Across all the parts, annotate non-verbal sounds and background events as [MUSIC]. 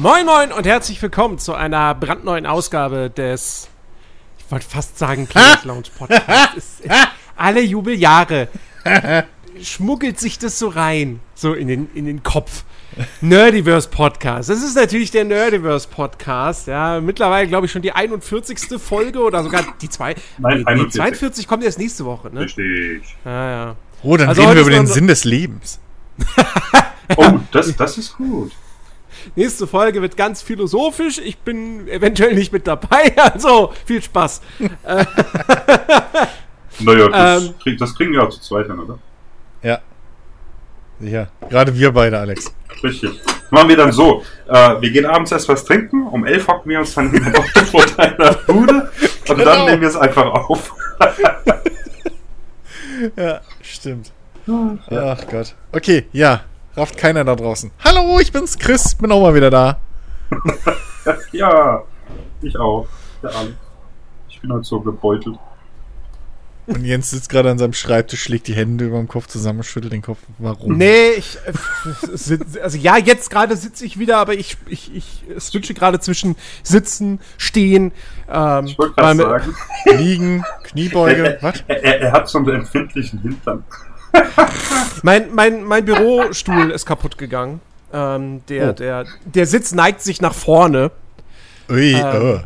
Moin Moin und herzlich willkommen zu einer brandneuen Ausgabe des, ich wollte fast sagen, Planet Lounge Podcast. Es- es- alle Jubeljahre schmuggelt sich das so rein, so in den, in den Kopf. Nerdiverse Podcast. Das ist natürlich der Nerdiverse Podcast. Ja, mittlerweile glaube ich schon die 41. Folge oder sogar die zwei. Nein, nee, 41. 42 kommt erst nächste Woche, ne? Richtig. Ja, ja. Oh, dann Also reden wir über den Sinn des Lebens. Oh, das, das ist gut. Nächste Folge wird ganz philosophisch. Ich bin eventuell nicht mit dabei. [LAUGHS] Also viel Spaß. [LAUGHS] Naja, das, Ähm. krieg, das kriegen wir auch zu zweit hin, oder? Ja. Sicher. Gerade wir beide, Alex. Richtig. Machen wir dann so. Äh, wir gehen abends erst was trinken. Um 11 hocken wir uns dann wieder auf vor deiner Bude. Und Genau. dann nehmen wir es einfach auf. [LAUGHS] Ja, stimmt. Ach Gott. Okay, ja. Rafft keiner da draußen. Hallo, ich bin's, Chris. Bin auch mal wieder da. [LAUGHS] Ja, ich auch. Der. Ich bin halt so gebeutelt. Und Jens sitzt gerade an seinem Schreibtisch, schlägt die Hände über dem Kopf zusammen, schüttelt den Kopf. Warum? Nee, ich. äh, Also ja, jetzt gerade sitze ich wieder, aber ich, ich, ich switche gerade zwischen Sitzen, Stehen. Ähm, Ich sagen, Liegen, Kniebeuge. [LAUGHS] Was? er, er, er hat so einen empfindlichen Hintern. Mein, mein, mein Bürostuhl ist kaputt gegangen. Ähm, der, Oh. der, der Sitz neigt sich nach vorne. Ui, Ähm, äh.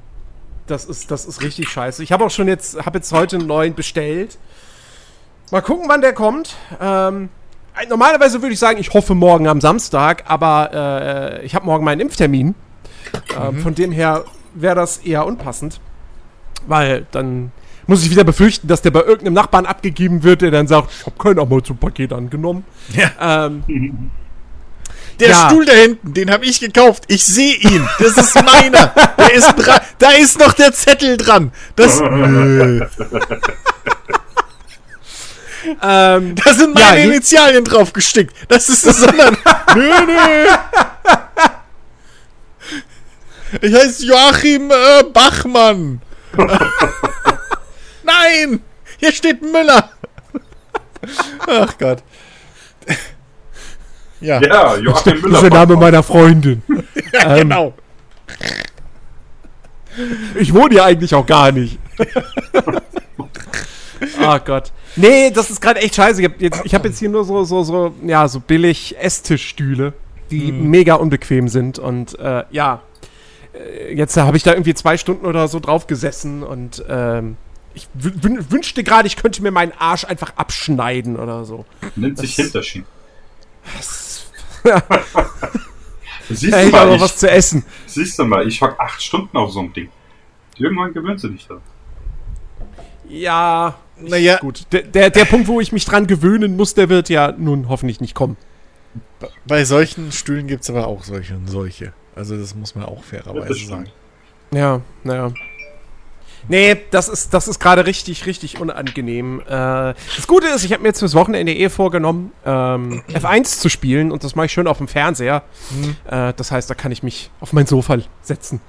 Das ist, das ist richtig scheiße. Ich habe auch schon jetzt, habe jetzt heute einen neuen bestellt. Mal gucken, wann der kommt. Ähm, äh, normalerweise würde ich sagen, ich hoffe morgen am Samstag, aber äh, ich habe morgen meinen Impftermin. Ähm, Von dem her wäre das eher unpassend. Weil dann muss ich wieder befürchten, dass der bei irgendeinem Nachbarn abgegeben wird, der dann sagt, ich habe kein Amazon-Paket angenommen. Ja. Ähm, [LAUGHS] Der ja. Stuhl da hinten, den habe ich gekauft. Ich sehe ihn. Das ist meiner. [LAUGHS] Der ist dran. Da ist noch der Zettel dran. Das, [LAUGHS] ähm, da sind Ja, meine je- Initialien drauf gestickt. Das ist das sondern. nö, nö. Ich heiße Joachim äh, Bachmann. Nein! Hier steht Müller. Ach Gott. Ja, Ja, Joachim Müller. das ist der Name meiner Freundin. [LAUGHS] ja ähm, genau. Ich wohne hier eigentlich auch gar nicht. oh [LAUGHS] Gott. Nee, das ist gerade echt scheiße. Ich habe jetzt, hab jetzt hier nur so, so, so, ja, so billig Esstischstühle, die mega unbequem sind. Und äh, ja, äh, jetzt habe ich da irgendwie zwei Stunden oder so drauf gesessen und ähm, ich wün- wün- wünschte gerade, ich könnte mir meinen Arsch einfach abschneiden oder so. Nennt sich Das- Hinterschienen. Ja, [LAUGHS] Siehst da du, hätte ich mal, was zu essen. siehst du mal, ich hock acht Stunden auf so einem Ding. Irgendwann gewöhnst du dich da. Ja, Naja, gut. Der, der, der Punkt, wo ich mich dran gewöhnen muss, der wird ja nun hoffentlich nicht kommen. bei solchen Stühlen gibt es aber auch solche und solche. Also das muss man auch das fairerweise sagen. Ja, naja. Nee, das ist, das ist gerade richtig, richtig unangenehm. Äh, das Gute ist, ich habe mir jetzt fürs Wochenende eh vorgenommen, ähm, [CLEARS THROAT] F1 zu spielen und das mache ich schön auf dem Fernseher. Äh, das heißt, da kann ich mich auf mein Sofa setzen.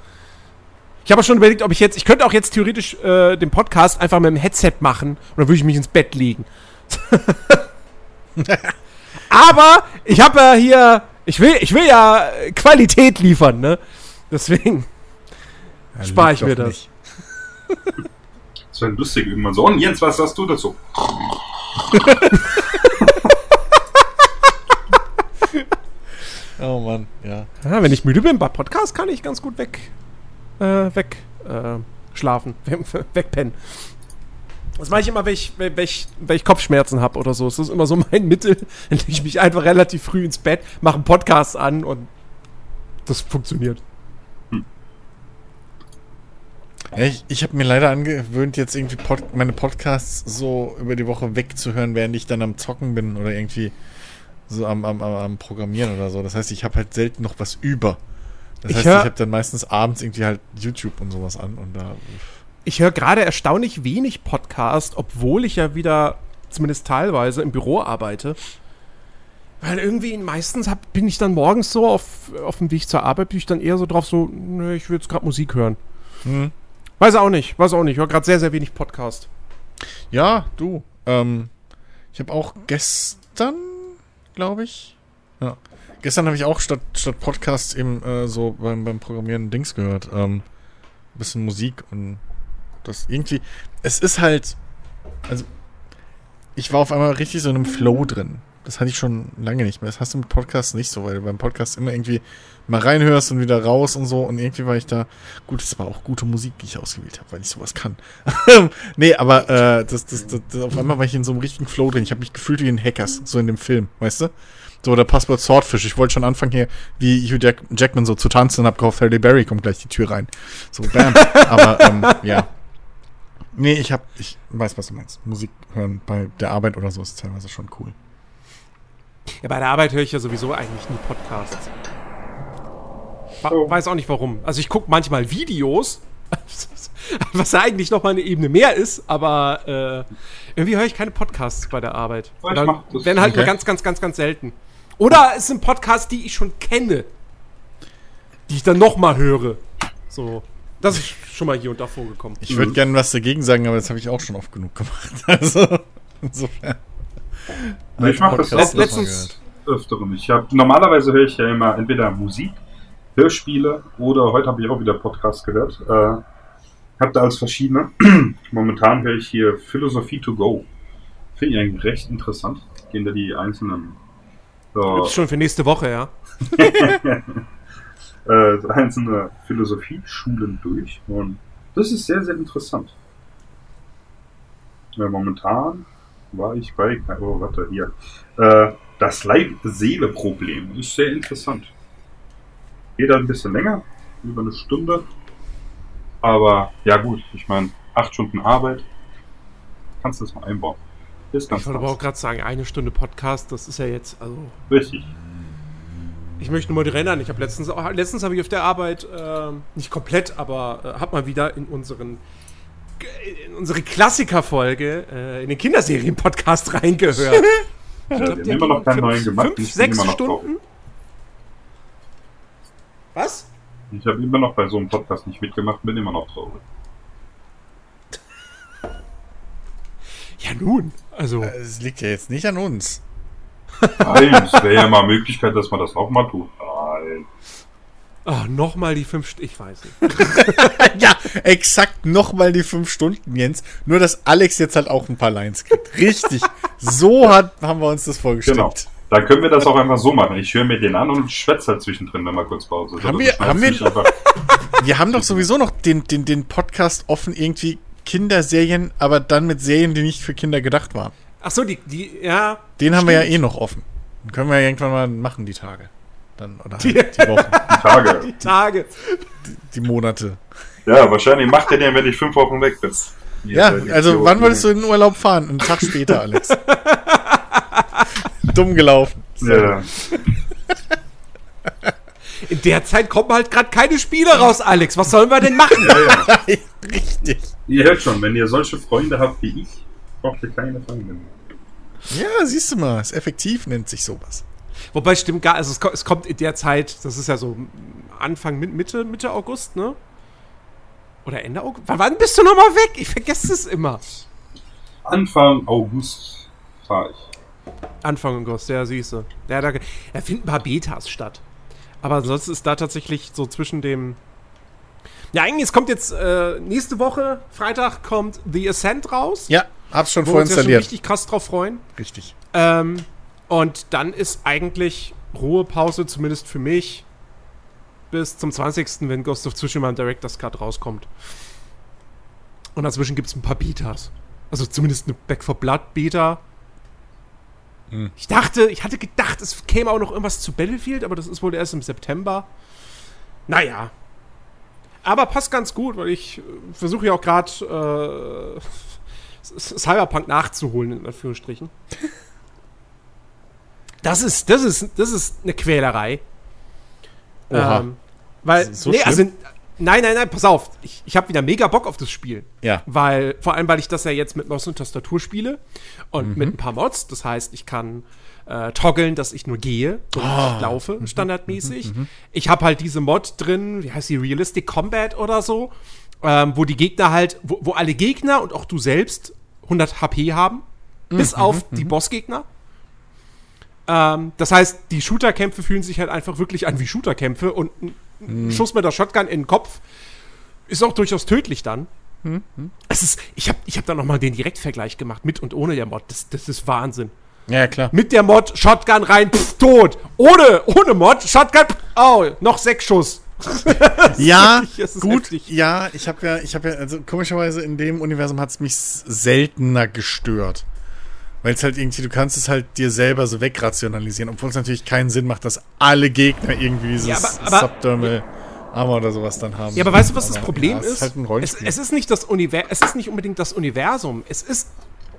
Ich habe auch schon überlegt, ob ich jetzt, ich könnte auch jetzt theoretisch äh, den Podcast einfach mit dem Headset machen und dann würde ich mich ins Bett legen. [LAUGHS] Aber ich habe ja hier, ich will, ich will ja Qualität liefern, ne? Deswegen Ja, spare ich mir das. nicht. Das wäre lustig irgendwann so. Und Jens, was sagst du dazu? Oh Mann, ja. Ja, wenn ich müde bin bei Podcast, kann ich ganz gut weg, äh, weg, äh, schlafen, [LAUGHS] wegpennen. Das mache ich immer, wenn ich, wenn ich, wenn ich Kopfschmerzen habe oder so. Das ist immer so mein [LAUGHS] Mittel. Dann lege ich mich einfach relativ früh ins Bett, mache einen Podcast an und das funktioniert. Ja ich ich habe mir leider angewöhnt, jetzt irgendwie Pod meine Podcasts so über die Woche wegzuhören, während ich dann am Zocken bin oder irgendwie so am, am, am, am Programmieren oder so. Das heißt, ich habe halt selten noch was über. Das Ich heißt, hör- ich habe dann meistens abends irgendwie halt YouTube und sowas an und da. Ich höre gerade erstaunlich wenig Podcast, obwohl ich ja wieder zumindest teilweise im Büro arbeite. Weil irgendwie meistens hab, bin ich dann morgens so auf, auf dem Weg zur Arbeit, bin ich dann eher so drauf, so, nö, ich will jetzt gerade Musik hören. Hm. Weiß auch nicht, weiß auch nicht. Ich höre gerade sehr, sehr wenig Podcast. Ja, du. Ähm, ich habe auch gestern, glaube ich, ja, gestern habe ich auch statt, statt Podcast eben äh, so beim, beim Programmieren Dings gehört. Ähm, bisschen Musik und das irgendwie. Es ist halt. Also, ich war auf einmal richtig so in einem Flow drin. Das hatte ich schon lange nicht mehr. Das hast du mit Podcasts nicht so, weil du beim Podcast immer irgendwie mal reinhörst und wieder raus und so. Und irgendwie war ich da. Gut, es war auch gute Musik, die ich ausgewählt habe, weil ich sowas kann. [LAUGHS] nee, aber äh, das, das, das, das, auf einmal war ich in so einem richtigen Flow drin. Ich habe mich gefühlt wie ein Hackers, so in dem Film, weißt du? So, der Passwort Swordfish. Ich wollte schon anfangen hier, wie Hugh Jack Jackman so zu tanzen und hab gehofft, Halle Berry kommt gleich die Tür rein. So, bam. aber, ähm, ja. Nee, ich hab, ich weiß, was du meinst. Musik hören bei der Arbeit oder so ist teilweise schon cool. Ja, bei der Arbeit höre ich ja sowieso eigentlich nie Podcasts. Weiß auch nicht warum. Also ich gucke manchmal Videos, [LAUGHS] was ja eigentlich noch mal eine Ebene mehr ist, aber äh, irgendwie höre ich keine Podcasts bei der Arbeit. Dann werden halt okay. nur ganz, ganz, ganz, ganz selten. Oder es sind Podcasts, die ich schon kenne, die ich dann noch mal höre. So, das ist schon mal hier und da vorgekommen. Ich würde mhm. gerne was dagegen sagen, aber das habe ich auch schon oft genug gemacht. [LAUGHS] Also, insofern. Ja, ich mache das auch letztens öfteren. Ich hab, normalerweise höre ich ja immer entweder Musik, Hörspiele oder heute habe ich auch wieder Podcast gehört. Äh, hab da als verschiedene. [CLEARS THROAT] Momentan höre ich hier Philosophie to go. Finde ich eigentlich recht interessant. Gehen da die einzelnen. So, Gibt's schon für nächste Woche, ja. [LAUGHS] äh, einzelne Philosophieschulen durch. Und das ist sehr, sehr interessant. Ja, momentan war ich bei. Oh, warte, hier. Äh, das Leib-Seele-Problem ist sehr interessant. Geht ein bisschen länger, über eine Stunde. Aber ja gut, ich meine, acht Stunden Arbeit, kannst du das mal einbauen. Ist ganz ich wollte aber auch gerade sagen, eine Stunde Podcast, das ist ja jetzt, also. Richtig. Ich möchte nur mal erinnern, ich habe letztens, letztens habe ich auf der Arbeit, äh, nicht komplett, aber äh, habe mal wieder in unseren in unsere Klassikerfolge äh, in den Kinderserien-Podcast [LAUGHS] reingehört. ich glaub, ja, die haben immer noch keinen fünf, neuen gemacht. Fünf, sechs Stunden? Was? Ich habe immer noch bei so einem Podcast nicht mitgemacht, bin immer noch traurig. Ja, nun, also. Äh, es liegt ja jetzt nicht an uns. Nein, es wäre ja mal Möglichkeit, dass man das auch mal tut. Nein. Ach, nochmal die fünf Stunden. Ich weiß nicht. [LAUGHS] ja, exakt nochmal die fünf Stunden, Jens. Nur, dass Alex jetzt halt auch ein paar Lines kriegt. Richtig. so [LAUGHS] hat, haben wir uns das vorgestellt. Genau. Dann können wir das auch einfach so machen. Ich höre mir den an und schwätze halt zwischendrin, wenn mal kurz Pause ist. Haben wir, haben wir, [LAUGHS] wir haben doch sowieso noch den, den, den Podcast offen, irgendwie Kinderserien, aber dann mit Serien, die nicht für Kinder gedacht waren. Ach so, die, die, ja. Den stimmt. haben wir ja eh noch offen. Den können wir ja irgendwann mal machen, die Tage. Dann, oder halt die, [LAUGHS] die Wochen. Die Tage. Die Tage. Die, die Monate. Ja, wahrscheinlich macht er den, wenn ich fünf Wochen weg bin. Ja, also wann wolltest du in den Urlaub fahren? Einen Tag später, Alex. [LAUGHS] Dumm gelaufen. Ja. In der Zeit kommen halt gerade keine Spiele raus, Alex. Was sollen wir denn machen? [LAUGHS] Ja, ja. Richtig. Ihr hört schon, wenn ihr solche Freunde habt wie ich, braucht ihr keine Feinde Ja, siehst du mal, ist effektiv, nennt sich sowas. Wobei stimmt gar, also es kommt in der Zeit, das ist ja so Anfang, Mitte, Mitte August, ne? Oder Ende August? Wann bist du nochmal weg? Ich vergesse es immer. Anfang August fahre ich. Anfang August, ja, siehst du. Ja, da, da finden ein paar Betas statt. Aber ansonsten ist da tatsächlich so zwischen dem. Ja, eigentlich, es kommt jetzt äh, nächste Woche, Freitag, kommt The Ascent raus. Ja, hab's schon vorinstalliert. Wo wir uns ja schon richtig krass drauf freuen. Richtig. Ähm, und dann ist eigentlich Ruhepause, zumindest für mich, bis zum 20., wenn Ghost of Tsushima im Director's Cut rauskommt. Und dazwischen gibt es ein paar Betas. Also zumindest eine Back for Blood Beta hm. Ich dachte, ich hatte gedacht, es käme auch noch irgendwas zu Battlefield, aber das ist wohl erst im September. Naja. Aber passt ganz gut, weil ich äh, versuche ja auch gerade äh, [LAUGHS] Cyberpunk nachzuholen, in Anführungsstrichen. Das ist, das ist, das ist eine Quälerei. Oha. Ähm, weil, so nee, schlimm? also Nein, nein, nein, pass auf. Ich, ich habe wieder mega Bock auf das Spiel. Ja. Weil, vor allem, weil ich das ja jetzt mit Maus und Tastatur spiele und mhm. mit ein paar Mods. Das heißt, ich kann äh, toggeln, dass ich nur gehe und oh. laufe, mhm. standardmäßig. Mhm. mhm. Ich habe halt diese Mod drin, wie heißt die, Realistic Combat oder so, ähm, wo die Gegner halt, wo, wo, alle Gegner und auch du selbst 100 HP haben, bis mhm. auf die mhm. Bossgegner. Ähm, das heißt, die Shooterkämpfe fühlen sich halt einfach wirklich an wie Shooterkämpfe und ein hm. Schuss mit der Shotgun in den Kopf ist auch durchaus tödlich dann. Hm. Hm. Es ist, ich habe ich hab da nochmal den Direktvergleich gemacht, mit und ohne der Mod. Das, das ist Wahnsinn. Ja, klar. Mit der Mod, Shotgun rein, pff, tot. Ohne, ohne Mod, Shotgun, pff, oh, noch sechs Schuss. [LAUGHS] ja, gut, heftig. ja, ich habe ja, ich habe ja, also komischerweise in dem Universum hat es mich seltener gestört. Weil es halt irgendwie, du kannst es halt dir selber so wegrationalisieren, obwohl es natürlich keinen Sinn macht, dass alle Gegner irgendwie dieses ja, aber, aber, Subdermal Armor oder sowas dann haben. Ja, aber weißt du, was aber, das Problem ja, ist? Ist halt es, es, ist nicht das Universum, es ist nicht unbedingt das Universum. Es ist,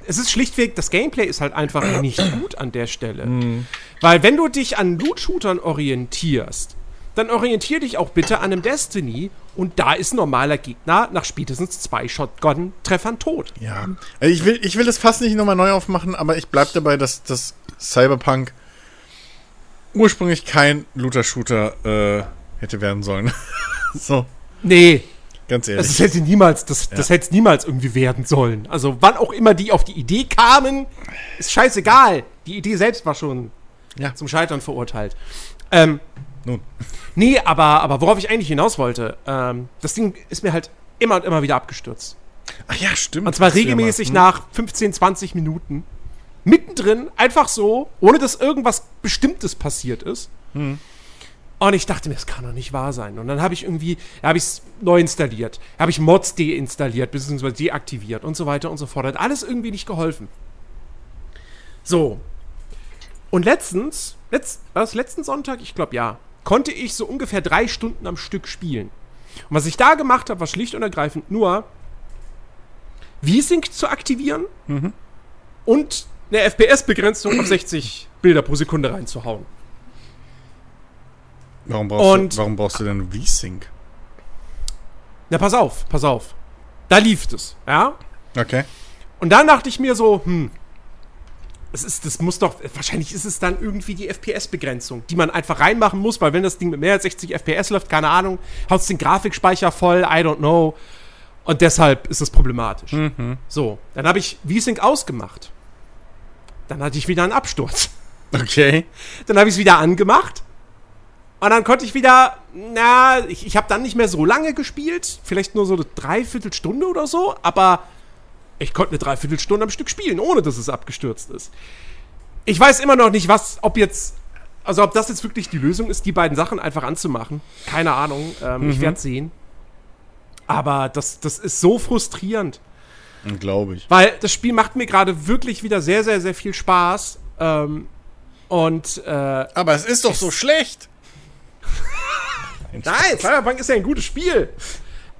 es ist schlichtweg, das Gameplay ist halt einfach nicht [CLEARS THROAT] gut an der Stelle. Mhm. Weil wenn du dich an Loot-Shootern orientierst, dann orientier dich auch bitte an einem Destiny und da ist ein normaler Gegner nach spätestens zwei Shotgun-Treffern tot. Ja. Also ich will, ich will das fast nicht nochmal neu aufmachen, aber ich bleib dabei, dass das Cyberpunk ursprünglich kein Looter-Shooter äh, hätte werden sollen. [LAUGHS] so. Nee. Ganz ehrlich. Das hätte niemals, das, ja. das hätte niemals irgendwie werden sollen. Also wann auch immer die auf die Idee kamen, ist scheißegal. Die Idee selbst war schon ja. zum Scheitern verurteilt. Ähm, Nun. Nee, aber, aber worauf ich eigentlich hinaus wollte, ähm, das Ding ist mir halt immer und immer wieder abgestürzt. Ach ja, stimmt. Und zwar regelmäßig hm. nach 15, 20 Minuten. Mittendrin, einfach so, ohne dass irgendwas Bestimmtes passiert ist. Hm. Und ich dachte mir, das kann doch nicht wahr sein. Und dann habe ich irgendwie, habe ich es neu installiert, habe ich Mods deinstalliert, beziehungsweise deaktiviert und so weiter und so fort. Hat alles irgendwie nicht geholfen. So. Und letztens, letzt, was, letzten Sonntag, ich glaube ja, konnte ich so ungefähr drei Stunden am Stück spielen. Und was ich da gemacht habe, war schlicht und ergreifend nur V-Sync zu aktivieren mhm. und eine FPS-Begrenzung auf 60 Bilder pro Sekunde reinzuhauen. Warum brauchst, und, du, warum brauchst du denn V-Sync? Na, pass auf, pass auf. Da lief es, ja? Okay. Und dann dachte ich mir so, hm, es ist, das muss doch, wahrscheinlich ist es dann irgendwie die FPS-Begrenzung, die man einfach reinmachen muss, weil wenn das Ding mit mehr als 60 FPS läuft, keine Ahnung, haut den Grafikspeicher voll, I don't know. Und deshalb ist es problematisch. Mhm. So, dann habe ich V-Sync ausgemacht. Dann hatte ich wieder einen Absturz. [LAUGHS] Okay. Dann habe ich es wieder angemacht. Und dann konnte ich wieder, na, ich, ich habe dann nicht mehr so lange gespielt. Vielleicht nur so eine Dreiviertelstunde oder so. Aber ich konnte eine Dreiviertelstunde am Stück spielen, ohne dass es abgestürzt ist. Ich weiß immer noch nicht, was, ob jetzt, also ob das jetzt wirklich die Lösung ist, die beiden Sachen einfach anzumachen. Keine Ahnung. Ähm, mhm. Ich werde sehen. Aber das, das ist so frustrierend. Glaube ich. Weil das Spiel macht mir gerade wirklich wieder sehr, sehr, sehr viel Spaß. Ähm, und. Äh, Aber es ist doch so schlecht! [LAUGHS] Nein, Cyberpunk ist ja ein gutes Spiel.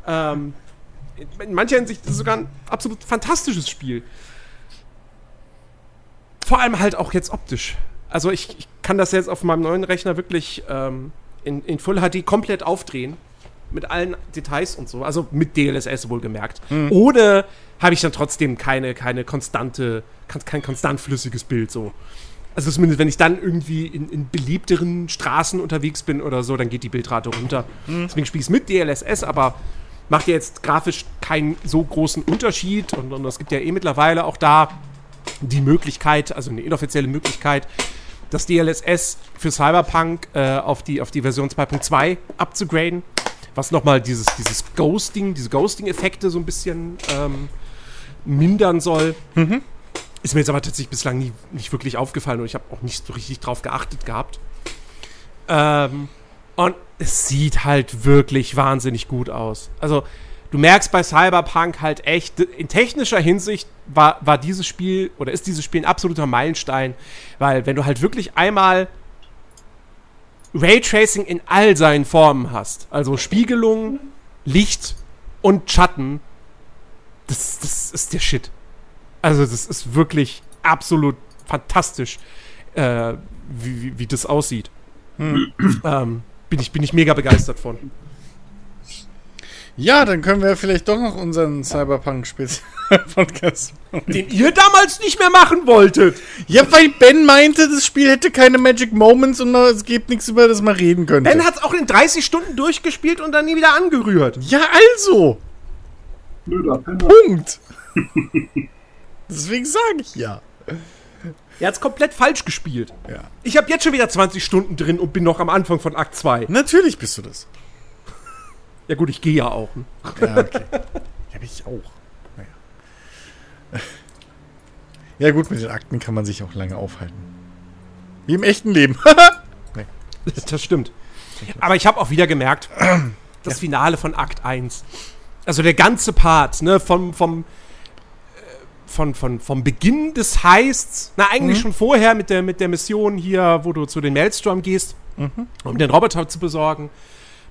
Ähm, in mancher Hinsicht ist es sogar ein absolut fantastisches Spiel. Vor allem halt auch jetzt optisch. Also ich, ich kann das jetzt auf meinem neuen Rechner wirklich ähm, in, in Full HD komplett aufdrehen. Mit allen Details und so. Also mit DLSS wohlgemerkt. Mhm. Ohne habe ich dann trotzdem keine, keine konstante, kein konstant flüssiges Bild so. Also zumindest, wenn ich dann irgendwie in, in beliebteren Straßen unterwegs bin oder so, dann geht die Bildrate runter. Mhm. Deswegen spiele ich es mit DLSS, aber macht ja jetzt grafisch keinen so großen Unterschied. Und, und es gibt ja eh mittlerweile auch da die Möglichkeit, also eine inoffizielle Möglichkeit, das DLSS für Cyberpunk äh, auf, die, auf die Version 2.2 abzugraden. Was nochmal dieses, dieses Ghosting, diese Ghosting-Effekte so ein bisschen ähm, mindern soll. Mhm. Ist mir jetzt aber tatsächlich bislang nie, nicht wirklich aufgefallen und ich habe auch nicht so richtig drauf geachtet gehabt. Ähm, und es sieht halt wirklich wahnsinnig gut aus. Also, du merkst bei Cyberpunk halt echt, in technischer Hinsicht war, war dieses Spiel oder ist dieses Spiel ein absoluter Meilenstein, weil wenn du halt wirklich einmal Raytracing in all seinen Formen hast, also Spiegelung, Licht und Schatten, das, das ist der Shit. Also, das ist wirklich absolut fantastisch, äh, wie, wie, wie, das aussieht. Hm. Ähm, bin ich, bin ich mega begeistert von. Ja, dann können wir vielleicht doch noch unseren Cyberpunk-Podcast machen. Den ihr damals nicht mehr machen wolltet. Ja, weil Ben meinte, das Spiel hätte keine Magic Moments und es gibt nichts, über das man reden könnte. Ben hat es auch in 30 Stunden durchgespielt und dann nie wieder angerührt. Ja, also. Blöder Penner. Punkt. [LAUGHS] Deswegen sage ich ja. Er hat's komplett falsch gespielt. Ja. Ich habe jetzt schon wieder 20 Stunden drin und bin noch am Anfang von Akt 2. Natürlich bist du das. [LAUGHS] Ja gut, ich gehe ja auch. Ne? Ja, okay. ja, ich auch. Naja. [LAUGHS] Ja, gut, mit den Akten kann man sich auch lange aufhalten. Wie im echten Leben. [LAUGHS] nee. Das stimmt. Aber ich habe auch wieder gemerkt, [CLEARS THROAT] das Finale von Akt 1. Also der ganze Part, ne, vom, vom, von, von, vom Beginn des Heists, na, eigentlich mhm. schon vorher mit der, mit der Mission hier, wo du zu den Maelstrom gehst, mhm. um den Roboter zu besorgen.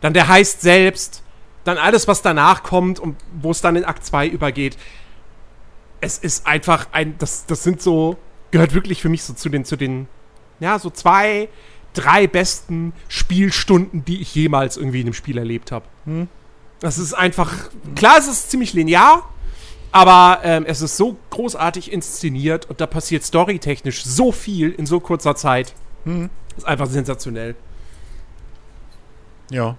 Dann der Heist selbst, dann alles, was danach kommt und wo es dann in Akt 2 übergeht. Es ist einfach ein, das, das sind so, gehört wirklich für mich so zu den, zu den, ja, so zwei, drei besten Spielstunden, die ich jemals irgendwie in einem Spiel erlebt habe. Hm. Das ist einfach, klar, es ist ziemlich linear, aber ähm, es ist so großartig inszeniert und da passiert storytechnisch so viel in so kurzer Zeit. Hm. Ist einfach sensationell. Ja.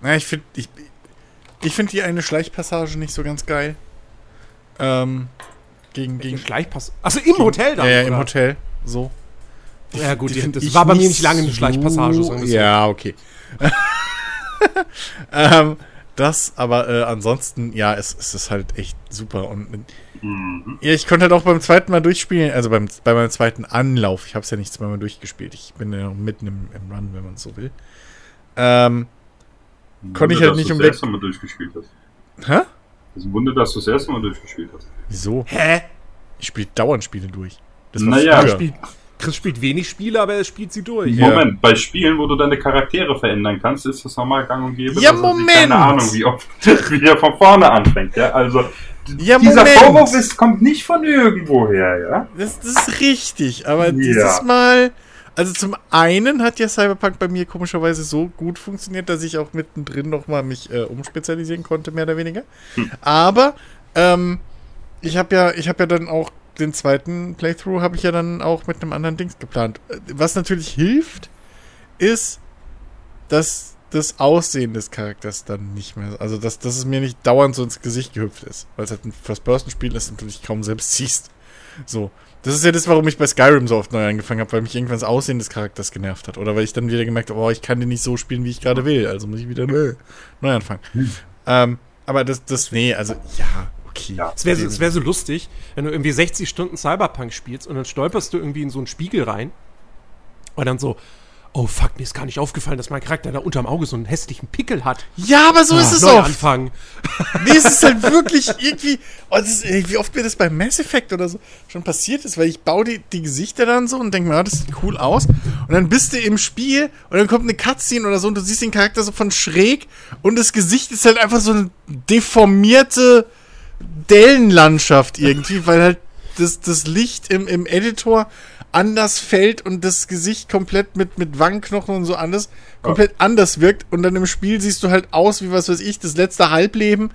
Na, ich finde ich, ich find die eine Schleichpassage nicht so ganz geil. Ähm, gegen, gegen Schleichpassage. Achso, im gegen, Hotel dann? Ja, ja im Hotel. So. Ja, gut, die, das war bei mir nicht lange eine Schleichpassage. So, ja, okay. [LAUGHS] ähm, das, aber äh, ansonsten, ja, es, es ist halt echt super. Und mhm. ja, ich konnte halt auch beim zweiten Mal durchspielen, also beim, bei meinem zweiten Anlauf. Ich habe es ja nicht zweimal durchgespielt. Ich bin ja noch mitten im, im Run, wenn man so will. Ähm, konnte ich halt nicht um das erste Mal durchgespielt hast. Hä? Das ist ein Wunder, dass du das erste Mal durchgespielt hast. Wieso? Hä? Ich spiele dauernd Spiele durch. Das naja, spielt, Chris spielt wenig Spiele, aber er spielt sie durch. Moment, ja. bei Spielen, wo du deine Charaktere verändern kannst, ist das normal gang und gäbe. Ja, Moment! Keine Ahnung, wie oft [LAUGHS] wie er von vorne anfängt, ja. Also, ja, dieser Moment. Vorwurf ist, kommt nicht von irgendwoher, ja. Das, das ist richtig, aber ja. dieses Mal. Also zum einen hat ja Cyberpunk bei mir komischerweise so gut funktioniert, dass ich auch mittendrin nochmal mich äh, umspezialisieren konnte, mehr oder weniger. Hm. Aber ähm, ich habe ja, ich habe ja dann auch den zweiten Playthrough habe ich ja dann auch mit einem anderen Dings geplant. Was natürlich hilft, ist, dass das Aussehen des Charakters dann nicht mehr, also dass, dass es mir nicht dauernd so ins Gesicht gehüpft ist, weil es halt ein First-Person-Spiel ist und du dich kaum selbst [LAUGHS] siehst. So. Das ist ja das, warum ich bei Skyrim so oft neu angefangen habe, weil mich irgendwann das Aussehen des Charakters genervt hat. Oder weil ich dann wieder gemerkt habe, oh, ich kann den nicht so spielen, wie ich gerade will. Also muss ich wieder neu, neu anfangen. Hm. Ähm, aber das, das, nee, also ja, okay. Ja, es wäre wär so lustig, wenn du irgendwie 60 Stunden Cyberpunk spielst und dann stolperst du irgendwie in so einen Spiegel rein und dann so, oh fuck, mir ist gar nicht aufgefallen, dass mein Charakter da unterm Auge so einen hässlichen Pickel hat. Ja, aber so ah, ist es auch. Anfangen. Nee, es ist halt wirklich irgendwie, oh, ist, wie oft mir das bei Mass Effect oder so schon passiert ist, weil ich baue die, die Gesichter dann so und denke mir, oh, das sieht cool aus. Und dann bist du im Spiel und dann kommt eine Cutscene oder so und du siehst den Charakter so von schräg und das Gesicht ist halt einfach so eine deformierte Dellenlandschaft irgendwie, weil halt das, das Licht im, im Editor anders fällt und das Gesicht komplett mit, mit Wangenknochen und so anders, komplett ja. anders wirkt. Und dann im Spiel siehst du halt aus wie, was weiß ich, das letzte Halbleben,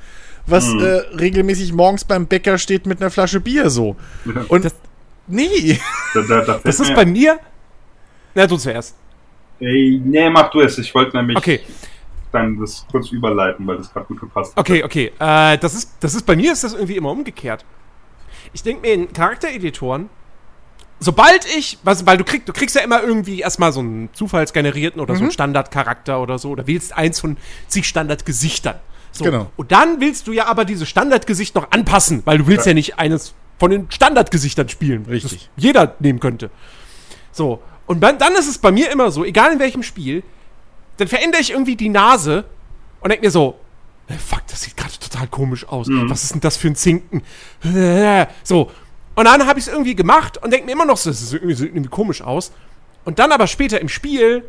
was mhm. äh, regelmäßig morgens beim Bäcker steht mit einer Flasche Bier so. Ja. Und das, nee. Da, da, da das ist bei mir. Na, du zuerst. Ey, nee, mach du es. Ich wollte nämlich. Okay dann das kurz überleiten, weil das gerade gut gepasst hat. Okay, okay. Äh, das, ist, das ist bei mir ist das irgendwie immer umgekehrt. Ich denke mir in Charaktereditoren, sobald ich, was, weil du kriegst, du kriegst ja immer irgendwie erstmal so einen zufallsgenerierten oder mhm. so einen mhm. Standardcharakter oder so, oder wählst eins von zig Standardgesichtern. So. Genau. Und dann willst du ja aber dieses Standardgesicht noch anpassen, weil du willst ja, ja nicht eines von den Standardgesichtern spielen. Richtig. jeder nehmen könnte. So. Und dann ist es bei mir immer so, egal in welchem Spiel, dann verändere ich irgendwie die Nase und denke mir so, äh, fuck, das sieht gerade total komisch aus. Mhm. Was ist denn das für ein Zinken? [LAUGHS] So. Und dann habe ich es irgendwie gemacht und denke mir immer noch so, das sieht irgendwie, irgendwie komisch aus. Und dann aber später im Spiel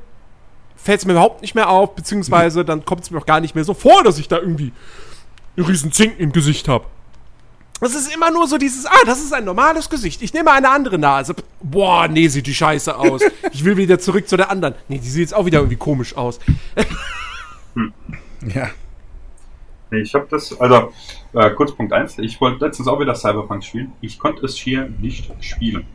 fällt es mir überhaupt nicht mehr auf, beziehungsweise dann kommt es mir auch gar nicht mehr so vor, dass ich da irgendwie einen riesen Zinken im Gesicht habe. Das ist immer nur so dieses, ah, das ist ein normales Gesicht. Ich nehme eine andere Nase. Boah, nee, sieht die scheiße aus. Ich will wieder zurück zu der anderen. Nee, die sieht jetzt auch wieder irgendwie komisch aus. hm. Ja. Nee, ich habe das, also, äh, kurz Punkt 1. Ich wollte letztens auch wieder Cyberpunk spielen. Ich konnte es hier nicht spielen.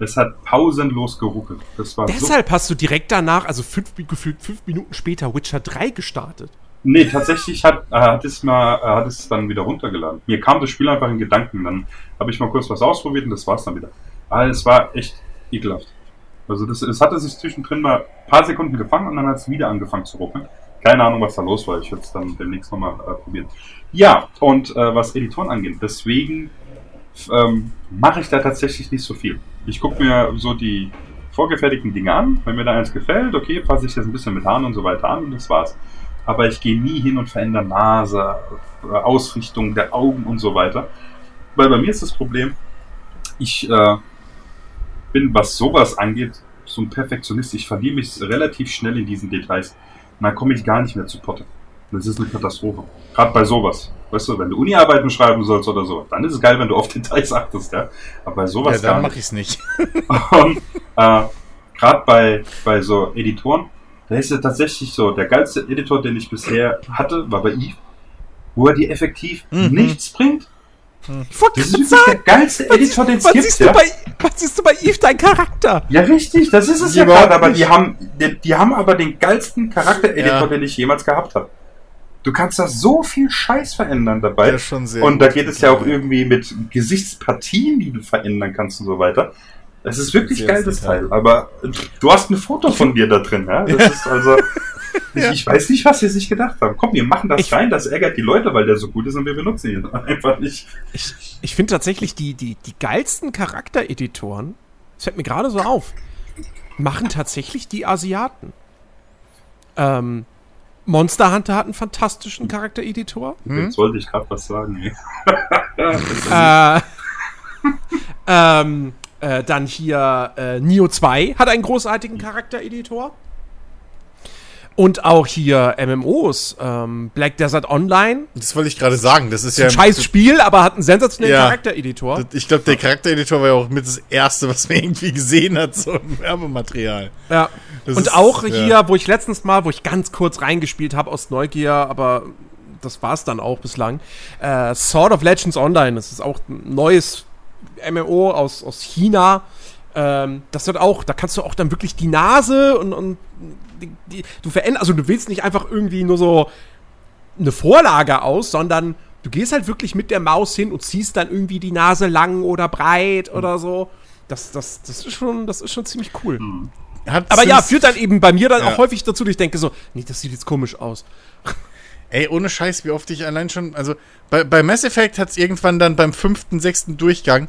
Es hat pausenlos geruckelt. Das war Deshalb so hast du direkt danach, also fünf, gefühlt fünf Minuten später, Witcher 3 gestartet. Nee, tatsächlich hat, äh, hat, es mal, äh, hat es dann wieder runtergeladen. Mir kam das Spiel einfach in Gedanken. Dann habe ich mal kurz was ausprobiert und das war's dann wieder. Aber es war echt ekelhaft. Also das, es hatte sich zwischendrin mal ein paar Sekunden gefangen und dann hat es wieder angefangen zu ruckeln. Keine Ahnung, was da los war. Ich werde es dann demnächst nochmal äh, probieren. Ja, und äh, was Editoren angeht, deswegen ähm, mache ich da tatsächlich nicht so viel. Ich gucke mir so die vorgefertigten Dinge an. Wenn mir da eins gefällt, okay, passe ich das ein bisschen mit Haaren und so weiter an und das war's. Aber ich gehe nie hin und verändere Nase, äh, Ausrichtung der Augen und so weiter. Weil bei mir ist das Problem, ich äh, bin, was sowas angeht, so ein Perfektionist. Ich verliere mich relativ schnell in diesen Details. Und dann komme ich gar nicht mehr zu Potte. Das ist eine Katastrophe. Gerade bei sowas. Weißt du, wenn du Uni-Arbeiten schreiben sollst oder so, dann ist es geil, wenn du auf [LAUGHS] Details achtest, ja. Aber bei sowas. Ja, dann mache ich es nicht. [LAUGHS] Und äh, gerade bei, bei so Editoren, da ist ja tatsächlich so, der geilste Editor, den ich bisher hatte, war bei Eve, wo er dir effektiv mhm. nichts bringt. Wollte das ist sagen, der geilste Editor, den es gibt. Siehst ja? bei, was siehst du bei Eve dein Charakter? Ja, richtig, das ist es ja gerade, aber die haben, die, die, haben aber den geilsten Charakter-Editor, ja. den ich jemals gehabt habe. Du kannst da so viel Scheiß verändern dabei. Ja, schon sehr und da geht es ja auch irgendwie mit Gesichtspartien, die du verändern kannst und so weiter. Es ist wirklich geil, das Teil. Aber du hast ein Foto von dir da drin, ja? Das ist also. [LAUGHS] Ich, ich, weiß nicht, was sie sich gedacht haben. Komm, wir machen das ich, rein, das ärgert die Leute, weil der so gut ist und wir benutzen ihn [LAUGHS] einfach nicht. Ich, ich finde tatsächlich die, die, die geilsten Charaktereditoren, das fällt mir gerade so auf, machen tatsächlich die Asiaten. Ähm, Monster Hunter hat einen fantastischen Charaktereditor. Hm? Jetzt wollte ich gerade was sagen. [LAUGHS] äh, ähm, äh, dann hier äh, Neo 2 hat einen großartigen Charaktereditor. Und auch hier MMOs, ähm, Black Desert Online. Das wollte ich gerade sagen. Das ist, ist ja ein scheiß Spiel, aber hat einen sensationellen ja, Charaktereditor. Ich glaube, der Charaktereditor war ja auch mit das erste, was man [LAUGHS] irgendwie gesehen hat, so im Werbematerial. Ja. Das Und ist, auch ja. hier, wo ich letztens mal, wo ich ganz kurz reingespielt habe aus Neugier, aber das war es dann auch bislang. Äh, Sword of Legends Online. Das ist auch ein neues MMO aus, aus China. Ähm, das wird auch, da kannst du auch dann wirklich die Nase und, und die, die, du veränderst, also du willst nicht einfach irgendwie nur so eine Vorlage aus, sondern du gehst halt wirklich mit der Maus hin und ziehst dann irgendwie die Nase lang oder breit mhm. oder so. Das, das, das, ist schon, das ist schon ziemlich cool. Mhm. Aber ja, führt dann eben bei mir dann ja. auch häufig dazu, dass ich denke so, nee, das sieht jetzt komisch aus. [LAUGHS] Ey, ohne Scheiß, wie oft ich allein schon, also bei, bei Mass Effect hat es irgendwann dann beim fünften, sechsten Durchgang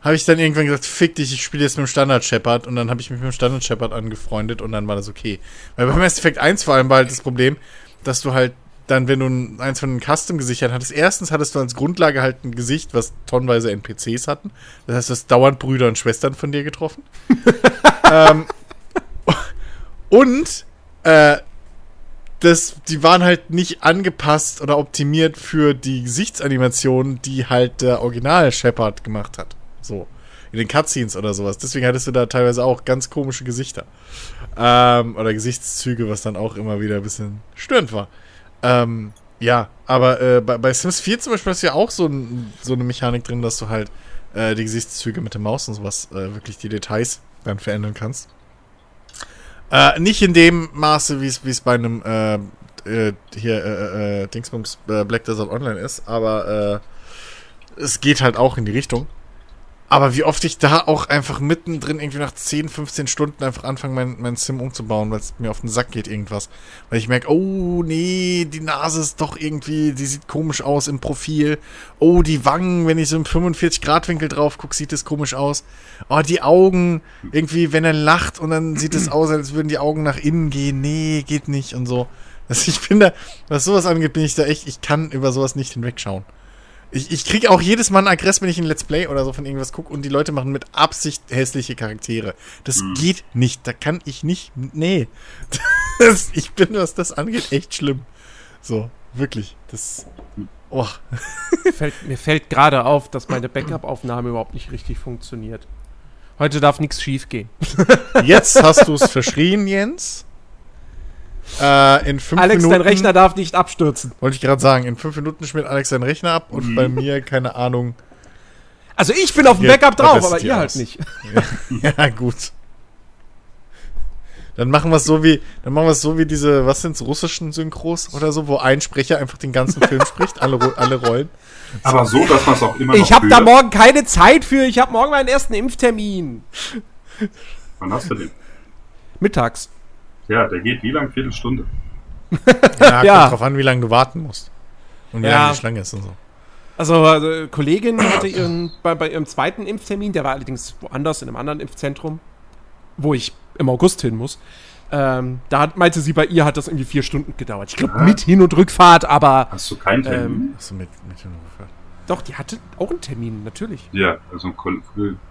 habe ich dann irgendwann gesagt, fick dich, ich spiele jetzt mit dem Standard Shepard und dann habe ich mich mit dem Standard Shepard angefreundet und dann war das okay. Weil bei Mass Effect 1 vor allem war halt das Problem, dass du halt dann, wenn du eins von den Custom-Gesichtern hattest, erstens hattest du als Grundlage halt ein Gesicht, was tonnenweise NPCs hatten. Das heißt, du hast dauernd Brüder und Schwestern von dir getroffen. [LAUGHS] ähm, und äh, das, die waren halt nicht angepasst oder optimiert für die Gesichtsanimationen, die halt der Original Shepard gemacht hat. So. In den Cutscenes oder sowas. Deswegen hattest du da teilweise auch ganz komische Gesichter. Ähm, oder Gesichtszüge, was dann auch immer wieder ein bisschen störend war. Ähm, ja, aber äh, bei, bei, Sims 4 zum Beispiel ist ja auch so, ein, so eine Mechanik drin, dass du halt äh, die Gesichtszüge mit der Maus und sowas, äh, wirklich die Details dann verändern kannst. Äh, nicht in dem Maße, wie es bei einem äh, äh, hier Dingsbums Black Desert Online ist, aber es geht halt auch in die Richtung. Aber wie oft ich da auch einfach mittendrin irgendwie nach 10, 15 Stunden einfach anfange, mein, mein Sim umzubauen, weil es mir auf den Sack geht irgendwas. Weil ich merke, oh nee, die Nase ist doch irgendwie, die sieht komisch aus im Profil. Oh, die Wangen, wenn ich so im 45-Grad-Winkel drauf gucke, sieht es komisch aus. Oh, die Augen, irgendwie, wenn er lacht und dann sieht es aus, als würden die Augen nach innen gehen. Nee, geht nicht und so. Also ich bin da, was sowas angeht, bin ich da echt, ich kann über sowas nicht hinwegschauen. Ich, ich kriege auch jedes Mal einen Aggress, wenn ich ein Let's Play oder so von irgendwas gucke und die Leute machen mit Absicht hässliche Charaktere. Das mhm. geht nicht. Da kann ich nicht. Nee. [LAUGHS] Das, ich bin, was das angeht, echt schlimm. So, wirklich. Das. Oh. Fällt, mir fällt gerade auf, dass meine Backup-Aufnahme überhaupt nicht richtig funktioniert. Heute darf nichts schief gehen. Jetzt hast du es verschrien, Jens. Äh, in fünf Alex, Minuten, dein Rechner darf nicht abstürzen. Wollte ich gerade sagen, in fünf Minuten schmiert Alex seinen Rechner ab und mhm. bei mir, keine Ahnung. Also ich bin auf dem Backup drauf, aber ihr halt nicht. Ja, [LAUGHS] ja, gut. Dann machen wir es so wie, dann machen wir es so wie diese, was sind's, russischen Synchros oder so, wo ein Sprecher einfach den ganzen Film spricht, alle, alle Rollen. Aber so, dass man es auch immer Ich habe da morgen keine Zeit für. Ich habe morgen meinen ersten Impftermin. Wann hast du den? Mittags. Ja, der geht wie lang? Viertelstunde. ja, ja. kommt drauf an, wie lange du warten musst. Und wie ja. lange die Schlange ist und so. Also, also Kollegin hatte ihren, bei, bei ihrem zweiten Impftermin, der war allerdings woanders, in einem anderen Impfzentrum, wo ich im August hin muss. Ähm, da hat, meinte sie, bei ihr hat das irgendwie vier Stunden gedauert. Ich glaube, mit Hin- und Rückfahrt, aber. Hast du keinen Termin? Ähm, Hast du mit, mit Hin- und Rückfahrt? Doch, die hatte auch einen Termin, natürlich. Ja, also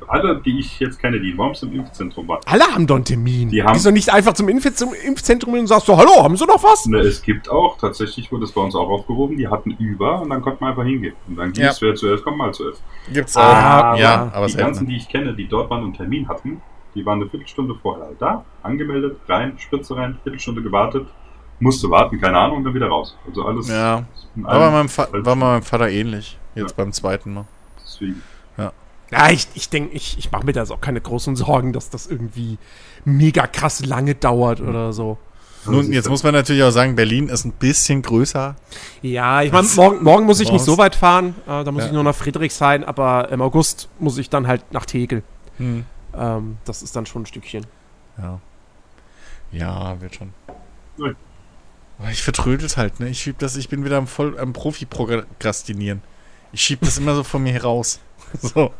alle, die ich jetzt kenne, die morgens im Impfzentrum waren. Alle haben doch einen Termin. Die haben Wieso nicht einfach zum, Impf zum Impfzentrum und sagst so, hallo, haben sie noch was? Ne, es gibt auch, tatsächlich wurde es bei uns auch aufgehoben, die hatten über und dann konnte man einfach hingehen. Und dann ging es, ja. wer zuerst kommt, mal zuerst. Gibt's auch. Aber ja, aber die ganzen, die ich kenne, die dort waren und Termin hatten, die waren eine Viertelstunde vorher da, angemeldet, rein, Spritze rein, Viertelstunde gewartet, musste warten, keine Ahnung, und dann wieder raus. Also alles. Ja. Aber bei meinem war bei meinem Vater ähnlich. Jetzt ja. beim zweiten Mal. Deswegen. Ja. Ja, ich, ich denke, ich, ich mache mir da auch keine großen Sorgen, dass das irgendwie mega krass lange dauert oder so. Nun, jetzt muss man natürlich auch sagen, Berlin ist ein bisschen größer. Ja, ich meine, morgen, morgen muss ich nicht so weit fahren. Äh, da muss ja. ich nur nach Friedrichshain, aber im August muss ich dann halt nach Tegel. Hm. Ähm, das ist dann schon ein Stückchen. Ja. Ja, wird schon. Nein. Aber ich vertrödel halt, ne? Ich schieb das, ich bin wieder am voll am Profi-Prokrastinieren. Ich schieb das immer so von mir heraus. [LAUGHS] So.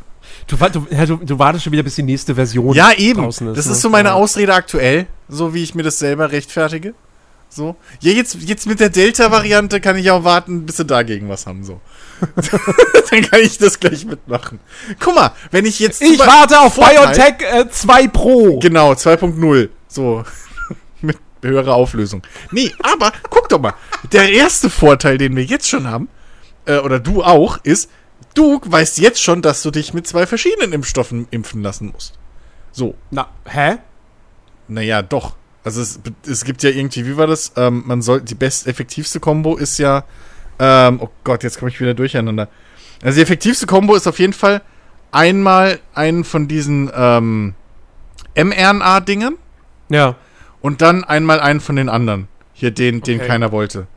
Du, du, ja, du, du wartest schon wieder, bis die nächste Version Ja, eben. Ist, das ne? ist so meine. Ausrede aktuell, so wie ich mir das selber rechtfertige. So. Ja, jetzt, jetzt mit der Delta-Variante kann ich auch warten, bis sie dagegen was haben, so. [LAUGHS] Dann kann ich das gleich mitmachen. Guck mal, wenn ich jetzt. Ich warte auf BioNTech äh, 2 Pro. Genau, 2.0. So. Mit höherer Auflösung. Nee, aber guck doch mal. Der erste Vorteil, den wir jetzt schon haben, äh, oder du auch, ist, du weißt jetzt schon, dass du dich mit zwei verschiedenen Impfstoffen impfen lassen musst. So. Na, hä? Naja, doch. Also es, es gibt ja irgendwie, wie war das? Ähm, man soll, die best effektivste Combo ist ja, ähm, oh Gott, jetzt komme ich wieder durcheinander. Also die effektivste Combo ist auf jeden Fall einmal einen von diesen ähm, mRNA-Dingen. Ja. Und dann einmal einen von den anderen. Hier, den, okay. den keiner wollte.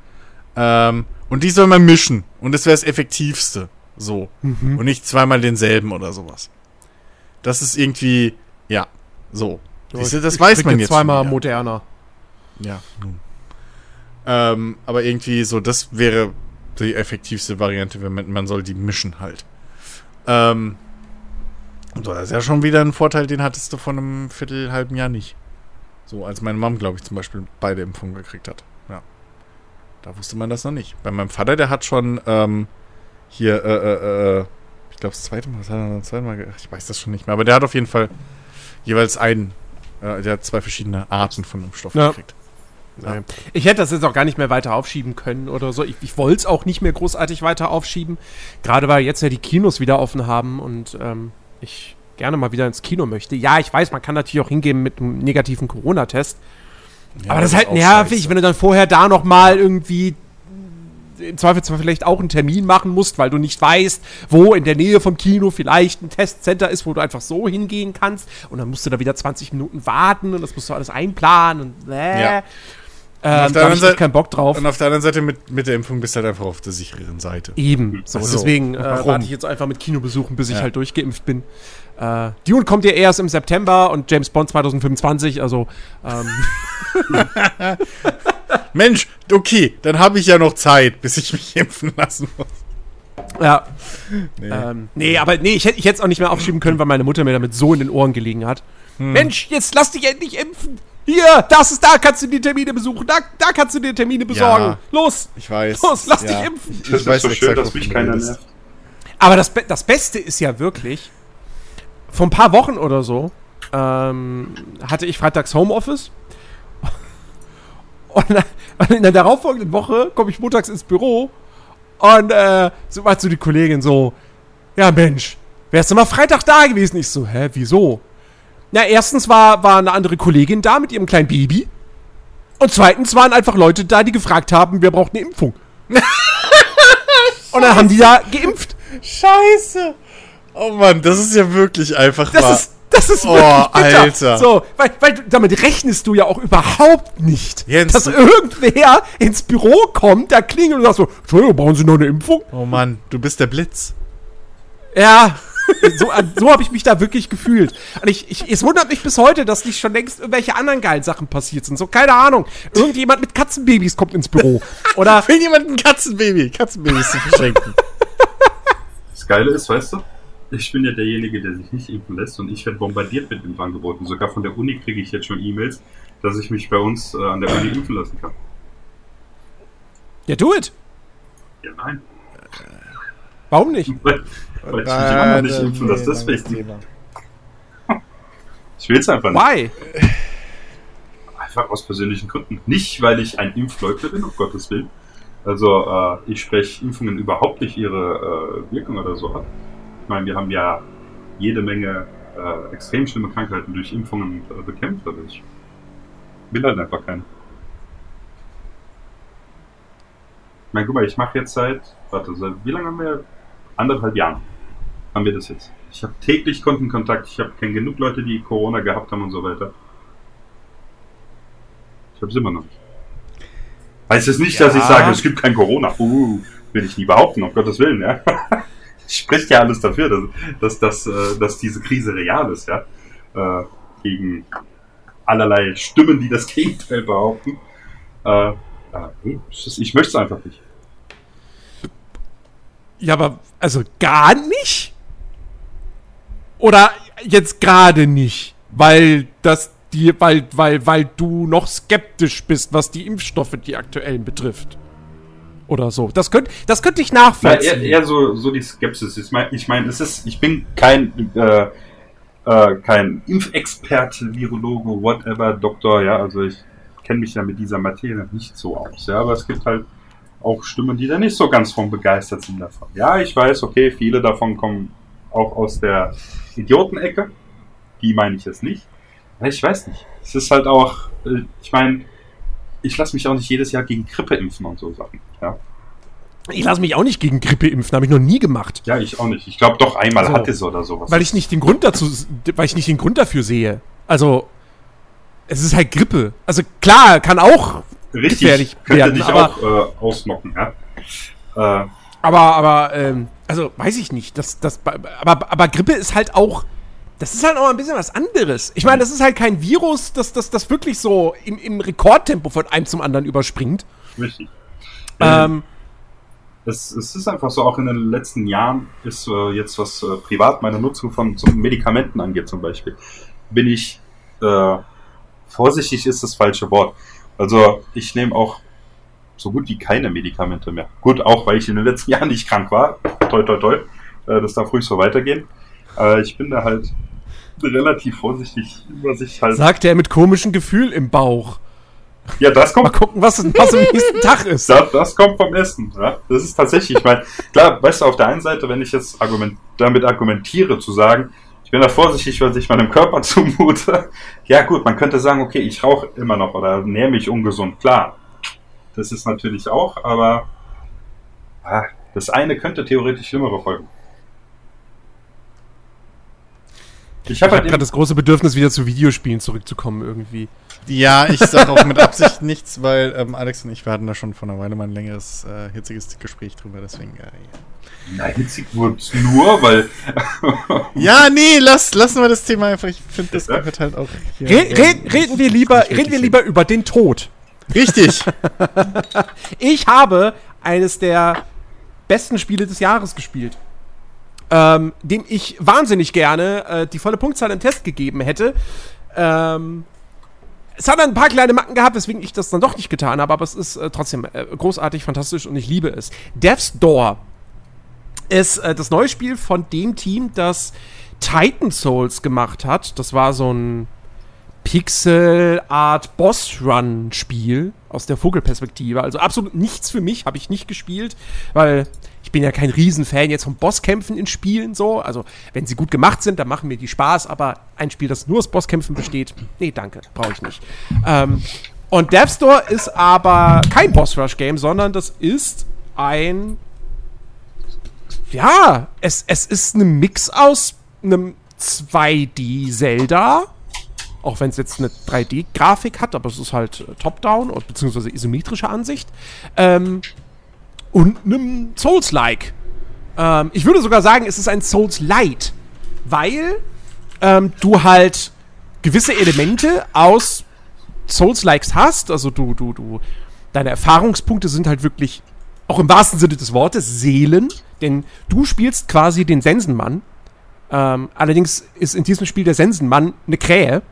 Ähm, und die soll man mischen. Und das wäre das Effektivste. So. Mhm. Und nicht zweimal denselben oder sowas. Das ist irgendwie, ja, so. Siehst du, das ich weiß man jetzt. Zweimal moderner. Ja, nun. Ähm, aber irgendwie so, das wäre die effektivste Variante, wenn man, man soll die mischen halt. Ähm, so, das ist ja schon wieder ein Vorteil, den hattest du vor einem Viertel, halben Jahr nicht. So, als meine Mom, glaube ich, zum Beispiel beide Impfungen gekriegt hat. Ja. Da wusste man das noch nicht. Bei meinem Vater, der hat schon ähm, hier, äh, äh, äh, ich glaube, das zweite Mal, was hat er das zweite Mal Ich weiß das schon nicht mehr, aber der hat auf jeden Fall jeweils einen, äh, der hat zwei verschiedene Arten von Impfstoff ja. gekriegt. Ja. Ich hätte das jetzt auch gar nicht mehr weiter aufschieben können oder so. Ich, ich wollte es auch nicht mehr großartig weiter aufschieben. Gerade weil jetzt ja die Kinos wieder offen haben und ähm, ich gerne mal wieder ins Kino möchte. Ja, ich weiß, man kann natürlich auch hingehen mit einem negativen Corona-Test. Ja, aber das, ist halt nervig, wenn du dann vorher da noch mal irgendwie im Zweifelsfall vielleicht auch einen Termin machen musst, weil du nicht weißt, wo in der Nähe vom Kino vielleicht ein Testcenter ist, wo du einfach so hingehen kannst. Und dann musst du da wieder 20 Minuten warten und das musst du alles einplanen und äh. Ja. Ähm, da habe ich Seite, keinen Bock drauf. Und auf der anderen Seite mit, mit der Impfung bist du halt einfach auf der sicheren Seite. Eben. So, so. Deswegen äh, warte ich jetzt einfach mit Kinobesuchen, bis ja. ich halt durchgeimpft bin. Äh, Dune kommt ja erst im September und James Bond 2025, also. Ähm. [LAUGHS] Mensch, okay, dann habe ich ja noch Zeit, bis ich mich impfen lassen muss. Ja. Nee, ähm, nee aber nee, ich, ich hätte es auch nicht mehr aufschieben können, weil meine Mutter mir damit so in den Ohren gelegen hat. Hm. Mensch, jetzt lass dich endlich impfen. Hier, das ist da, kannst du die Termine besuchen. Da, da kannst du dir Termine besorgen. Ja, Los. Ich weiß. Los, lass ja. dich impfen. Das ich weiß so schön, dass mich keiner nervt. Aber das, das Beste ist ja wirklich, vor ein paar Wochen oder so ähm, hatte ich freitags Homeoffice. Und, und in der darauffolgenden Woche komme ich montags ins Büro und äh, so war zu die Kollegin so, ja Mensch, wärst du mal Freitag da gewesen? Ich so, hä, wieso? Na, erstens war, war eine andere Kollegin da mit ihrem kleinen Baby. Und zweitens waren einfach Leute da, die gefragt haben, wer braucht eine Impfung. [LAUGHS] und dann haben die da geimpft. Scheiße. Oh Mann, das ist ja wirklich einfach das wahr. Ist, das ist oh, Alter. So, weil, weil damit rechnest du ja auch überhaupt nicht, Jens, dass irgendwer ins Büro kommt, da klingelt und sagt so, Entschuldigung, brauchen Sie noch eine Impfung? Oh Mann, du bist der Blitz. Ja, [LAUGHS] so, so habe ich mich da wirklich gefühlt. Und ich, ich, es wundert mich bis heute, dass nicht schon längst irgendwelche anderen geilen Sachen passiert sind. So, keine Ahnung. Irgendjemand mit Katzenbabys kommt ins Büro. Oder [LAUGHS] Will jemand ein Katzenbaby, Katzenbabys zu verschenken? Das Geile ist, weißt du, ich bin ja derjenige, der sich nicht impfen lässt und ich werde bombardiert mit Impfangeboten. Sogar von der Uni kriege ich jetzt schon E-Mails, dass ich mich bei uns äh, an der Uni impfen lassen kann. ja, do it. Ja, nein. Warum nicht? Weil, weil ich mich immer noch nicht impfen lasse, deswegen. Ich will es einfach nicht. Why? Einfach aus persönlichen Gründen. Nicht, weil ich ein Impfleugner bin, um Gottes Willen. Also, äh, ich spreche Impfungen überhaupt nicht ihre äh, Wirkung oder so ab. Ich meine, wir haben ja jede Menge äh, extrem schlimme Krankheiten durch Impfungen äh, bekämpft, aber ich will halt einfach keinen. Ich meine, guck mal, ich mache jetzt seit, warte, seit wie lange haben wir? Anderthalb Jahren haben wir das jetzt. Ich habe täglich Kundenkontakt, ich habe kenne genug Leute, die Corona gehabt haben und so weiter. Ich habe es immer noch nicht. Heißt es nicht, dass ich Ja. sage, es gibt kein Corona. Uh, will ich nie behaupten, um Gottes Willen, ja. [LAUGHS] [LAUGHS] Spricht ja alles dafür, dass, dass, dass, äh, dass diese Krise real ist, ja. Äh, gegen allerlei Stimmen, die das [LAUGHS] Gegenteil behaupten. Äh, ich möchte es einfach nicht. Ja, aber also gar nicht? Oder jetzt gerade nicht, weil das die, weil, weil, weil du noch skeptisch bist, was die Impfstoffe, die aktuellen betrifft. Oder so. Das könnte das könnte ich Na, nachvollziehen. eher, eher so, so die Skepsis. Ich meine, ich, mein, ich bin kein, äh, äh, kein Impfexperte, Virologe, whatever, Doktor, ja, also ich kenne mich ja mit dieser Materie nicht so aus, ja, aber es gibt halt auch Stimmen, die da nicht so ganz von begeistert sind davon. Ja, ich weiß, okay, viele davon kommen auch aus der Idiotenecke, die meine ich jetzt nicht. Ich weiß nicht. Es ist halt auch, äh, ich meine, ich lasse mich auch nicht jedes Jahr gegen Grippe impfen und so Sachen, ja. Ich lasse mich auch nicht gegen Grippe impfen, habe ich noch nie gemacht. Ja, ich auch nicht. Ich glaube doch einmal So. hatte es oder sowas. Weil ich nicht den Grund dazu, weil ich nicht den Grund dafür sehe. Also, es ist halt Grippe. Also klar, kann auch, Richtig gefährlich könnte werden, dich aber- auch äh, ausnocken, ja. Äh, aber, aber, ähm, also weiß ich nicht. Das, das, aber, aber Grippe ist halt auch, das ist halt auch ein bisschen was anderes. Ich meine, das ist halt kein Virus, das, das, das wirklich so im, im Rekordtempo von einem zum anderen überspringt. richtig. Ähm, es, es ist einfach so, auch in den letzten Jahren ist äh, jetzt, was äh, privat meine Nutzung von Medikamenten angeht zum Beispiel, bin ich äh, vorsichtig ist das falsche Wort. Also ich nehme auch so gut wie keine Medikamente mehr. Gut, auch weil ich in den letzten [LAUGHS] Jahren nicht krank war. Toi, toi, toi. Äh, das darf ruhig so weitergehen. Äh, ich bin da halt relativ vorsichtig, was ich halt. sagt er mit komischem Gefühl im Bauch. Ja, das kommt Mal gucken, was, was am nächsten [LAUGHS] Tag ist. Das, das kommt vom Essen. Ja? Das ist tatsächlich, ich meine, klar, weißt du, auf der einen Seite, wenn ich jetzt argument, damit argumentiere, zu sagen, ich bin da vorsichtig, was ich meinem Körper [LAUGHS] zumute, ja gut, man könnte sagen, okay, ich rauche immer noch oder ernähre mich ungesund, klar. Das ist natürlich auch, aber ah, das eine könnte theoretisch schlimmere Folgen. Ich habe habe halt gerade das große Bedürfnis, wieder zu Videospielen zurückzukommen irgendwie. Ja, ich sage auch mit [LAUGHS] Absicht nichts, weil ähm, Alex und ich, wir hatten da schon vor einer Weile mal ein längeres, äh, hitziges Gespräch drüber, deswegen, äh, ja. nein, hitzig wird's nur, weil [LAUGHS] Ja, nee, lass, lassen wir das Thema einfach. Ich finde, das gehört halt auch hier. Re ähm, red, reden wir lieber, reden wir lieber über den Tod. Richtig. [LAUGHS] Ich habe eines der besten Spiele des Jahres gespielt. Ähm, dem ich wahnsinnig gerne äh, die volle Punktzahl im Test gegeben hätte. Ähm, es hat ein paar kleine Macken gehabt, weswegen ich das dann doch nicht getan habe, aber es ist äh, trotzdem äh, großartig, fantastisch und ich liebe es. Death's Door ist äh, das neue Spiel von dem Team, das Titan Souls gemacht hat. Das war so ein Pixel-Art Boss-Run-Spiel aus der Vogelperspektive. Also absolut nichts für mich, habe ich nicht gespielt, weil ich bin ja kein Riesenfan jetzt von Bosskämpfen in Spielen so. Also wenn sie gut gemacht sind, dann machen mir die Spaß, aber ein Spiel, das nur aus Bosskämpfen besteht, nee, danke, brauche ich nicht. Ähm, und Death Store ist aber kein Boss-Rush-Game, sondern das ist ein ja, es, es ist ein Mix aus einem 2D-Zelda, auch wenn es jetzt eine 3D-Grafik hat, aber es ist halt äh, Top-Down beziehungsweise isometrische Ansicht. Ähm, und einem Souls-like. Ähm, ich würde sogar sagen, es ist ein Souls-Light, weil ähm, du halt gewisse Elemente aus Souls-likes hast. Also du, du, du, deine Erfahrungspunkte sind halt wirklich, auch im wahrsten Sinne des Wortes, Seelen. Denn du spielst quasi den Sensenmann. Ähm, allerdings ist in diesem Spiel der Sensenmann eine Krähe.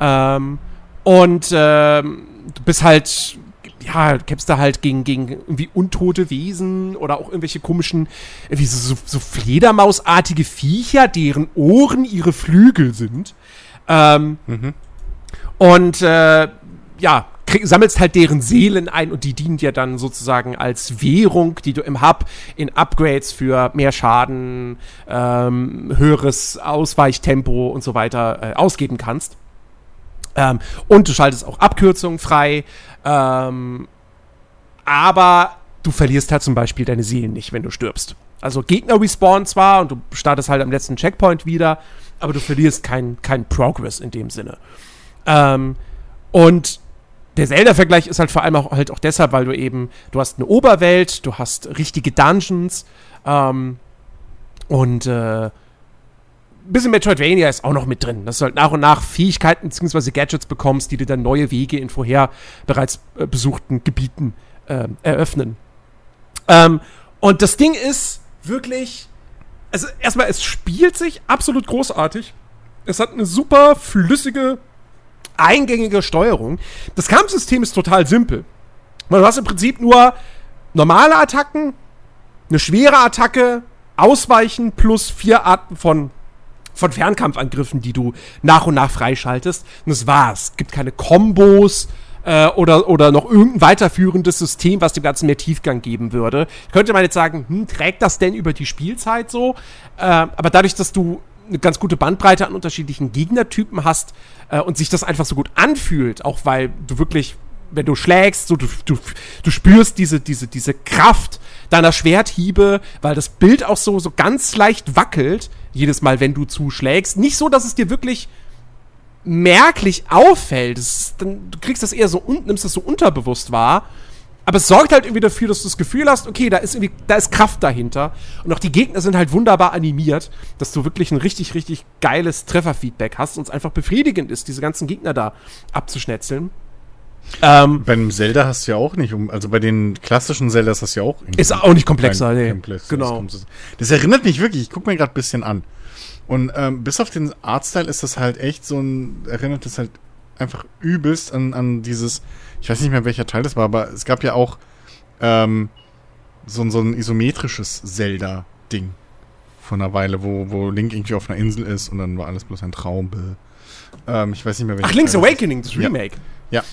Ähm, und ähm, du bist halt, ja, du kämpfst da halt gegen, gegen irgendwie untote Wesen oder auch irgendwelche komischen, irgendwie so, so Fledermausartige Viecher, deren Ohren ihre Flügel sind. Ähm, mhm. Und äh, ja, krieg, sammelst halt deren Seelen ein und die dienen dir dann sozusagen als Währung, die du im Hub in Upgrades für mehr Schaden, ähm, höheres Ausweichtempo und so weiter äh, ausgeben kannst. Ähm, und du schaltest auch Abkürzungen frei. Ähm, aber du verlierst halt zum Beispiel deine Seelen nicht, wenn du stirbst. Also Gegner respawnen zwar und du startest halt am letzten Checkpoint wieder, aber du verlierst keinen kein Progress in dem Sinne. Ähm, und der Zelda-Vergleich ist halt vor allem auch, halt auch deshalb, weil du eben, du hast eine Oberwelt, du hast richtige Dungeons ähm, und äh, bisschen Metroidvania ist auch noch mit drin, dass du halt nach und nach Fähigkeiten bzw. Gadgets bekommst, die dir dann neue Wege in vorher bereits äh, besuchten Gebieten äh, eröffnen. Ähm, und das Ding ist wirklich, also erstmal, es spielt sich absolut großartig. Es hat eine super flüssige eingängige Steuerung. Das Kampfsystem ist total simpel. du hast im Prinzip nur normale Attacken, eine schwere Attacke, Ausweichen plus vier Arten von, von Fernkampfangriffen, die du nach und nach freischaltest. Und das war's. Es gibt keine Kombos äh, oder, oder noch irgendein weiterführendes System, was dem Ganzen mehr Tiefgang geben würde. Könnte man jetzt sagen, hm, trägt das denn über die Spielzeit so? Äh, aber dadurch, dass du eine ganz gute Bandbreite an unterschiedlichen Gegnertypen hast äh, und sich das einfach so gut anfühlt, auch weil du wirklich, wenn du schlägst, so du, du, du spürst diese, diese, diese Kraft deiner Schwerthiebe, weil das Bild auch so, so ganz leicht wackelt, jedes Mal, wenn du zuschlägst. Nicht so, dass es dir wirklich merklich auffällt. Ist, dann, du kriegst das eher so und nimmst das so unterbewusst wahr. Aber es sorgt halt irgendwie dafür, dass du das Gefühl hast, okay, da ist irgendwie, da ist Kraft dahinter. Und auch die Gegner sind halt wunderbar animiert, dass du wirklich ein richtig, richtig geiles Trefferfeedback hast und es einfach befriedigend ist, diese ganzen Gegner da abzuschnetzeln. Ähm, Beim Zelda hast du ja auch nicht, um, also bei den klassischen Zeldas hast du ja auch. Ist auch nicht komplexer, nee. Komplex, genau. Das, das, erinnert mich wirklich, ich guck mir gerade ein bisschen an. Und ähm, bis auf den Artstyle ist das halt echt so ein, erinnert das halt einfach übelst an, an dieses, ich weiß nicht mehr welcher Teil das war, aber es gab ja auch ähm, so, so ein isometrisches Zelda-Ding von einer Weile, wo, wo Link irgendwie auf einer Insel ist und dann war alles bloß ein Traum. Ähm, ich weiß nicht mehr welcher Ach, Link's Teil Awakening, das Remake. Ja. ja.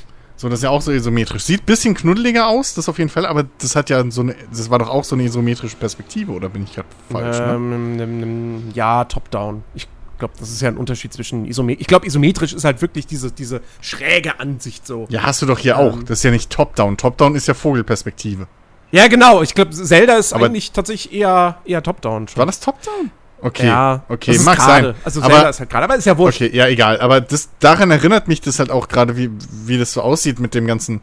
So, das ist ja auch so isometrisch. Sieht ein bisschen knuddeliger aus, das auf jeden Fall, aber das hat ja so eine, das war doch auch so eine isometrische Perspektive, oder bin ich gerade falsch? Ne? Ähm, ne? Ja, top-down. Ich glaube, das ist ja ein Unterschied zwischen isometrisch. Ich glaube, isometrisch ist halt wirklich diese, diese schräge Ansicht so. Ja, hast du doch hier ähm, auch. Das ist ja nicht Top-Down. Top-Down ist ja Vogelperspektive. Ja, genau. Ich glaube, Zelda ist Aber eigentlich tatsächlich eher, eher Top-Down. War das Top-Down? Okay, ja, okay, mag sein. Also Zelda aber, ist halt gerade, aber ist ja wurscht. Okay, ja, egal. Aber das, daran erinnert mich das halt auch gerade, wie, wie das so aussieht mit dem ganzen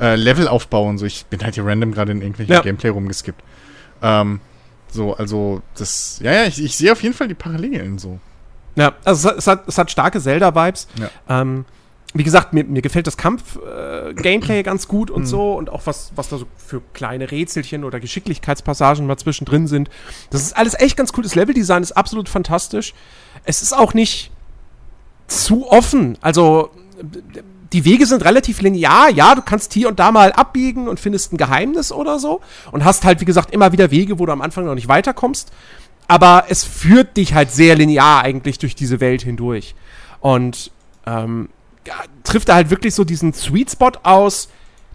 äh, Levelaufbau und so. Ich bin halt hier random gerade in irgendwelchen ja. Gameplay rumgeskippt. Ähm, so, also, das, ja, ja, ich, ich sehe auf jeden Fall die Parallelen so. Ja, also es hat, es hat starke Zelda-Vibes. Ja. Ähm, wie gesagt, mir, mir gefällt das Kampf-Gameplay äh, [CLEARS THROAT] ganz gut und mhm. so und auch was, was da so für kleine Rätselchen oder Geschicklichkeitspassagen mal zwischendrin sind. Das ist alles echt ganz cool. Das Leveldesign ist absolut fantastisch. Es ist auch nicht zu offen. Also die Wege sind relativ linear. Ja, du kannst hier und da mal abbiegen und findest ein Geheimnis oder so und hast halt, wie gesagt, immer wieder Wege, wo du am Anfang noch nicht weiterkommst aber es führt dich halt sehr linear eigentlich durch diese Welt hindurch. Und ähm, trifft da halt wirklich so diesen Sweet Spot aus.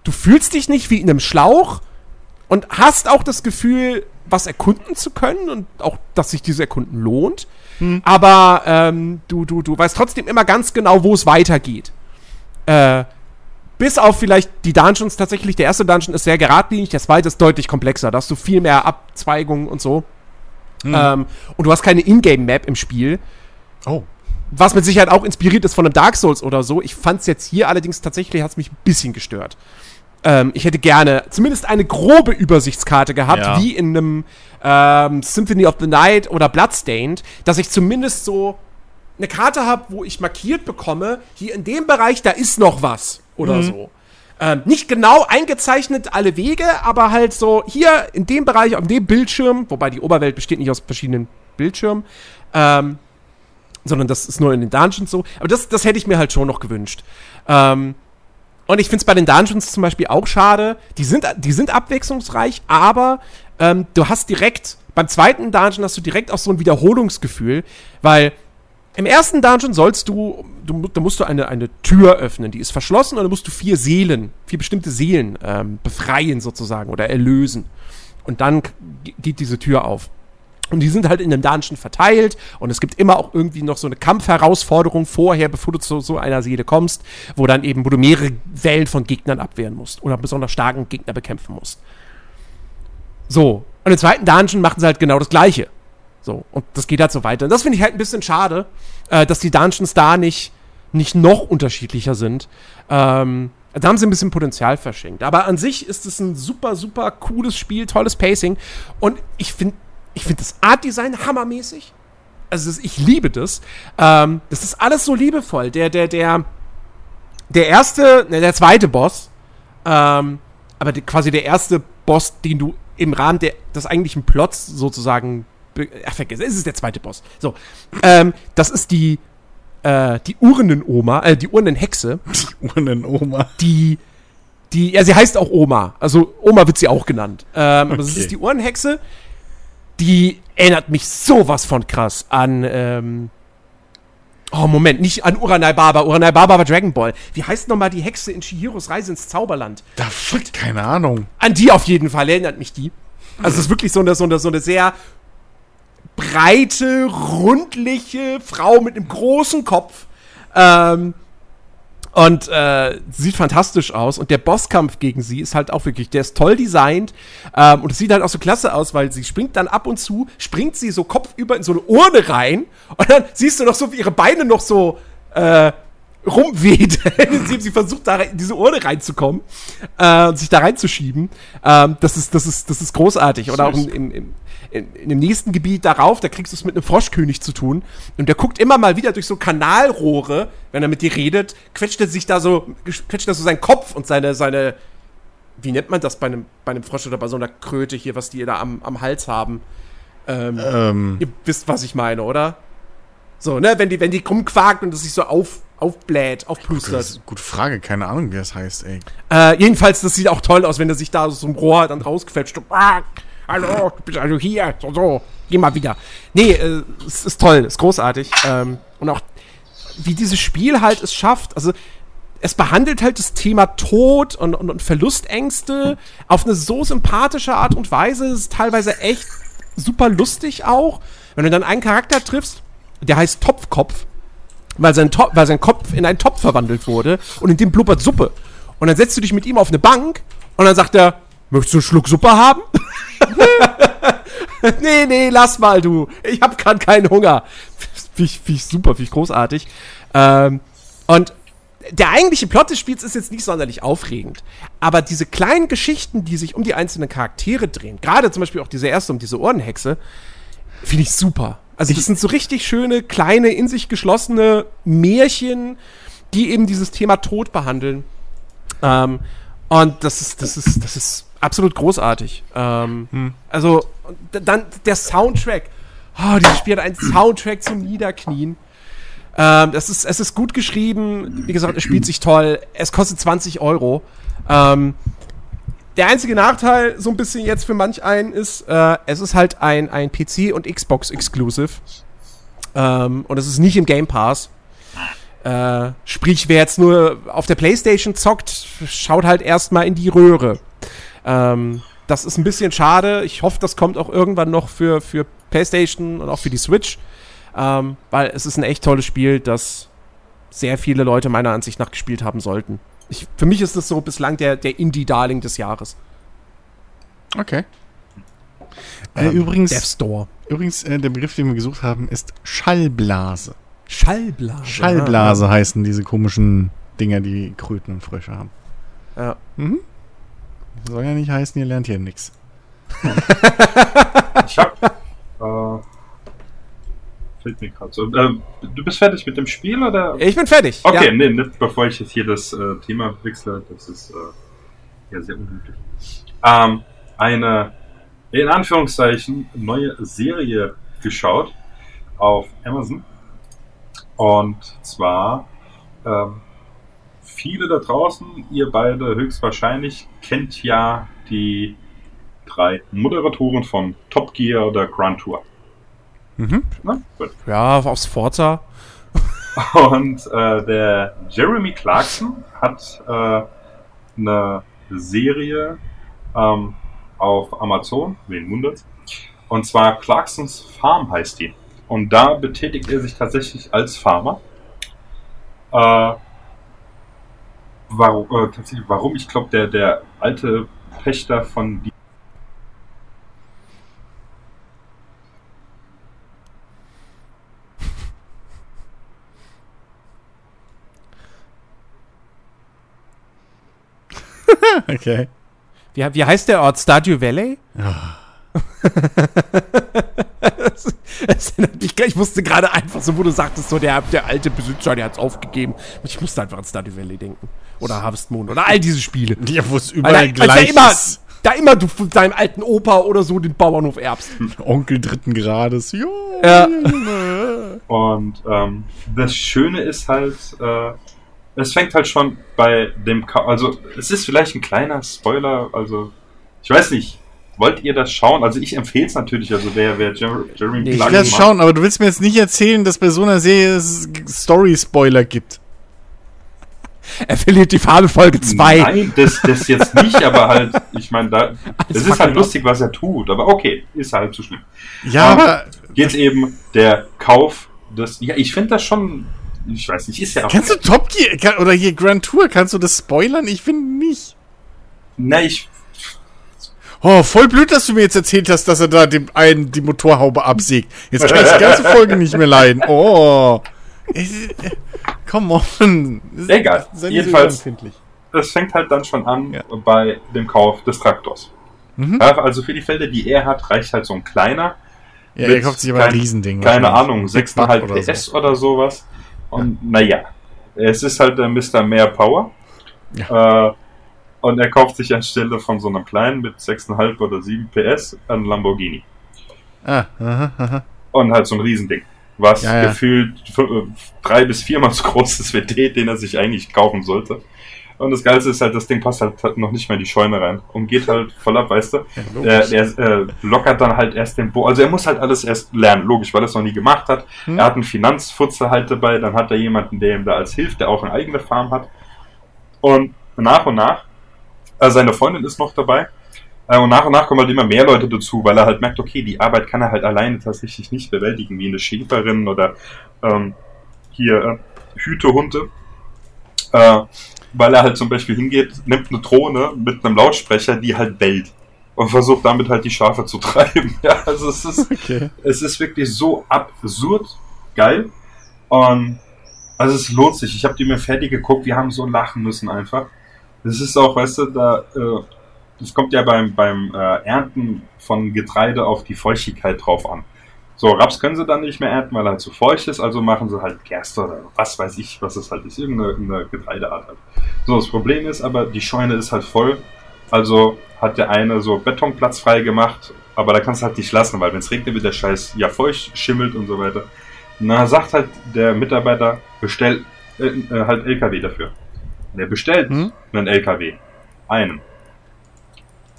Du fühlst dich nicht wie in einem Schlauch und hast auch das Gefühl, was erkunden zu können und auch, dass sich dieses Erkunden lohnt. Hm. Aber ähm, du, du, du weißt trotzdem immer ganz genau, wo es weitergeht. Äh, bis auf vielleicht die Dungeons tatsächlich. Der erste Dungeon ist sehr geradlinig, der zweite ist deutlich komplexer. Da hast du viel mehr Abzweigungen und so. Mhm. Ähm, und du hast keine Ingame-Map im Spiel. Oh. Was mit Sicherheit auch inspiriert ist von einem Dark Souls oder so. Ich fand es jetzt hier allerdings tatsächlich, hat es mich ein bisschen gestört. Ähm, ich hätte gerne zumindest eine grobe Übersichtskarte gehabt, ja. wie in einem ähm, Symphony of the Night oder Bloodstained, dass ich zumindest so eine Karte habe, wo ich markiert bekomme, hier in dem Bereich, da ist noch was oder mhm. so. Ähm, nicht genau eingezeichnet alle Wege, aber halt so hier in dem Bereich, auf dem Bildschirm, wobei die Oberwelt besteht nicht aus verschiedenen Bildschirmen, ähm, sondern das ist nur in den Dungeons so. Aber das, das hätte ich mir halt schon noch gewünscht. Ähm, und ich finde es bei den Dungeons zum Beispiel auch schade. Die sind, die sind abwechslungsreich, aber ähm, du hast direkt, beim zweiten Dungeon hast du direkt auch so ein Wiederholungsgefühl, weil im ersten Dungeon sollst du, du da musst du eine, eine Tür öffnen, die ist verschlossen und dann musst du vier Seelen, vier bestimmte Seelen ähm, befreien sozusagen oder erlösen. Und dann geht diese Tür auf. Und die sind halt in dem Dungeon verteilt und es gibt immer auch irgendwie noch so eine Kampfherausforderung vorher, bevor du zu so einer Seele kommst, wo dann eben, wo du mehrere Wellen von Gegnern abwehren musst oder besonders starken Gegner bekämpfen musst. So. Und im zweiten Dungeon machen sie halt genau das Gleiche. So, und das geht halt so weiter. Und das finde ich halt ein bisschen schade, äh, dass die Dungeons da nicht, nicht noch unterschiedlicher sind. Ähm, da haben sie ein bisschen Potenzial verschenkt. Aber an sich ist es ein super, super cooles Spiel, tolles Pacing. Und ich finde ich find das Art-Design hammermäßig. Also das, ich liebe das. Ähm, das ist alles so liebevoll. Der, der, der, der erste, ne, der zweite Boss, ähm, aber die, quasi der erste Boss, den du im Rahmen der, des eigentlichen Plots sozusagen ach, vergessen, es ist der zweite Boss. So, ähm, das ist die, äh, die Urnenoma, äh, die Urnenhexe. Die Urnenoma. Die, die, ja, sie heißt auch Oma. Also Oma wird sie auch genannt. Ähm, okay. das ist die Urnenhexe. Die erinnert mich sowas von krass an, ähm, Oh, Moment, nicht an Uranai Baba. Uranai Baba war Dragon Ball. Wie heißt nochmal die Hexe in Shihiros Reise ins Zauberland? Da fuck, keine Ahnung. An die auf jeden Fall erinnert mich die. Also es ist wirklich so eine, so eine, so eine sehr breite, rundliche Frau mit einem großen Kopf. Ähm, und äh, sieht fantastisch aus. Und der Bosskampf gegen sie ist halt auch wirklich, der ist toll designt. Ähm, und es sieht halt auch so klasse aus, weil sie springt dann ab und zu, springt sie so kopfüber in so eine Urne rein. Und dann siehst du noch so, wie ihre Beine noch so äh, rumweht, [LAUGHS] sie versucht, da in diese Urne reinzukommen äh, und sich da reinzuschieben. Ähm, das, ist, das, ist, das ist großartig. Oder auch im, im, in, in, dem nächsten Gebiet darauf, da kriegst du es mit einem Froschkönig zu tun. Und der guckt immer mal wieder durch so Kanalrohre, wenn er mit dir redet, quetscht er sich da so, quetscht er so seinen Kopf und seine, seine, wie nennt man das bei einem, bei einem Frosch oder bei so einer Kröte hier, was die da am, am Hals haben? Ähm, ähm. Ihr wisst, was ich meine, oder? So, ne, wenn die, wenn die rumquakt und es sich so auf, aufbläht, aufplustert. Gute Frage, keine Ahnung, wie das heißt, ey. Äh, jedenfalls, das sieht auch toll aus, wenn er sich da so einem Rohr dann rausquetscht. Und, hallo, du bist also hier, so, so, geh mal wieder. Nee, äh, es ist toll, ist großartig. Ähm, und auch, wie dieses Spiel halt es schafft, also es behandelt halt das Thema Tod und, und, und Verlustängste auf eine so sympathische Art und Weise. Es ist teilweise echt super lustig auch. Wenn du dann einen Charakter triffst, der heißt Topfkopf, weil sein, Top, weil sein Kopf in einen Topf verwandelt wurde und in dem blubbert Suppe. Und dann setzt du dich mit ihm auf eine Bank und dann sagt er, möchtest du einen Schluck Suppe haben? [LAUGHS] nee, nee, lass mal, du. Ich hab grad keinen Hunger. Finde ich, ich super, finde ich großartig. Ähm, und der eigentliche Plot des Spiels ist jetzt nicht sonderlich aufregend. Aber diese kleinen Geschichten, die sich um die einzelnen Charaktere drehen, gerade zum Beispiel auch diese erste um diese Ohrenhexe, finde ich super. Also das sind so richtig schöne, kleine, in sich geschlossene Märchen, die eben dieses Thema Tod behandeln. Ähm, und das ist, das ist, das ist absolut großartig. Ähm, hm. Also, dann der Soundtrack. Oh, dieses Spiel hat einen Soundtrack zum Niederknien. Ähm, das ist, es ist gut geschrieben. Wie gesagt, es spielt sich toll. Es kostet 20 Euro. Ähm, der einzige Nachteil, so ein bisschen jetzt für manch einen, ist, äh, es ist halt ein, ein PC- und Xbox-Exclusive. Ähm, und es ist nicht im Game Pass. Äh, sprich, wer jetzt nur auf der Playstation zockt, schaut halt erstmal in die Röhre. Ähm, das ist ein bisschen schade. Ich hoffe, das kommt auch irgendwann noch für, für PlayStation und auch für die Switch. Ähm, weil es ist ein echt tolles Spiel, das sehr viele Leute meiner Ansicht nach gespielt haben sollten. Ich, für mich ist das so bislang der, der Indie-Darling des Jahres. Okay. Äh, ähm, übrigens, Death Store. Übrigens, äh, der Begriff, den wir gesucht haben, ist Schallblase. Schallblase. Schallblase ja. heißen diese komischen Dinger, die Kröten und Frösche haben. Ja. Mhm. Soll ja nicht heißen, ihr lernt hier nichts. ich hab. Äh, fällt mir gerade so. Äh, du bist fertig mit dem Spiel oder? Ich bin fertig. Okay, ja. nee, nicht bevor ich jetzt hier das äh, Thema wechsle. Das ist äh, ja sehr unglücklich. Ähm, eine in Anführungszeichen neue Serie geschaut auf Amazon. Und zwar ähm, viele da draußen, ihr beide höchstwahrscheinlich, kennt ja die drei Moderatoren von Top Gear oder Grand Tour. Mhm. Na, ja, aus Forza. [LAUGHS] Und äh, der Jeremy Clarkson hat äh, eine Serie ähm, auf Amazon, wen wundert's? Und zwar Clarksons Farm heißt die. Und da betätigt er sich tatsächlich als Farmer. Äh, warum, äh, tatsächlich, warum? Ich glaube, der, der alte Pächter von die [LAUGHS] okay. Wie, wie heißt der Ort? Stardew Valley? Ja. das, das ich wusste gerade einfach so, wo du sagtest, so der, der alte Besitzer, der hat es aufgegeben. Ich musste einfach an Stardew Valley denken. Oder Harvest Moon. Oder all diese Spiele. Ja, wo es überall da, gleich da immer, da immer du von deinem alten Opa oder so den Bauernhof erbst. Onkel dritten Grades. Jo, ja. Und ähm, das Schöne ist halt, äh, es fängt halt schon bei dem, Ka also es ist vielleicht ein kleiner Spoiler, also ich weiß nicht, wollt ihr das schauen? Also ich empfehle es natürlich, also wer, wer Jer Jeremy nee, Clark Ich will das schauen, aber du willst mir jetzt nicht erzählen, dass bei so einer Serie es Story-Spoiler gibt. Er verliert die Farbe Folge 2. Nein, das, das jetzt nicht, aber halt, [LAUGHS] ich meine, da, das ist halt lustig, was er tut, aber okay, ist halt zu schlimm. Ja, um, aber. Jetzt eben der Kauf des, ja, ich finde das schon ich weiß nicht, ist ja auch. Kannst du Top Gear oder hier Grand Tour, kannst du das spoilern? Ich finde nicht. Na, ich. Oh, voll blöd, dass du mir jetzt erzählt hast, dass er da dem einen die Motorhaube absägt. Jetzt kann ich die ganze Folge nicht mehr leiden. Oh. Come on. Egal. Jedenfalls, das fängt halt dann schon an ja. bei dem Kauf des Traktors. Mhm. Ja, also für die Felder, die er hat, reicht halt so ein kleiner. Ja, er kauft sich aber ein Riesending. Keine Ahnung, 6,5 PS so. oder sowas. Und naja, es ist halt der Mr. Mehr Power. Ja. Äh, und er kauft sich anstelle von so einem kleinen mit 6,5 oder 7 PS einen Lamborghini. Ah, aha, aha. Und halt so ein Riesending. Was ja, ja. gefühlt drei bis viermal so [LAUGHS] groß ist wie der, den er sich eigentlich kaufen sollte. Und das Geilste ist halt, das Ding passt halt noch nicht mehr in die Scheune rein und geht halt voll ab, weißt du. Ja, er, er äh, lockert dann halt erst den Bo. Also er muss halt alles erst lernen, logisch, weil er es noch nie gemacht hat. Hm. Er hat einen Finanzfutzer halt dabei, dann hat er jemanden, der ihm da als hilft, der auch eine eigene Farm hat. Und nach und nach, äh, seine Freundin ist noch dabei. Äh, und nach und nach kommen halt immer mehr Leute dazu, weil er halt merkt, okay, die Arbeit kann er halt alleine tatsächlich nicht bewältigen, wie eine Schäferin oder ähm, hier äh, Hütehunde. Äh, weil er halt zum Beispiel hingeht, nimmt eine Drohne mit einem Lautsprecher, die halt bellt und versucht damit halt die Schafe zu [LAUGHS] treiben. Ja, also es ist, okay. es ist wirklich so absurd geil. Und also es lohnt sich. Ich habe die mir fertig geguckt, wir haben so lachen müssen einfach. Das ist auch, weißt du, da, äh, das kommt ja beim, beim äh, Ernten von Getreide auf die Feuchtigkeit drauf an. So, Raps können sie dann nicht mehr ernten, weil er halt zu feucht ist, also machen sie halt Gerste oder was weiß ich, was es halt ist, irgendeine Getreideart halt. So, das Problem ist aber, die Scheune ist halt voll, also hat der eine so Betonplatz frei gemacht, aber da kannst du halt nicht lassen, weil wenn es regnet, wird der Scheiß ja feucht, schimmelt und so weiter. Na, sagt halt der Mitarbeiter, bestell äh, äh, halt LKW dafür. Und er bestellt hm? einen LKW. Einen.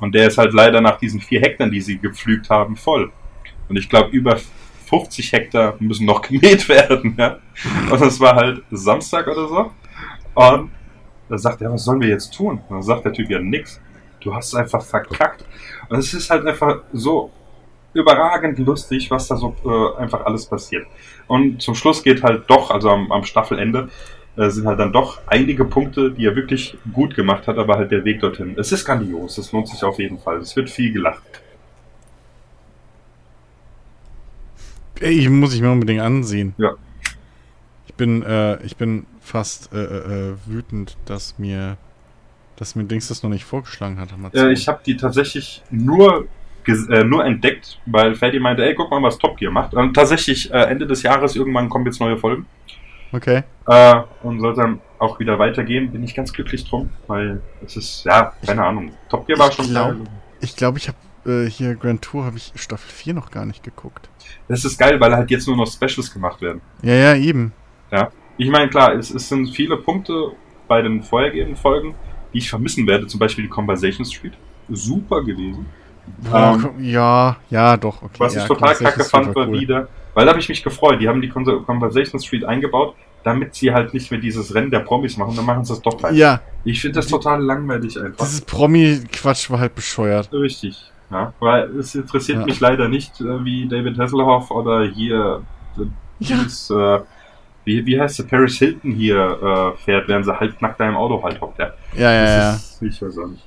Und der ist halt leider nach diesen vier Hektar, die sie gepflügt haben, voll. Und ich glaube, über 50 Hektar müssen noch [LAUGHS] gemäht werden. Ja? Und es war halt Samstag oder so. Und da sagt er, was sollen wir jetzt tun? Und dann sagt der Typ ja nix. Du hast es einfach verkackt. Und es ist halt einfach so überragend lustig, was da so äh, einfach alles passiert. Und zum Schluss geht halt doch, also am, am Staffelende, äh, sind halt dann doch einige Punkte, die er wirklich gut gemacht hat, aber halt der Weg dorthin. Es ist grandios, es lohnt sich auf jeden Fall. Es wird viel gelacht. Ich muss ich mir unbedingt ansehen. Ja. bin, äh, ich bin fast äh, äh, wütend, dass mir, dass mir Dings das noch nicht vorgeschlagen hat. Äh, ich habe die tatsächlich nur äh, nur entdeckt, weil Ferdi meinte, ey, guck mal, was Top Gear macht. Und tatsächlich äh, Ende des Jahres irgendwann kommen jetzt neue Folgen. Okay. Äh, und soll dann auch wieder weitergehen. Bin ich ganz glücklich drum, weil es ist, ja, keine ich, Ahnung. Top Gear war schon glaub, geil. Ich glaube, ich habe äh, hier Grand Tour habe ich Staffel 4 noch gar nicht geguckt. Das ist geil, weil halt jetzt nur noch Specials gemacht werden. Ja, ja, eben. Ja. Ich meine, klar, es, es sind viele Punkte bei den vorhergehenden Folgen, die ich vermissen werde. Zum Beispiel die Conversation Street. Super gewesen. Ähm, ja, ja, doch. Okay, was ich ja, total kacke fand, war cool. wieder, weil da habe ich mich gefreut. Die haben die Conversation Street eingebaut, damit sie halt nicht mehr dieses Rennen der Promis machen. Dann machen sie es doch gleich. Ja. Ich finde das total langweilig einfach. Dieses Promi-Quatsch war halt bescheuert. Richtig. Ja, weil es interessiert ja. mich leider nicht, äh, wie David Hasselhoff oder hier äh, dieses, ja. äh, wie, wie heißt der, Paris Hilton hier äh, fährt, während sie halbnackt da im Auto halt hockt. Ja, ja, ja. ja. Ist, ich weiß auch nicht.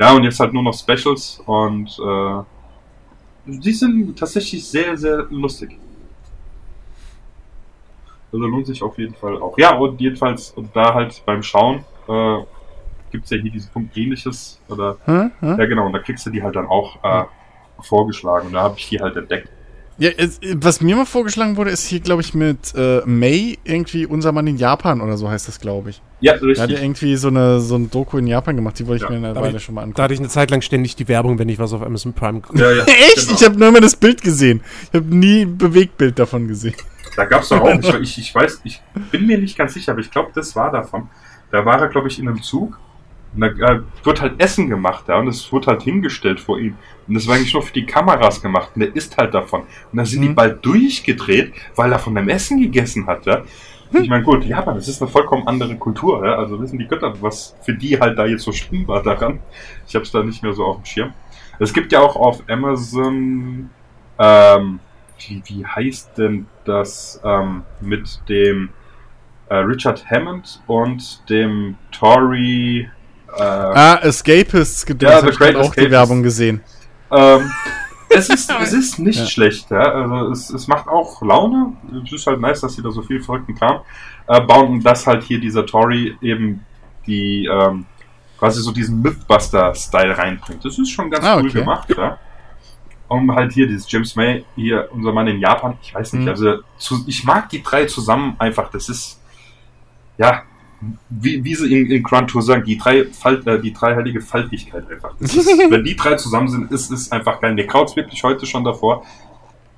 Ja, und jetzt halt nur noch Specials und äh, die sind tatsächlich sehr, sehr lustig. Also lohnt sich auf jeden Fall auch. Ja, und jedenfalls, und da halt beim Schauen, äh, gibt es ja hier diesen Punkt ähnliches. Oder, hm, hm? Ja, genau, und da kriegst du die halt dann auch äh, vorgeschlagen. Und da habe ich die halt entdeckt. Ja, es, was mir mal vorgeschlagen wurde, ist hier, glaube ich, mit äh, May irgendwie unser Mann in Japan oder so heißt das, glaube ich. Ja, richtig. Da hat er irgendwie so eine so ein Doku in Japan gemacht, die wollte ich ja. mir eine Weile schon mal angucken. Da hatte ich eine Zeit lang ständig die Werbung, wenn ich was auf Amazon Prime gucke. Ja, ja, [LAUGHS] Echt? Genau. Ich habe nur immer das Bild gesehen. Ich habe nie ein Bewegtbild davon gesehen. Da gab es doch auch, ich, [LAUGHS] ich, ich weiß, ich bin mir nicht ganz sicher, aber ich glaube, das war davon. Da war er, glaube ich, in einem Zug und da äh, wird halt Essen gemacht, ja, und es wird halt hingestellt vor ihm. Und das war eigentlich nur für die Kameras gemacht und der isst halt davon. Und dann sind mhm. die bald durchgedreht, weil er von dem Essen gegessen hat, ja. Ich meine, gut, Japan, das ist eine vollkommen andere Kultur, ja. Also wissen die Götter, was für die halt da jetzt so schlimm war daran. Ich habe es da nicht mehr so auf dem Schirm. Es gibt ja auch auf Amazon, ähm, wie, wie heißt denn das ähm, mit dem äh, Richard Hammond und dem Tory äh, ah, Escapists gedreht. Ja, The Great auch die Werbung gesehen. Ähm, es ist, [LAUGHS] es ist nicht ja. schlecht, ja. Also es, es macht auch Laune. Es ist halt nice, dass sie da so viel verrückten Kram äh, bauen und dass halt hier dieser Tory eben die ähm, quasi so diesen Mythbuster-Style reinbringt. Das ist schon ganz ah, cool okay. gemacht, ja. Und halt hier dieses James May, hier unser Mann in Japan, ich weiß nicht, mhm. also zu, ich mag die drei zusammen einfach. Das ist ja wie, wie sie in, in Grand Tour sagen, die drei Falt, äh, die dreiheilige Faltigkeit einfach. Ist, [LAUGHS] wenn die drei zusammen sind, ist es einfach geil. Mir kraut wirklich heute schon davor,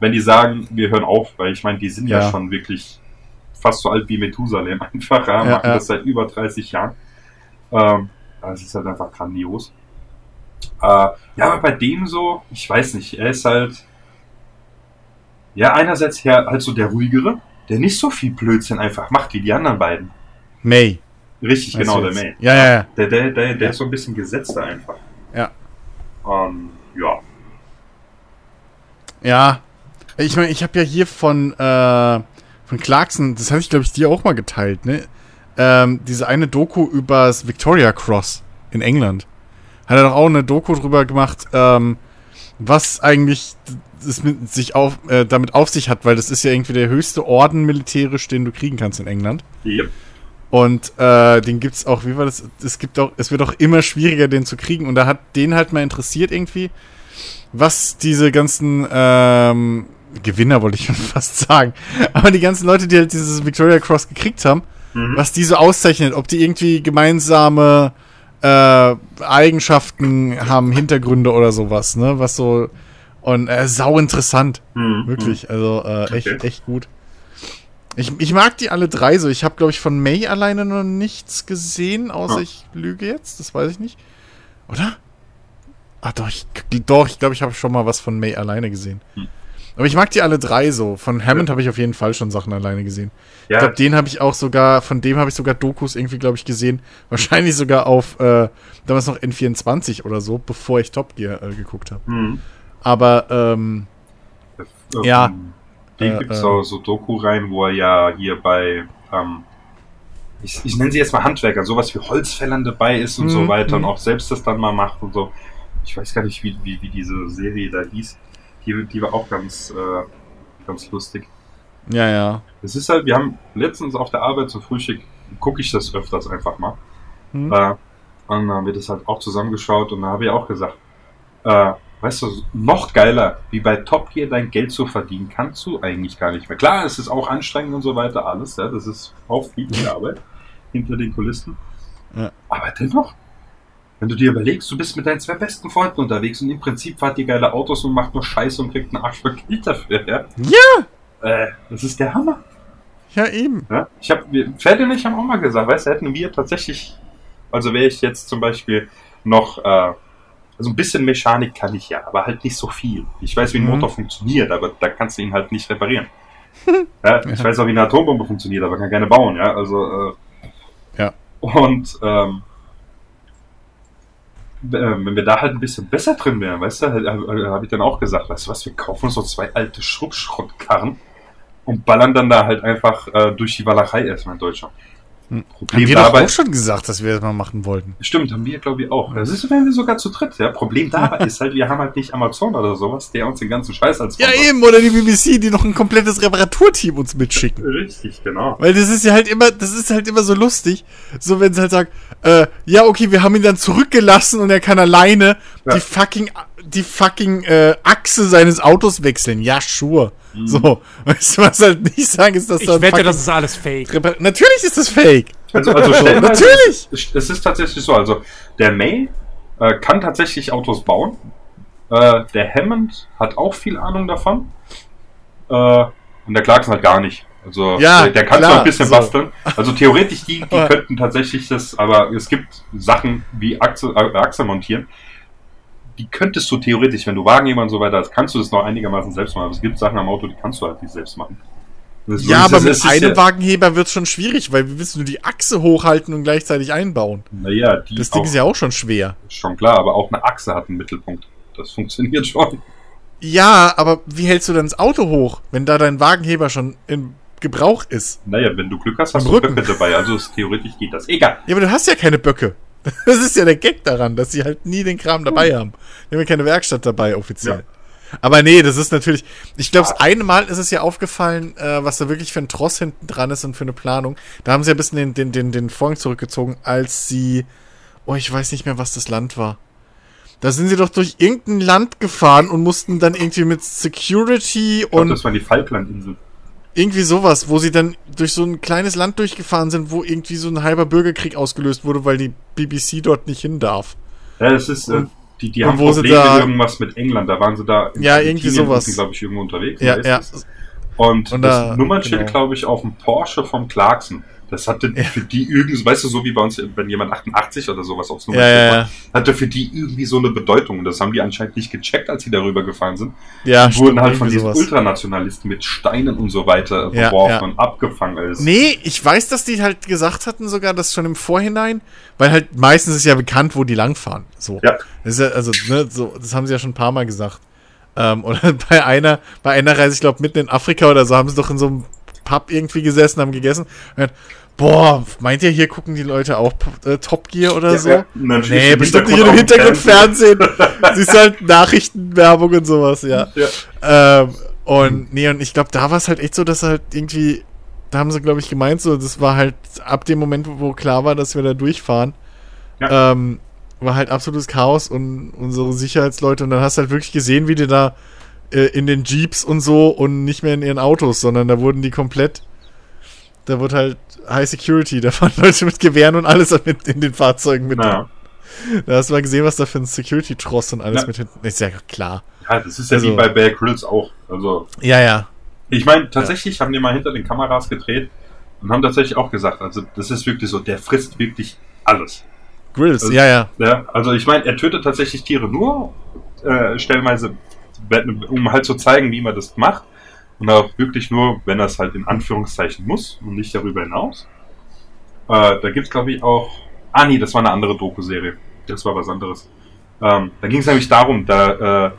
wenn die sagen, wir hören auf, weil ich meine, die sind ja. ja, schon wirklich fast so alt wie Methusalem [LAUGHS] einfach, ja, machen ja, das seit über 30 Jahren. Ähm, das ist halt einfach grandios. Äh, ja, aber bei dem so, ich weiß nicht, er ist halt, ja, einerseits her halt so der ruhigere, der nicht so viel Blödsinn einfach macht wie die anderen beiden. May. Richtig, genau, der May. Ja, ja, ja. Der, der, der, der ja. ist so ein bisschen gesetzter einfach. Ja. Ähm, ja. Ja. Ich meine, ich habe ja hier von, äh, von Clarkson, das hatte ich, glaube ich, dir auch mal geteilt, ne? Ähm, diese eine Doku übers Victoria Cross in England. Hat er doch auch eine Doku drüber gemacht, ähm, was eigentlich es mit sich auf, äh, damit auf sich hat, weil das ist ja irgendwie der höchste Orden militärisch, den du kriegen kannst in England. Yep. Und äh, den gibt's auch, wie war das? Es gibt auch, es wird auch immer schwieriger, den zu kriegen. Und da hat den halt mal interessiert irgendwie, was diese ganzen ähm, Gewinner, wollte ich [LAUGHS] schon fast sagen. Aber die ganzen Leute, die halt dieses Victoria Cross gekriegt haben, mhm. was die so auszeichnet, ob die irgendwie gemeinsame äh, Eigenschaften haben, Hintergründe oder sowas, ne? Was so. Und äh, sau interessant. Mhm. Wirklich. Also äh, echt, okay. echt gut. Ich, ich mag die alle drei so. Ich habe, glaube ich, von May alleine noch nichts gesehen, außer oh. ich lüge jetzt. Das weiß ich nicht. Oder? Ah, doch, ich, doch, ich glaube, ich habe schon mal was von May alleine gesehen. Hm. Aber ich mag die alle drei so. Von Hammond ja. habe ich auf jeden Fall schon Sachen alleine gesehen. Ja. Ich glaube, den habe ich auch sogar, von dem habe ich sogar Dokus irgendwie, glaube ich, gesehen. [LAUGHS] Wahrscheinlich sogar auf äh, damals noch N24 oder so, bevor ich Top Gear äh, geguckt habe. Mhm. Aber ähm, das, äh, ja. Den äh, gibt es äh, so Doku rein, wo er ja hier bei, ähm, ich, ich nenne sie jetzt mal Handwerker, sowas wie Holzfällern dabei ist und so mhm, weiter und mhm. auch selbst das dann mal macht und so. Ich weiß gar nicht, wie, wie, wie diese Serie da hieß. Die, die war auch ganz, äh, ganz lustig. Ja, ja. Es ist halt, wir haben letztens auf der Arbeit zum Frühstück, gucke ich das öfters einfach mal. Hm. Äh, und dann haben wir das halt auch zusammengeschaut und da habe ich auch gesagt, äh, weißt du, noch geiler, wie bei Top Gear dein Geld zu verdienen, kannst du eigentlich gar nicht mehr. Klar, es ist auch anstrengend und so weiter, alles, ja, das ist auch viel Arbeit hinter den Kulissen. Ja. Aber dennoch, wenn du dir überlegst, du bist mit deinen zwei besten Freunden unterwegs und im Prinzip fahrt ihr geile Autos und macht nur Scheiße und kriegt einen Arsch für Geld dafür, ja? Ja! Äh, das ist der Hammer. Ja, eben. Ja? Ich hab, Fred und ich haben auch mal gesagt, weißt du, hätten wir tatsächlich, also wäre ich jetzt zum Beispiel noch, äh, also ein bisschen Mechanik kann ich ja, aber halt nicht so viel. Ich weiß, wie ein mhm. Motor funktioniert, aber da kannst du ihn halt nicht reparieren. [LAUGHS] ja, ich weiß auch, wie eine Atombombe funktioniert, aber kann gerne bauen, ja. Also, äh, ja. Und ähm, wenn wir da halt ein bisschen besser drin wären, weißt du, habe ich dann auch gesagt, weißt du was, wir kaufen so zwei alte Schrubbschrottkarren und ballern dann da halt einfach äh, durch die Walachei erstmal in Deutschland. Hm. Problem haben wir dabei, doch auch schon gesagt, dass wir das mal machen wollten. Stimmt, haben wir, glaube ich, auch. Das ist, wenn wir sogar zu dritt. Ja. Problem dabei [LAUGHS] ist halt, wir haben halt nicht Amazon oder sowas, der uns den ganzen Scheiß als Ja, eben, oder die BBC, die noch ein komplettes Reparaturteam uns mitschicken. Richtig, genau. Weil das ist ja halt immer, das ist halt immer so lustig, so wenn sie halt sagen, äh, ja, okay, wir haben ihn dann zurückgelassen und er kann alleine ja. die fucking, die fucking äh, Achse seines Autos wechseln. Ja, sure. Mhm. So, weißt du, was halt nicht sagen ist, dass Ich wette, das ist alles fake. Natürlich ist das fake. Also, also [LAUGHS] natürlich. Es ist tatsächlich so. Also der May äh, kann tatsächlich Autos bauen. Äh, der Hammond hat auch viel Ahnung davon. Äh, und der Clarkson hat gar nicht. Also ja, der, der kann zwar ein bisschen so. basteln. Also theoretisch, die, die könnten tatsächlich das, aber es gibt Sachen wie Achse, äh, Achse montieren die könntest du theoretisch, wenn du Wagenheber und so weiter hast, kannst du das noch einigermaßen selbst machen. Aber es gibt Sachen am Auto, die kannst du halt nicht selbst machen. Das ja, aber mit einem ja Wagenheber wird es schon schwierig, weil wir willst nur die Achse hochhalten und gleichzeitig einbauen. Naja, die Das Ding auch, ist ja auch schon schwer. Schon klar, aber auch eine Achse hat einen Mittelpunkt. Das funktioniert schon. Ja, aber wie hältst du dann das Auto hoch, wenn da dein Wagenheber schon in Gebrauch ist? Naja, wenn du Glück hast, hast du Böcke dabei. Also theoretisch geht das. Egal. Ja, aber du hast ja keine Böcke. [LAUGHS] Das ist ja der Gag daran, dass sie halt nie den Kram dabei haben. Die haben ja keine Werkstatt dabei, offiziell. Ja. Aber nee, das ist natürlich. Ich glaube, das eine Mal ist es ja aufgefallen, äh, was da wirklich für ein Tross hinten dran ist und für eine Planung. Da haben sie ja ein bisschen den, den, den, den Vorhang zurückgezogen, als sie. Oh, ich weiß nicht mehr, was das Land war. Da sind sie doch durch irgendein Land gefahren und mussten dann irgendwie mit Security ich glaub, und. Das war die Falklandinseln. Irgendwie sowas, wo sie dann durch so ein kleines Land durchgefahren sind, wo irgendwie so ein halber Bürgerkrieg ausgelöst wurde, weil die BBC dort nicht hin darf. Ja, es ist, äh, die, die haben Probleme da, irgendwas mit England, da waren sie da ja, irgendwie sowas. glaube ich, irgendwo unterwegs. Ja, ja. Und, und das da, Nummernschild, genau. glaube ich, auf dem Porsche vom Clarkson. Das hatte ja. für die irgendwie, weißt du, so wie bei uns, wenn jemand 88 oder sowas aufs Nummer ja, ja, hatte für die irgendwie so eine Bedeutung. Und das haben die anscheinend nicht gecheckt, als sie darüber gefahren sind. Ja, die wurden halt von diesen sowas. Ultranationalisten mit Steinen und so weiter beworfen und abgefangen. Als nee, ich weiß, dass die halt gesagt hatten, sogar das schon im Vorhinein, weil halt meistens ist ja bekannt, wo die langfahren. So. Ja. Das ist also, ne, so, das haben sie ja schon ein paar Mal gesagt. Ähm, [LAUGHS] oder bei einer, bei einer Reise, ich glaube, mitten in Afrika oder so, haben sie doch in so einem Pub irgendwie gesessen, haben gegessen. Und Boah, meint ihr, hier gucken die Leute auch äh, Top Gear oder ja, so? Ja, nee, bestimmt nicht im Hintergrund Fernsehen. Siehst halt Nachrichtenwerbung und sowas, ja. ja. Ähm, und nee, und ich glaube, da war es halt echt so, dass halt irgendwie, da haben sie, glaube ich, gemeint, so, das war halt ab dem Moment, wo klar war, dass wir da durchfahren, ja. ähm, war halt absolutes Chaos und unsere Sicherheitsleute, und dann hast du halt wirklich gesehen, wie die da äh, in den Jeeps und so und nicht mehr in ihren Autos, sondern da wurden die komplett da wird halt High Security, [LAUGHS] da fahren Leute mit Gewehren und alles mit in den Fahrzeugen mit. Ja. Da hast du mal gesehen, was da für ein Security-Tross und alles ja. mit hinten ist. Ja, klar. Ja, das ist ja also, wie bei Bear Grylls auch. Also, ja, ja. Ich meine, tatsächlich ja. haben die mal hinter den Kameras gedreht und haben tatsächlich auch gesagt, also das ist wirklich so, der frisst wirklich alles. Grills, also, ja, ja. ja. Also ich meine, er tötet tatsächlich Tiere nur, äh, stellenweise, um halt zu zeigen, wie man das macht. Und auch wirklich nur, wenn er es halt in Anführungszeichen muss und nicht darüber hinaus. Äh, da gibt es, glaube ich, auch. Ah, nee, das war eine andere Doku-Serie. Das war was anderes. Ähm, da ging es nämlich darum, da. Äh,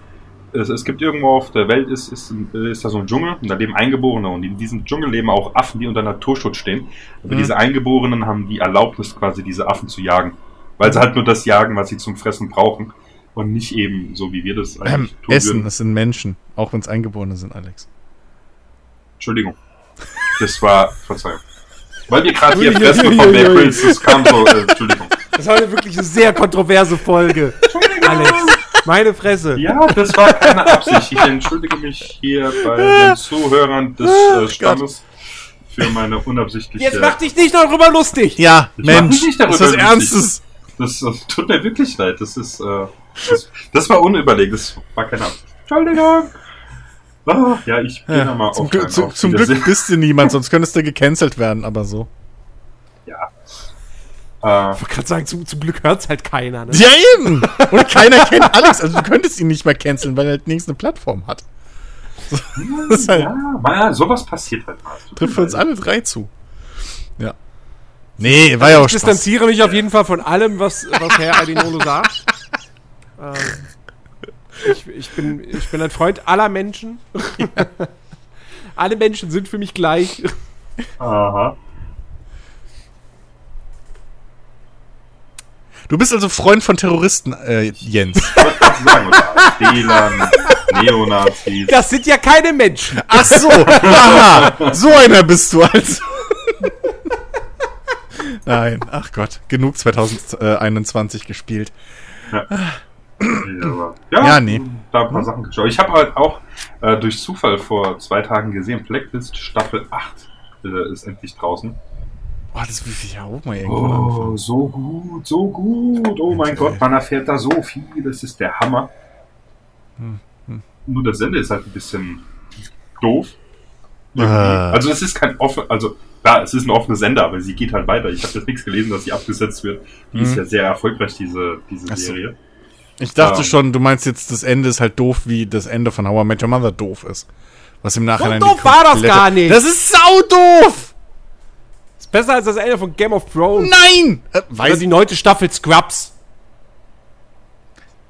es, es, gibt irgendwo auf der Welt ist, ist, ist da so ein Dschungel und da leben Eingeborene und in diesem Dschungel leben auch Affen, die unter Naturschutz stehen. Aber mhm. diese Eingeborenen haben die Erlaubnis, quasi diese Affen zu jagen. Weil sie halt nur das jagen, was sie zum Fressen brauchen. Und nicht eben so, wie wir das eigentlich ähm, tun Essen, würden. das sind Menschen, auch wenn es Eingeborene sind, Alex. Entschuldigung. Das war, Verzeihung. Weil wir gerade hier fressen von Bear Grylls, das kam so, äh, Entschuldigung. Das war eine wirklich eine sehr kontroverse Folge. Alex, meine Fresse. Ja, das war keine Absicht. Ich entschuldige mich hier bei den Zuhörern des äh, Stammes für meine unabsichtliche... Jetzt mach dich nicht darüber lustig. Ja, Ich mach Mensch, mich nicht darüber das ist lustig. Ernstes. Das, das tut mir wirklich leid. Das ist, äh, das, das war unüberlegt. Das war keine Absicht. Entschuldigung. Ah, ja, ich bin ja, Ja, mal zum, auf Glück, ein zu, Auf zum. Glück bist du niemand, sonst könntest du gecancelt werden, aber so. Ja. Äh, Ich wollte gerade sagen, zum, zum Glück hört es halt keiner. Ne? Ja, eben! Und keiner kennt Alex, also du könntest ihn nicht mehr canceln, weil er halt nirgends eine Plattform hat. So, ist halt, ja, mal, sowas passiert halt mal. Trifft für uns alle drei zu. Ja. Nee, war ja auch Ich Spaß. distanziere mich auf jeden Fall von allem, was, was Herr Adinolo sagt. Ähm, ich, ich, bin, ich bin ein Freund aller Menschen. [LAUGHS] Alle Menschen sind für mich gleich. Aha. Du bist also Freund von Terroristen, äh, Jens. AfDlern, Neonazis. Das sind ja keine Menschen. Ach so, aha, so einer bist du also. Nein, ach Gott, genug 2021 gespielt. Ja, ja, Ja, nee. Da ein paar Sachen geschaut. Ich habe halt auch äh, durch Zufall vor zwei Tagen gesehen, Blacklist Staffel 8 äh, ist endlich draußen. Oh, das will ich ja auch mal irgendwo anfangen. so gut, so gut. Oh mein Okay. Gott, man erfährt da so viel. Das ist der Hammer. Hm, Nur das Ende ist halt ein bisschen doof. Ah. Also es ist kein offen, also klar, es ist ein offener Sender, aber sie geht halt weiter. Ich habe jetzt nichts gelesen, dass sie abgesetzt wird. Die ist Mhm. ja sehr erfolgreich, diese, diese Ach so. Serie. Ich dachte Ähm. schon, du meinst jetzt, das Ende ist halt doof, wie das Ende von How I Met Your Mother doof ist. Was im Nachhinein. doof die war das gar nicht. Das ist sau doof! Ist besser als das Ende von Game of Thrones. Nein! Äh, Oder weiß die neunte Staffel Scrubs.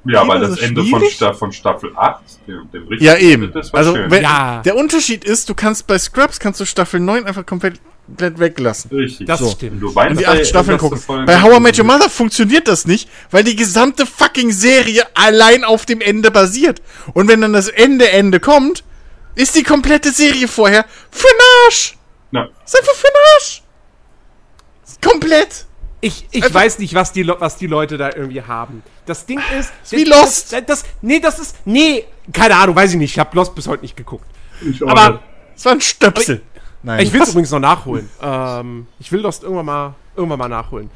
Ja, weil das das Ende von, von Staffel 8, dem, dem richtigen Ja, eben. Ende, das war Also, schön. wenn, Ja. der Unterschied ist, du kannst bei Scrubs kannst du Staffel 9 einfach komplett, komplett weglassen. Richtig. Das So. stimmt. du weinst Und die bei acht Staffeln gucken. Bei How I Met Your Mother funktioniert das nicht, weil die gesamte fucking Serie allein auf dem Ende basiert. Und wenn dann das Ende Ende kommt, ist die komplette Serie vorher für Arsch. Ja. Ist einfach für Arsch. Ist komplett. Ich, ich Einfach- weiß nicht, was die, was die Leute da irgendwie haben. Das Ding ist. wie das, Lost. Das, das, nee, das ist. Nee, keine Ahnung, weiß ich nicht. Ich habe Lost bis heute nicht geguckt. Ich auch Aber-. Es war ein Stöpsel. Nein. Ich will es übrigens noch nachholen. Ähm, ich will Lost irgendwann mal, irgendwann mal nachholen.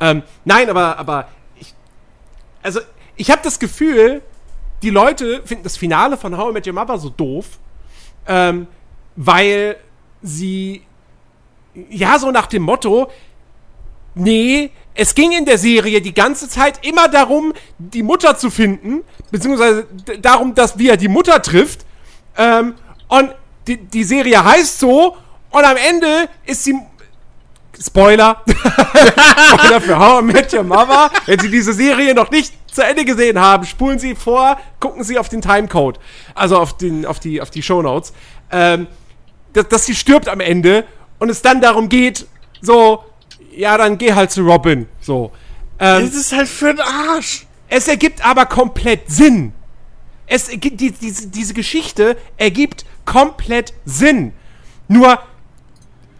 Ähm, nein, aber, aber ich, also ich habe das Gefühl, die Leute finden das Finale von How I Met Your Mother so doof, ähm, weil sie ja so nach dem Motto, nee, es ging in der Serie die ganze Zeit immer darum, die Mutter zu finden, beziehungsweise darum, dass wir die Mutter trifft. Ähm, und die, die Serie heißt so, und am Ende ist sie. Spoiler. [LAUGHS] Spoiler für How I Met Your Mother. Wenn Sie diese Serie noch nicht zu Ende gesehen haben, spulen Sie vor, gucken Sie auf den Timecode. Also auf, den, auf die, auf die Shownotes. Ähm, dass, dass sie stirbt am Ende und es dann darum geht, so, ja, dann geh halt zu Robin. So. Ähm, Es ist halt für den Arsch. es ergibt aber komplett Sinn. Es ergibt, die, diese, diese Geschichte ergibt komplett Sinn. Nur,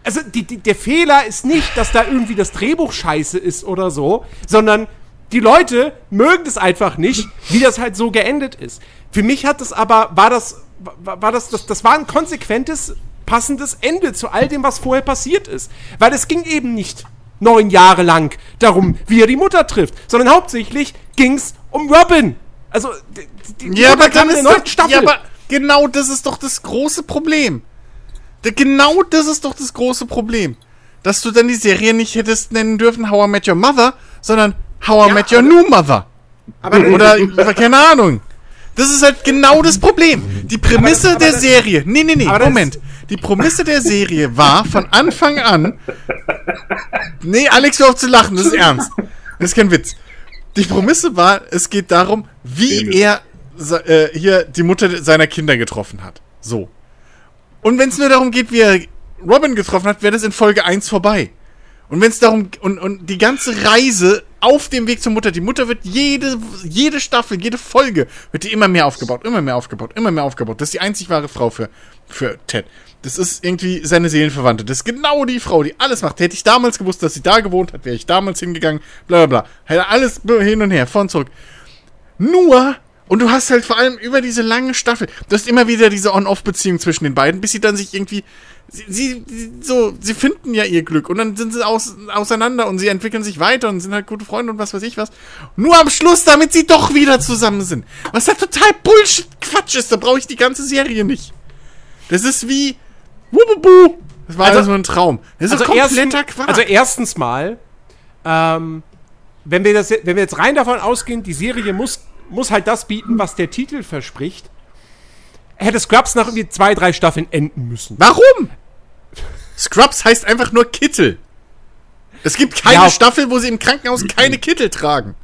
also die, die, der Fehler ist nicht, dass da irgendwie das Drehbuch scheiße ist oder so, sondern die Leute mögen es einfach nicht, wie das halt so geendet ist. Für mich hat das aber, war das, war, das, das, das war ein konsequentes, passendes Ende zu all dem, was vorher passiert ist. Weil es ging eben nicht neun Jahre lang darum, wie er die Mutter trifft, sondern hauptsächlich ging es um Robin. Also, die, die Ja, Mutter aber kam in ist der doch, neunten Staffel. ja, aber genau das ist doch das große Problem. Genau das ist doch das große Problem. Dass du dann die Serie nicht hättest nennen dürfen How I Met Your Mother, sondern How I Ja, Met Your New Mother. aber, Oder, keine Ahnung. Das ist halt genau das Problem. Die Prämisse Aber aber der das- Serie. Nee, nee, nee, Moment. Die Prämisse der Serie war von Anfang an. Nee, Alex, hör auf zu lachen, das ist ernst. Das ist kein Witz. Die Prämisse war, es geht darum, wie er äh, hier die Mutter seiner Kinder getroffen hat. So. Und wenn es nur darum geht, wie er Robin getroffen hat, wäre das in Folge 1 vorbei. Und wenn es darum, und, und die ganze Reise auf dem Weg zur Mutter, die Mutter wird jede, jede Staffel, jede Folge, wird die immer mehr aufgebaut, immer mehr aufgebaut, immer mehr aufgebaut. Das ist die einzig wahre Frau für, für Ted. Das ist irgendwie seine Seelenverwandte. Das ist genau die Frau, die alles macht. Hätte ich damals gewusst, dass sie da gewohnt hat, wäre ich damals hingegangen, bla bla bla. Hätte alles hin und her, vor und zurück. Nur, und du hast halt vor allem über diese lange Staffel, du hast immer wieder diese On-Off-Beziehung zwischen den beiden, bis sie dann sich irgendwie Sie, sie, so, sie finden ja ihr Glück und dann sind sie aus, auseinander und sie entwickeln sich weiter und sind halt gute Freunde und was weiß ich was. Nur am Schluss, damit sie doch wieder zusammen sind. Was da total Bullshit Quatsch ist, da brauche ich die ganze Serie nicht. Das ist wie Wububu. Das war also, nur ein Traum. Das ist also kompletter ersten, Quatsch. Also erstens mal, ähm, wenn wir, das, wenn wir jetzt rein davon ausgehen, die Serie muss, muss halt das bieten, was der Titel verspricht, hätte Scrubs nach irgendwie zwei, drei Staffeln enden müssen. Warum? Scrubs heißt einfach nur Kittel. Es gibt keine ja. Staffel, wo sie im Krankenhaus keine Kittel tragen.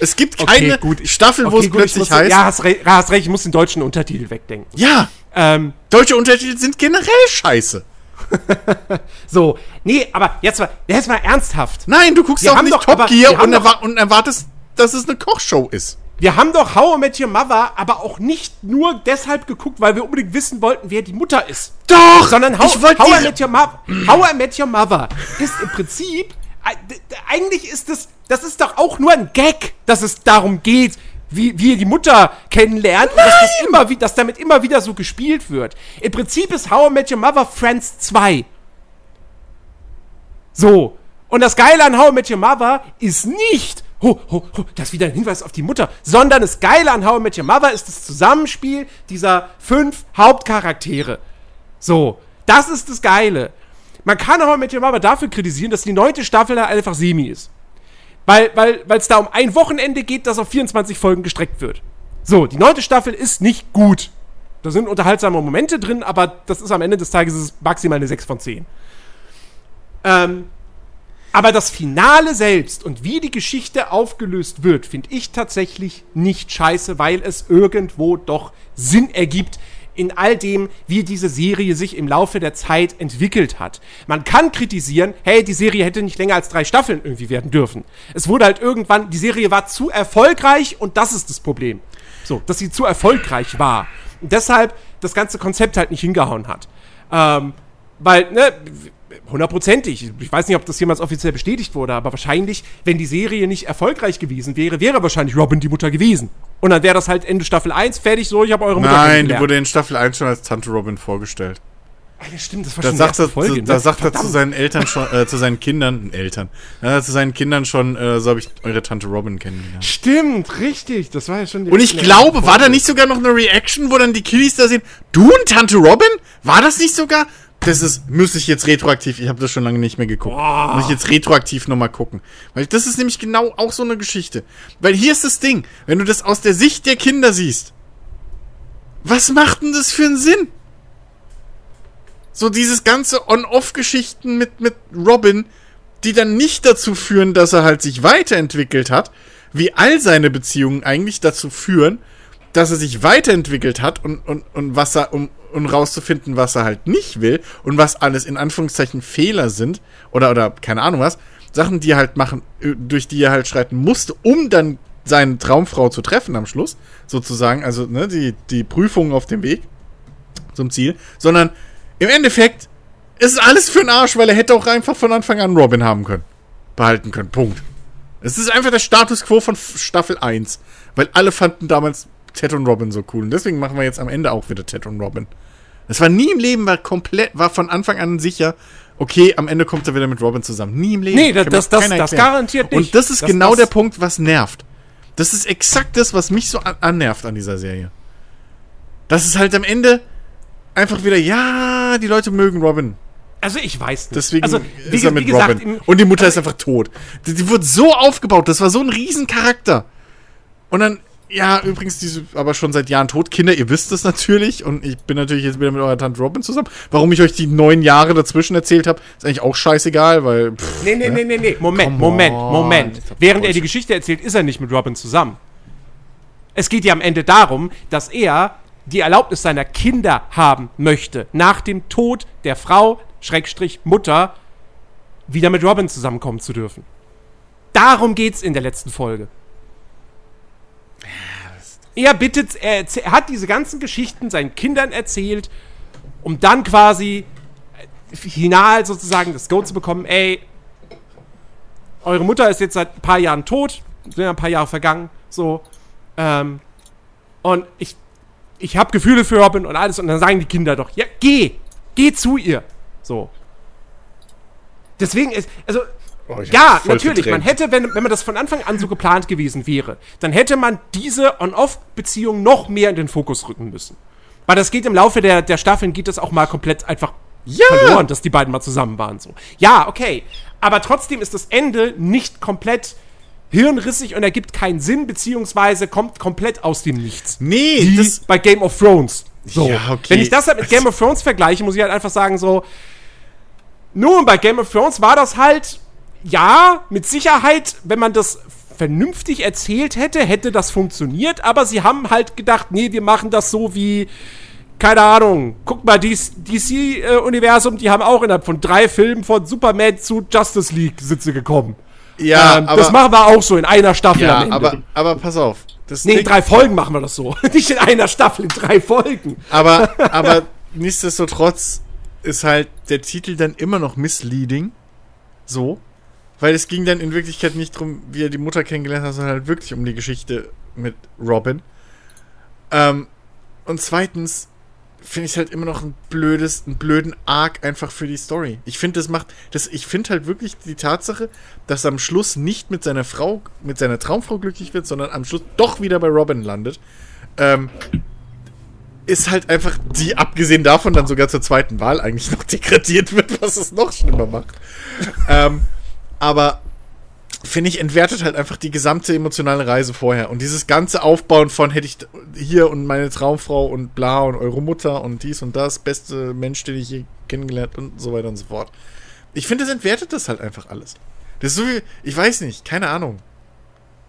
Es gibt keine okay, gut. Staffel, okay, wo es plötzlich heißt. Ja, hast, re hast recht, ich muss den deutschen Untertitel wegdenken. Ja. Ähm, Deutsche Untertitel sind generell scheiße. [LAUGHS] so, nee, aber jetzt mal, jetzt mal ernsthaft. Nein, du guckst wir auch nicht doch, Top Gear und, erwar und erwartest, dass es eine Kochshow ist. Wir haben doch How I Met Your Mother aber auch nicht nur deshalb geguckt, weil wir unbedingt wissen wollten, wer die Mutter ist. Doch! Sondern How, How, I, Met Your Mother, How I Met Your Mother ist im Prinzip, eigentlich ist es, das ist doch auch nur ein Gag, dass es darum geht, wie, wie ihr die Mutter kennenlernt und dass, das immer, dass damit immer wieder so gespielt wird. Im Prinzip ist How I Met Your Mother Friends 2. So. Und das Geile an How I Met Your Mother ist nicht, ho, ho, ho, das ist wieder ein Hinweis auf die Mutter, sondern das Geile an How I Met Your Mother ist das Zusammenspiel dieser fünf Hauptcharaktere. So, das ist das Geile. Man kann How I Met Your Mother dafür kritisieren, dass die neunte Staffel einfach semi ist. Weil weil es da um ein Wochenende geht, das auf 24 Folgen gestreckt wird. So, die neunte Staffel ist nicht gut. Da sind unterhaltsame Momente drin, aber das ist am Ende des Tages maximal eine 6 von 10. Ähm, aber das Finale selbst und wie die Geschichte aufgelöst wird, finde ich tatsächlich nicht scheiße, weil es irgendwo doch Sinn ergibt in all dem, wie diese Serie sich im Laufe der Zeit entwickelt hat. Man kann kritisieren, hey, die Serie hätte nicht länger als drei Staffeln irgendwie werden dürfen. Es wurde halt irgendwann, die Serie war zu erfolgreich und das ist das Problem. So, dass sie zu erfolgreich war. Und deshalb das ganze Konzept halt nicht hingehauen hat. Ähm, weil, ne, hundertprozentig. Ich weiß nicht, ob das jemals offiziell bestätigt wurde, aber wahrscheinlich, wenn die Serie nicht erfolglich gewesen wäre, wäre wahrscheinlich Robin die Mutter gewesen. Und dann wäre das halt Ende Staffel 1 fertig, so, ich habe eure Mutter Nein, die wurde in Staffel 1 schon als Tante Robin vorgestellt. Ja, stimmt, das war da schon sagt erste Folge. Da ne? sagt er zu seinen Eltern schon, äh, zu seinen Kindern, Eltern, äh, zu seinen Kindern schon, äh, so habe ich eure Tante Robin kennengelernt. Stimmt, richtig, das war ja schon Und ich glaube, war da nicht sogar noch eine Reaction, wo dann die Kiddies da sehen, du und Tante Robin? War das nicht sogar? Das ist, muss ich jetzt retroaktiv, ich habe das schon lange nicht mehr geguckt. Boah. Muss ich jetzt retroaktiv nochmal gucken. Weil das ist nämlich genau auch so eine Geschichte. Weil hier ist das Ding, wenn du das aus der Sicht der Kinder siehst, was macht denn das für einen Sinn? So dieses ganze On-Off-Geschichten mit, mit Robin, die dann nicht dazu führen, dass er halt sich weiterentwickelt hat, wie all seine Beziehungen eigentlich dazu führen, dass er sich weiterentwickelt hat und, und, und was er, um, um rauszufinden, was er halt nicht will und was alles in Anführungszeichen Fehler sind oder, oder keine Ahnung was, Sachen, die er halt machen, äh, durch die er halt schreiten musste, um dann seine Traumfrau zu treffen am Schluss, sozusagen, also ne, die, die Prüfung auf dem Weg zum Ziel, sondern im Endeffekt ist es alles für den Arsch, weil er hätte auch einfach von Anfang an Robin haben können. Behalten können. Punkt. Es ist einfach der Status quo von Staffel 1. Weil alle fanden damals Ted und Robin so cool. Und deswegen machen wir jetzt am Ende auch wieder Ted und Robin. Es war nie im Leben, war komplett, war von Anfang an sicher, okay, am Ende kommt er wieder mit Robin zusammen. Nie im Leben. Nee, das, das, das, das garantiert nicht. Und das ist das, genau der Punkt, was nervt. Das ist exakt das, was mich so an annervt an dieser Serie. Das ist halt am Ende einfach wieder, ja, die Leute mögen Robin. Also ich weiß nicht. Deswegen also, wie, ist er mit gesagt, Robin. Und die Mutter also ist einfach tot. Die, die wurde so aufgebaut, das war so ein Riesencharakter. Und dann ja, übrigens, diese aber schon seit Jahren tot. Kinder, ihr wisst es natürlich. Und ich bin natürlich jetzt wieder mit eurer Tante Robin zusammen. Warum ich euch die neun Jahre dazwischen erzählt habe, ist eigentlich auch scheißegal, weil. Pff, nee, nee, ne? nee, nee, nee. Moment, Come Moment, on. Moment. Während er die Geschichte erzählt, ist er nicht mit Robin zusammen. Es geht ja am Ende darum, dass er die Erlaubnis seiner Kinder haben möchte. Nach dem Tod der Frau, Schrägstrich Mutter, wieder mit Robin zusammenkommen zu dürfen. Darum geht's in der letzten Folge. Er bittet, er, hat diese ganzen Geschichten seinen Kindern erzählt, um dann quasi äh, final sozusagen das Go zu bekommen, ey, eure Mutter ist jetzt seit ein paar Jahren tot, sind ja ein paar Jahre vergangen, so, ähm, und ich, ich habe Gefühle für Robin und alles, und dann sagen die Kinder doch, ja, geh, geh zu ihr, so. Deswegen ist, also, oh, ja, natürlich, verdrängt. man hätte, wenn, wenn man das von Anfang an so geplant gewesen wäre, dann hätte man diese On-Off-Beziehung noch mehr in den Fokus rücken müssen. Weil das geht im Laufe der, der Staffeln, geht das auch mal komplett einfach ja. verloren, dass die beiden mal zusammen waren. So. Ja, okay. Aber trotzdem ist das Ende nicht komplett hirnrissig und ergibt keinen Sinn, beziehungsweise kommt komplett aus dem Nichts. Nee, Wie das bei Game of Thrones. So. Ja, okay. Wenn ich das halt mit Game of Thrones vergleiche, muss ich halt einfach sagen, so, nun, bei Game of Thrones war das halt, ja, mit Sicherheit, wenn man das vernünftig erzählt hätte, hätte das funktioniert, aber sie haben halt gedacht, nee, wir machen das so wie, keine Ahnung, guck mal, DC-Universum, die haben auch innerhalb von drei Filmen von Superman zu Justice League-Sitze gekommen. Ja, ähm, aber, das machen wir auch so in einer Staffel ja, Aber, aber pass auf. Das nee, in drei Folgen machen wir das so. [LAUGHS] Nicht in einer Staffel, in drei Folgen. Aber, [LAUGHS] aber nichtsdestotrotz ist halt der Titel dann immer noch misleading. So. Weil es ging dann in Wirklichkeit nicht darum, wie er die Mutter kennengelernt hat, sondern halt wirklich um die Geschichte mit Robin. Ähm, und zweitens finde ich es halt immer noch ein blödes, einen blöden Arc einfach für die Story. Ich finde, das macht, das, ich finde halt wirklich die Tatsache, dass er am Schluss nicht mit seiner Frau, mit seiner Traumfrau glücklich wird, sondern am Schluss doch wieder bei Robin landet. Ähm, ist halt einfach, die abgesehen davon dann sogar zur zweiten Wahl eigentlich noch [LAUGHS] degradiert wird, was es noch schlimmer macht. ähm, aber finde ich, entwertet halt einfach die gesamte emotionale Reise vorher. Und dieses ganze Aufbauen von hätte ich hier und meine Traumfrau und bla und eure Mutter und dies und das, beste Mensch, den ich je kennengelernt und so weiter und so fort. Ich finde, es entwertet das halt einfach alles. Das ist so wie, ich weiß nicht, keine Ahnung.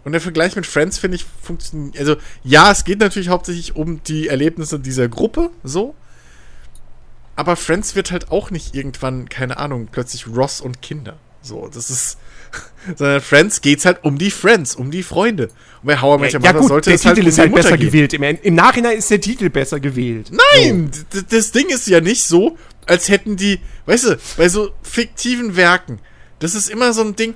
Und der Vergleich mit Friends finde ich funktioniert. Also, ja, es geht natürlich hauptsächlich um die Erlebnisse dieser Gruppe, so. Aber Friends wird halt auch nicht irgendwann, keine Ahnung, plötzlich Ross und Kinder. So, das ist. [LAUGHS] Sondern Friends geht's halt um die Friends, um die Freunde. Und bei How I Met Your Mother ja, sollte der es halt Titel halt um ist halt besser gehen. gewählt. Im, Im, Nachhinein ist der Titel besser gewählt. Nein! So. Das Ding ist ja nicht so, als hätten die, weißt du, bei so fiktiven Werken, das ist immer so ein Ding,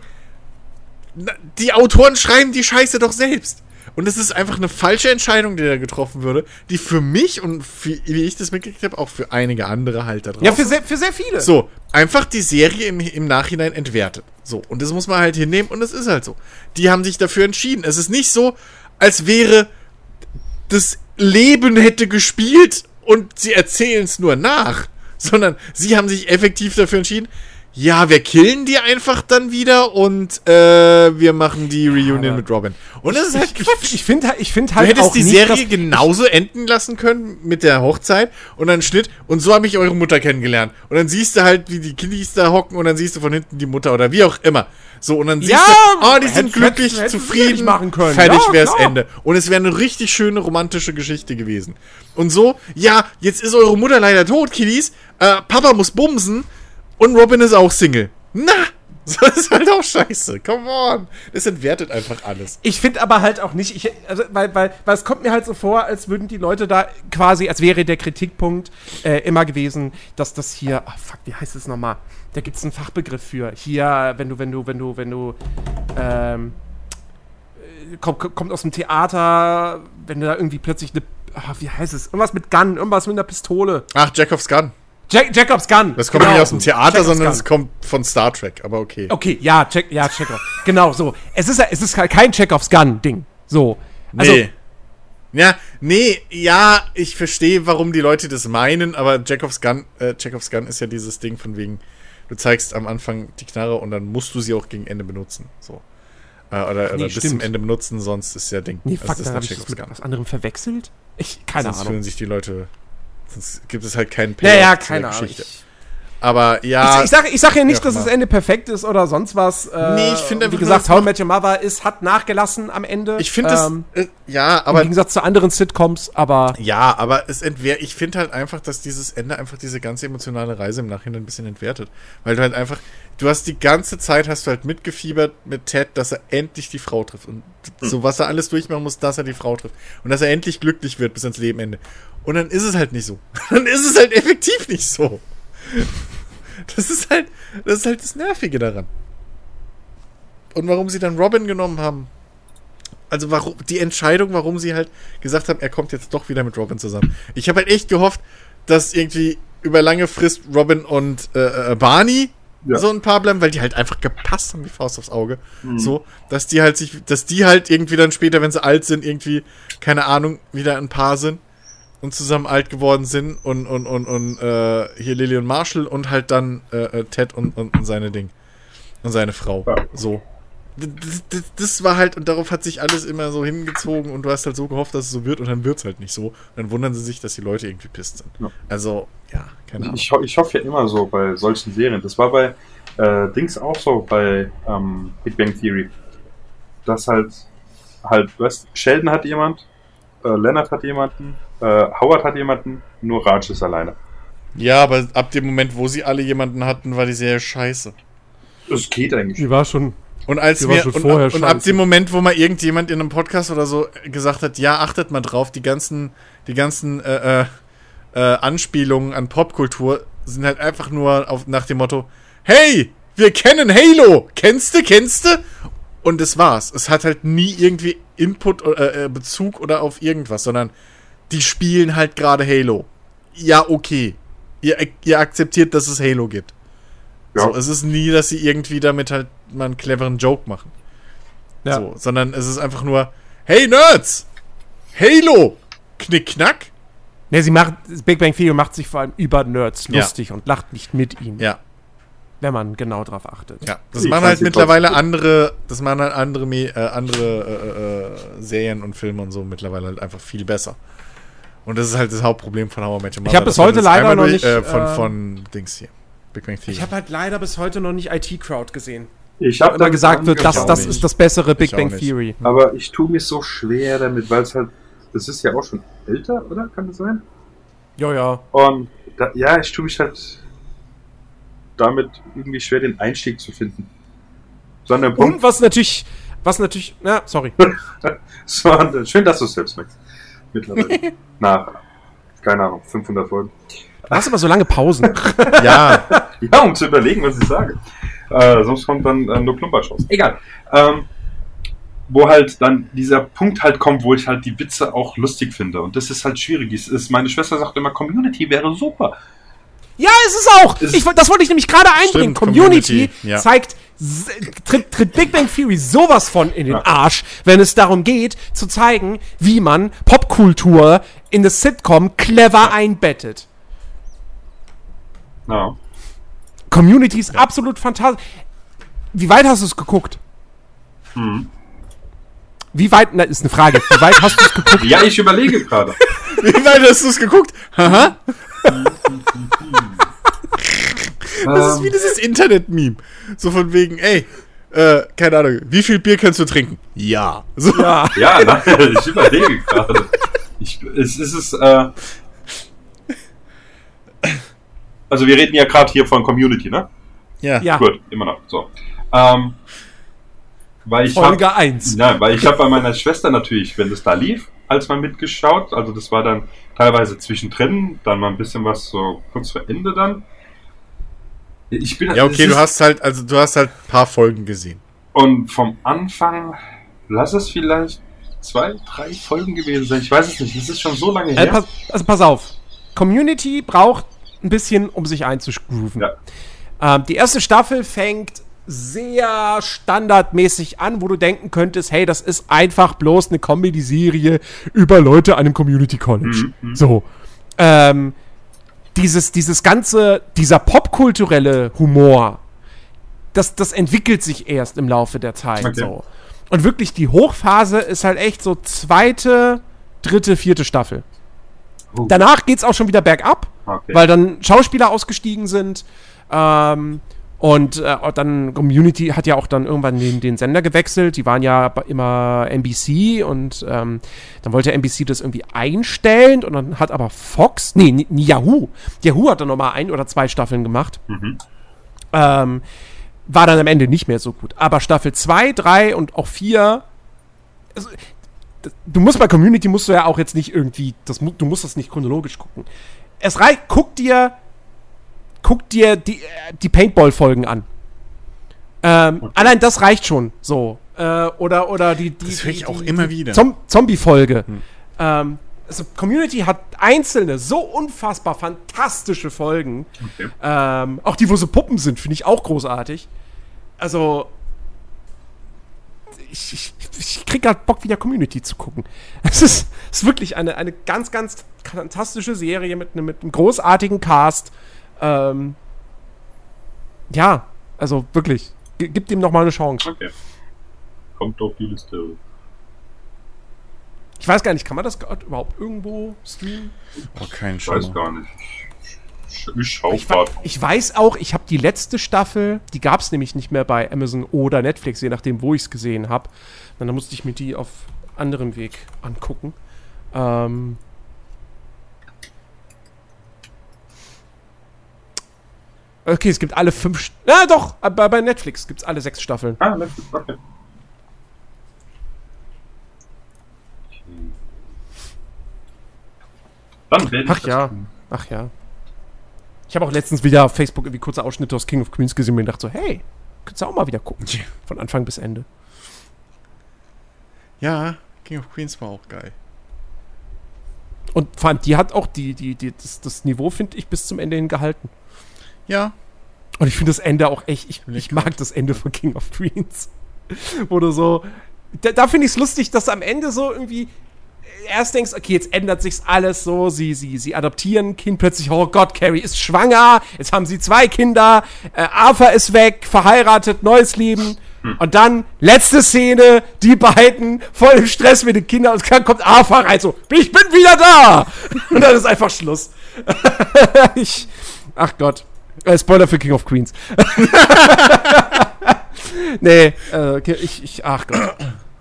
die Autoren schreiben die Scheiße doch selbst. Und es ist einfach eine falsche Entscheidung, die da getroffen würde, die für mich und für, wie ich das mitgekriegt habe, auch für einige andere halt da draußen. Ja, für sehr, für sehr viele. So, einfach die Serie im, im Nachhinein entwertet. So, und das muss man halt hinnehmen und es ist halt so. Die haben sich dafür entschieden. Es ist nicht so, als wäre das Leben hätte gespielt und sie erzählen es nur nach, sondern sie haben sich effektiv dafür entschieden, ja, wir killen die einfach dann wieder und äh, wir machen die Reunion ja, mit Robin. Und das ist halt Quatsch. Ich finde ich find halt Du hättest die Serie genauso enden lassen können mit der Hochzeit und dann Schnitt und so habe ich eure Mutter kennengelernt. Und dann siehst du halt, wie die Kiddies da hocken und dann siehst du von hinten die Mutter oder wie auch immer. So, und dann siehst ja, du, oh, die sind glücklich, hätt, zufrieden, machen können. fertig ja, wär's klar. Ende. Und es wäre eine richtig schöne romantische Geschichte gewesen. Und so, ja, jetzt ist eure Mutter leider tot, Kiddies. Äh, Papa muss bumsen und Robin ist auch Single. Na! [LAUGHS] Das ist halt auch scheiße. Come on. Das entwertet einfach alles. Ich finde aber halt auch nicht, ich, also, weil, weil, weil es kommt mir halt so vor, als würden die Leute da quasi, als wäre der Kritikpunkt äh, immer gewesen, dass das hier, oh fuck, wie heißt es nochmal? Da gibt es einen Fachbegriff für. Hier, wenn du, wenn du, wenn du, wenn du, ähm, äh, kommt, kommt aus dem Theater, wenn du da irgendwie plötzlich eine, oh, wie heißt es? Irgendwas mit Gun, irgendwas mit einer Pistole. Ach, Jacobs Gun. Jack, Jacobs Gun. Das kommt genau. nicht aus dem Theater, Jacob's sondern es kommt von Star Trek, aber okay. Okay, ja, check, ja, Chekhov. genau, so. Es ist, es ist kein Chekhovs Gun-Ding. So. Also, nee. Ja, nee, ja, ich verstehe, warum die Leute das meinen, aber Jacobs Gun, äh, Jacobs Gun ist ja dieses Ding von wegen, du zeigst am Anfang die Knarre und dann musst du sie auch gegen Ende benutzen. So. Äh, oder nee, oder bis zum Ende benutzen, sonst ist ja Ding. Nee, also fuck, also, das ist Jacobs Gun. was anderem verwechselt? Ich, keine sonst Ahnung. fühlen sich die Leute Sonst gibt es halt keinen Payoff ja, ja, keine Geschichte. Aber ja. Ich, ich sage ich sag ja nicht, dass das Ende perfekt ist oder sonst was. Äh, nee, ich finde Wie gesagt, How I Met Your Mother ist, hat nachgelassen am Ende. Ich finde ähm, das. Äh, ja, aber. Im Gegensatz zu anderen Sitcoms, aber. Ja, aber es entwehrt. Ich finde halt einfach, dass dieses Ende einfach diese ganze emotionale Reise im Nachhinein ein bisschen entwertet. Weil du halt einfach. Du hast die ganze Zeit hast du halt mitgefiebert mit Ted, dass er endlich die Frau trifft. Und hm. so, was er alles durchmachen muss, dass er die Frau trifft. Und dass er endlich glücklich wird bis ans Lebenende. Und dann ist es halt nicht so. [LAUGHS] Dann ist es halt effektiv nicht so. Das ist halt, das ist halt das Nervige daran. Und warum sie dann Robin genommen haben. Also warum, die Entscheidung, warum sie halt gesagt haben, er kommt jetzt doch wieder mit Robin zusammen. Ich habe halt echt gehofft, dass irgendwie über lange Frist Robin und äh, äh, Barney ja. so ein paar bleiben, weil die halt einfach gepasst haben wie Faust aufs Auge. Mhm. So, dass die halt sich, dass die halt irgendwie dann später, wenn sie alt sind, irgendwie, keine Ahnung, wieder ein Paar sind und zusammen alt geworden sind und, und, und, und äh, hier Lily und Marshall und halt dann äh, äh, Ted und, und, und, seine Ding. Und seine Frau. Ja. So. Das, das, das, war halt, und darauf hat sich alles immer so hingezogen und du hast halt so gehofft, dass es so wird und dann wird es halt nicht so. Und dann wundern sie sich, dass die Leute irgendwie pisst sind. Ja. Also, ja, keine Ahnung. Ich, ich hoffe ja immer so bei solchen Serien. Das war bei äh, Dings auch so, bei ähm, Big Bang Theory. Dass halt, halt, weißt Sheldon hat jemand, äh, Leonard hat jemanden, Howard hat jemanden, nur Raj ist alleine. Ja, aber ab dem Moment, wo sie alle jemanden hatten, war die Serie scheiße. Es geht eigentlich. Die war schon. Und als wir und, und, ab dem Moment, wo mal irgendjemand in einem Podcast oder so gesagt hat, ja, achtet mal drauf, die ganzen, die ganzen äh, äh, äh, Anspielungen an Popkultur sind halt einfach nur auf, nach dem Motto, hey, wir kennen Halo, kennst du, kennst du? Und das war's. Es hat halt nie irgendwie Input, äh, äh Bezug oder auf irgendwas, sondern die spielen halt gerade Halo. Ja, okay. Ihr, ihr akzeptiert, dass es Halo gibt. Ja. So, es ist nie, dass sie irgendwie damit halt mal einen cleveren Joke machen. Ja. So, sondern es ist einfach nur, hey Nerds! Halo! Knick, knack. Ne, sie macht, Big Bang Theory macht sich vor allem über Nerds lustig ja. und lacht nicht mit ihnen. Ja. Wenn man genau drauf achtet. Ja, das ich machen halt mittlerweile andere, das machen halt andere, äh, andere äh, äh, Serien und Filme und so mittlerweile halt einfach viel besser. Und das ist halt das Hauptproblem von How I Met Your Mother. Ich habe bis heute leider noch durch, nicht. Äh, von, äh, von Dings hier. Big Bang Theory. Ich habe halt leider bis heute noch nicht IT Crowd gesehen. Ich habe immer gesagt wird, das, das ist das bessere Big Bang Theory. Aber ich tue mich so schwer damit, weil es halt. Das ist ja auch schon älter, oder? Kann das sein? Ja, ja. Und da, ja, ich tue mich halt damit irgendwie schwer, den Einstieg zu finden. Sondern Und was natürlich. Was natürlich. Na, sorry. [LAUGHS] so, schön, dass du es selbst merkst mittlerweile. [LAUGHS] Nach, keine Ahnung, 500 Folgen. Du hast aber so lange Pausen. [LAUGHS] ja. ja, um zu überlegen, was ich sage. Äh, sonst kommt dann äh, nur Klumperschuss. Egal. Ähm, wo halt dann dieser Punkt halt kommt, wo ich halt die Witze auch lustig finde. Und das ist halt schwierig. ist, meine Schwester sagt immer, Community wäre super. Ja, ist es auch. Ich, das wollte ich nämlich gerade einbringen. Stimmt, Community, Community ja. zeigt, tritt, tritt, Big Bang Theory sowas von in den Arsch, wenn es darum geht, zu zeigen, wie man Popkultur in das Sitcom clever ja. einbettet. Ja. Community ist absolut fantastisch. Wie weit hast du es geguckt? Hm. Wie weit, na, ist eine Frage. Wie weit hast du es geguckt? Ja, ich überlege gerade. [LAUGHS] Wie weit hast du es geguckt? Haha. [LAUGHS] das ist wie dieses Internet-Meme. So von wegen, ey, äh, keine Ahnung, wie viel Bier kannst du trinken? Ja. So. Ja, ja nein, [LAUGHS] ich überlege gerade. Ich, es, es ist, äh, also wir reden ja gerade hier von Community, ne? Ja. ja. Gut, immer noch. So. Ähm, weil ich Folge 1. Nein, weil ich habe bei meiner Schwester natürlich, wenn das da lief, als mal mitgeschaut. Also das war dann teilweise zwischendrin, dann mal ein bisschen was so kurz vor Ende dann. Ich bin, ja, okay, du hast halt, also du hast halt ein paar Folgen gesehen. Und vom Anfang, lass es vielleicht zwei, drei Folgen gewesen sein. Ich weiß es nicht. Das ist schon so lange äh, her. Äh, pass, also pass auf. Community braucht ein bisschen, um sich einzugrooven. Ja. Ähm, die erste Staffel fängt sehr standardmäßig an, wo du denken könntest, hey, das ist einfach bloß eine Comedy-Serie über Leute an einem Community College. Mhm. mhm. So. Ähm, dieses, dieses ganze, dieser popkulturelle Humor, das, das entwickelt sich erst im Laufe der Zeit. Okay. So. Und wirklich die Hochphase ist halt echt so zweite, dritte, vierte Staffel. Uh. Danach es auch schon wieder bergab, okay. weil dann Schauspieler ausgestiegen sind. Ähm, und äh, dann Community hat ja auch dann irgendwann den, den Sender gewechselt. Die waren ja immer NBC und ähm, dann wollte NBC das irgendwie einstellen und dann hat aber Fox, nee, nie, Yahoo. Yahoo hat dann nochmal ein oder zwei Staffeln gemacht. Mhm. Ähm, war dann am Ende nicht mehr so gut. Aber Staffel 2, 3 und auch 4, also, du musst bei Community musst du ja auch jetzt nicht irgendwie, das, du musst das nicht chronologisch gucken. Es reicht, guck dir guck dir die, äh, die Paintball-Folgen an. Ähm, okay. Allein das reicht schon so. Äh, oder, oder die, die. Das höre ich die, auch die, immer wieder. Zom Zombie-Folge. Hm. Ähm, also Community hat einzelne, so unfassbar fantastische Folgen. Okay. Ähm, auch die, wo so Puppen sind, finde ich auch großartig. Also. Ich, ich, ich krieg gerade Bock, wieder Community zu gucken. [LAUGHS] Es ist, ist wirklich eine, eine ganz, ganz fantastische Serie mit, mit einem großartigen Cast. Ähm, ja, also wirklich. Gib ihm noch mal eine Chance. Okay. Kommt auf die Liste. Ich weiß gar nicht, kann man das überhaupt irgendwo streamen? Oh, kein Ich weiß gar nicht. Ich, ich ich, ich weiß auch, ich habe die letzte Staffel, die gab es nämlich nicht mehr bei Amazon oder Netflix, je nachdem, wo ich es gesehen habe. Dann musste ich mir die auf anderem Weg angucken. Ähm, Okay, es gibt alle fünf. Ja, doch, aber bei Netflix gibt es alle sechs Staffeln. Ah, Netflix, okay. Dann werde ich Ach ja, ach ja. Ich habe auch letztens wieder auf Facebook irgendwie kurze Ausschnitte aus King of Queens gesehen und dachte so, hey, könntest du auch mal wieder gucken. Von Anfang bis Ende. Ja, King of Queens war auch geil. Und vor allem, die hat auch die, die, die, das, das Niveau, finde ich, bis zum Ende hin gehalten. Ja. Und ich finde das Ende auch echt, ich, ich mag das Ende von King of Queens. [LAUGHS] Wo du so, da, da finde ich es lustig, dass am Ende so irgendwie erst denkst, okay, jetzt ändert sich's alles so, sie, sie, sie adoptieren ein Kind, plötzlich, oh Gott, Carrie ist schwanger, jetzt haben sie zwei Kinder, äh, Arthur ist weg, verheiratet, neues Leben. Hm. Und dann, letzte Szene, die beiden voll im Stress mit den Kindern und dann kommt Arthur rein, so, ich bin wieder da! [LAUGHS] Und dann ist einfach Schluss. [LAUGHS] ich, ach Gott. Äh, Spoiler für King of Queens. [LAUGHS] nee, äh, ich, ich, ach Gott.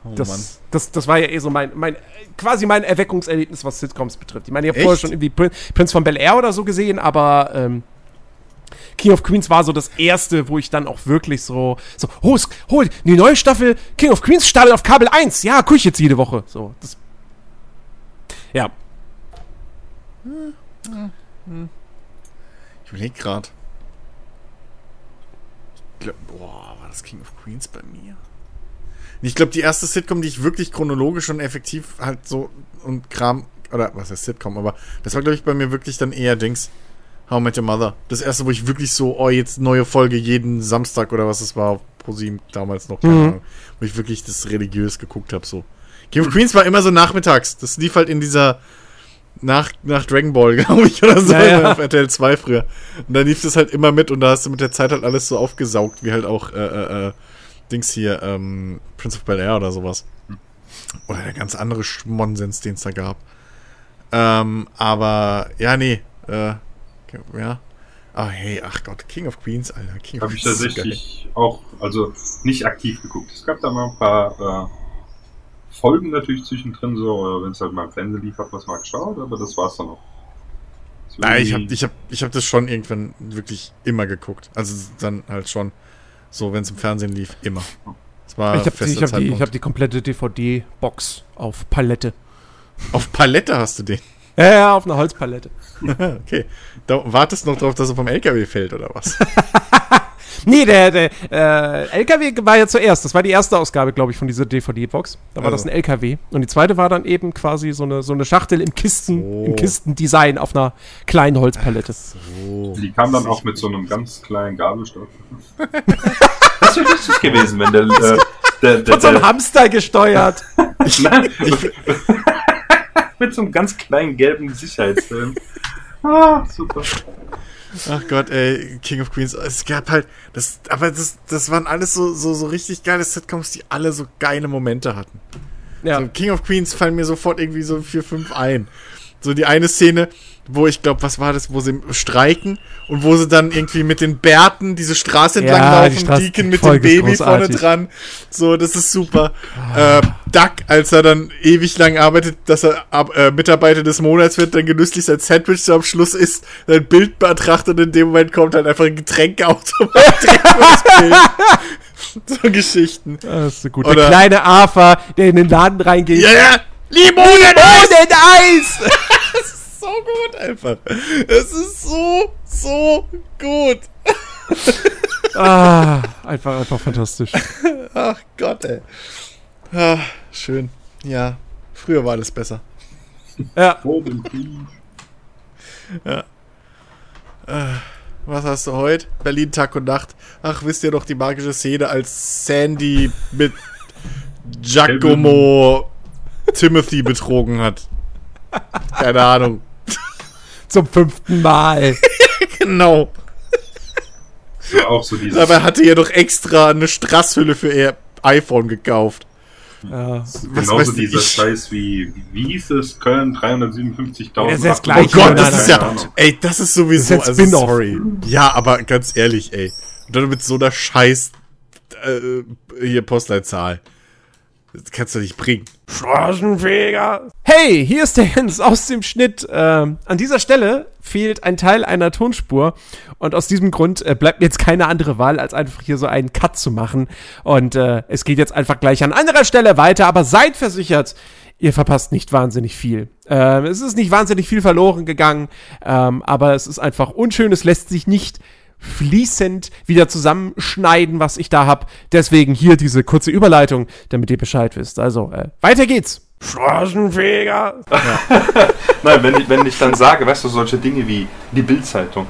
Oh, das, das, das war ja eh so mein, mein, quasi mein Erweckungserlebnis, was Sitcoms betrifft. Ich meine, ich habe vorher schon irgendwie Prince von Bel Air oder so gesehen, aber ähm, King of Queens war so das erste, wo ich dann auch wirklich so, so, oh, hol, die neue Staffel King of Queens startet auf Kabel 1. Ja, guck ich jetzt jede Woche. So, das. Ja. Hm, hm, hm. Ich überlege gerade glaub, boah, war das King of Queens bei mir? Ich glaube, die erste Sitcom, die ich wirklich chronologisch und effektiv halt so und Kram, oder was heißt Sitcom, aber das war, glaube ich, bei mir wirklich dann eher Dings. How I Met Your Mother. Das erste, wo ich wirklich so, oh, jetzt neue Folge jeden Samstag oder was es war, ProSieben damals noch, keine mhm. Ahnung, wo ich wirklich das religiös geguckt habe, so. King of Queens war immer so nachmittags. Das lief halt in dieser nach, nach Dragon Ball, [LAUGHS] glaube ich, oder so, ja, ja. auf RTL 2 früher. Und dann lief das halt immer mit und da hast du mit der Zeit halt alles so aufgesaugt, wie halt auch, äh, äh, äh Dings hier, ähm, Prince of Bel Air oder sowas. Oder der ganz andere Schmonsens, den es da gab. Ähm, aber, ja, nee, äh, ja. Ah, hey, ach Gott, King of Queens, Alter. King of Hab ich tatsächlich auch, also nicht aktiv geguckt. Es gab da mal ein paar, äh, Folgen natürlich zwischendrin so, oder wenn es halt mal im Fernsehen lief, hat man es mal geschaut, aber das war's dann auch. Nein, ich habe ich hab, ich hab das schon irgendwann wirklich immer geguckt. Also dann halt schon so, wenn es im Fernsehen lief, immer. Das war ich habe die, hab die, hab die komplette DVD-Box auf Palette. Auf Palette hast du den? Ja, ja, auf einer Holzpalette. [LAUGHS] okay. Da wartest du noch drauf, dass er vom LKW fällt, oder was? [LAUGHS] Nee, der, der äh, LKW war ja zuerst. Das war die erste Ausgabe, glaube ich, von dieser DVD-Box. Da war also. das ein LKW. Und die zweite war dann eben quasi so eine, so eine Schachtel im Kisten, so. im Kistendesign auf einer kleinen Holzpalette. So. Die kam dann auch mit so einem ganz kleinen Gabelstock. [LAUGHS] das wäre lustig gewesen, wenn der, äh, der, der, Von so einem Hamster gesteuert. Nein, [LAUGHS] [LAUGHS] mit so einem ganz kleinen gelben Sicherheitsfilm. Ah, super. Ach Gott, ey, King of Queens. Es gab halt, das, aber das, das waren alles so, so, so richtig geile Sitcoms, die alle so geile Momente hatten. Ja. So King of Queens fallen mir sofort irgendwie so vier, fünf ein. So die eine Szene, wo ich glaube, was war das, wo sie streiken und wo sie dann irgendwie mit den Bärten diese Straße entlang Ja, laufen, Straße- Deacon mit dem Baby vorne großartig. dran. So, das ist super. äh, Duck, als er dann ewig lang arbeitet, dass er äh, Mitarbeiter des Monats wird, dann genüsslich sein Sandwich so am Schluss isst, sein Bild betrachtet und in dem Moment kommt halt einfach ein Getränkeautomat. [LAUGHS] So Geschichten. Das ist so gut. Oder- der kleine Arthur, der in den Laden reingeht. Ja, ja! Limonen! Eis! So gut einfach. Es ist so, so gut. ah, einfach, einfach fantastisch. Ach Gott, ey. Ah, schön. Ja, früher war alles besser. Ja. Dem Krieg. Was hast du heute? Berlin Tag und Nacht. Ach, wisst ihr doch die magische Szene, als Sandy mit Giacomo Timothy betrogen hat. Keine Ahnung. Zum fünften Mal. [LAUGHS] Genau. Das war auch so dieses. Dabei hatte er doch extra eine Strasshülle für ihr iPhone gekauft. Ja. Genauso weiß dieser ich? Scheiß wie, wie hieß es? Köln 357.000. Ja, das Oh. Gott, das ist ja. Ey, das ist sowieso. Das ist also, sorry. Ja, aber ganz ehrlich, ey. Und dann mit so einer Scheiß. Äh, hier Postleitzahl. Das kannst du nicht bringen. Straßenfeger. Hey, hier ist der Jens aus dem Schnitt. Ähm, an dieser Stelle fehlt ein Teil einer Tonspur und aus diesem Grund äh, bleibt mir jetzt keine andere Wahl, als einfach hier so einen Cut zu machen. Und äh, es geht jetzt einfach gleich an anderer Stelle weiter, aber seid versichert, ihr verpasst nicht wahnsinnig viel. Ähm, es ist nicht wahnsinnig viel verloren gegangen, ähm, aber es ist einfach unschön, es lässt sich nicht fließend wieder zusammenschneiden, was ich da hab. Deswegen hier diese kurze Überleitung, damit ihr Bescheid wisst. Also, äh, weiter geht's. Straßenfeger. [LAUGHS] Nein, wenn ich, wenn ich dann sage, weißt du, solche Dinge wie die Bildzeitung,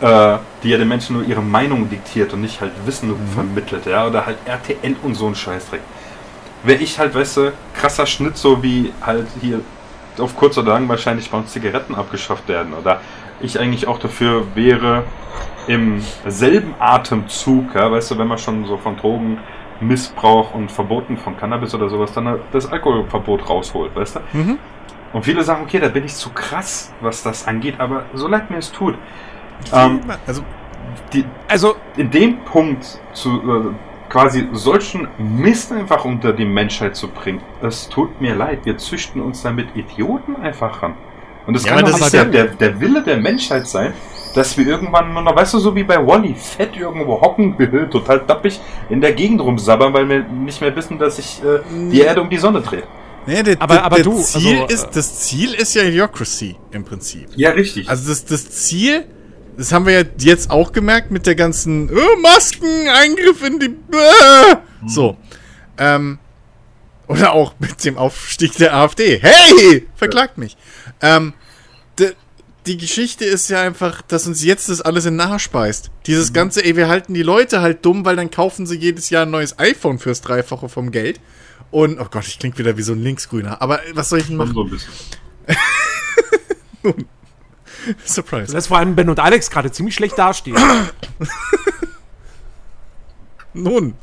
äh, die ja den Menschen nur ihre Meinung diktiert und nicht halt Wissen vermittelt, ja, oder halt RTL und so ein Scheißdreck. Wäre ich halt, weißt du, krasser Schnitt, so wie halt hier auf kurz oder lang wahrscheinlich bei uns Zigaretten abgeschafft werden, oder ich eigentlich auch dafür wäre, im selben Atemzug, ja, weißt du, wenn man schon so von Drogenmissbrauch und Verboten von Cannabis oder sowas dann das Alkoholverbot rausholt, weißt du? Mhm. Und viele sagen, okay, da bin ich zu krass, was das angeht, aber so leid mir es tut. Ähm, also, die, Also, in dem Punkt zu äh, quasi solchen Mist einfach unter die Menschheit zu bringen, es tut mir leid, wir züchten uns damit Idioten einfach ran. Und das Ja, kann doch das nicht ist der, ja- der, der Wille der Menschheit sein, dass wir irgendwann nur noch, weißt du, so wie bei Wally, fett irgendwo hocken, [LAUGHS] total dappig in der Gegend rumsabbern, weil wir nicht mehr wissen, dass sich äh, die Erde um die Sonne dreht. nee, der, Aber- aber der du, Ziel also, ist, das Ziel ist ja Idiocracy im Prinzip. Ja, richtig. Also das, das Ziel, das haben wir ja jetzt auch gemerkt mit der ganzen äh, Masken, Eingriff in die... Äh, so. Ähm, oder auch mit dem Aufstieg der AfD. Hey, verklagt mich. Ähm, de, die Geschichte ist ja einfach, dass uns jetzt das alles in Nahe speist. Dieses ganze, ey, wir halten die Leute halt dumm, weil dann kaufen sie jedes Jahr ein neues iPhone fürs Dreifache vom Geld. Und, oh Gott, ich klinge wieder wie so ein Linksgrüner. Aber was soll ich denn machen? so ein bisschen. [LAUGHS] Surprise. dass vor allem Ben und Alex gerade ziemlich schlecht dastehen. [LAUGHS] Nun,